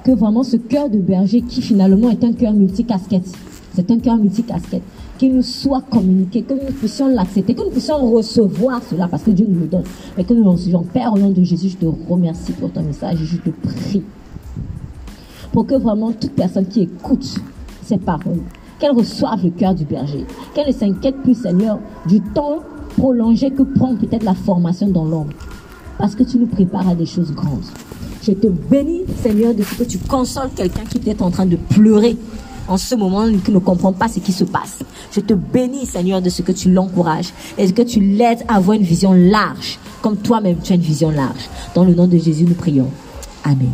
que vraiment ce cœur de berger qui finalement est un cœur multicasquette, c'est un cœur multicasquette qu'il nous soit communiqué, que nous puissions l'accepter, que nous puissions recevoir cela parce que Dieu nous le donne. Mais que nous l'enseignions. Père, au nom de Jésus, je te remercie pour ton message et je te prie pour que vraiment toute personne qui écoute ces paroles, qu'elle reçoive le cœur du berger, qu'elle ne s'inquiète plus, Seigneur, du temps prolongé que prend peut-être la formation dans l'homme. Parce que tu nous prépares à des choses grandes. Je te bénis, Seigneur, de ce que tu consoles quelqu'un qui était en train de pleurer en ce moment qui ne comprend pas ce qui se passe. Je te bénis, Seigneur, de ce que tu l'encourages et que tu l'aides à avoir une vision large, comme toi-même tu as une vision large. Dans le nom de Jésus, nous prions. Amen.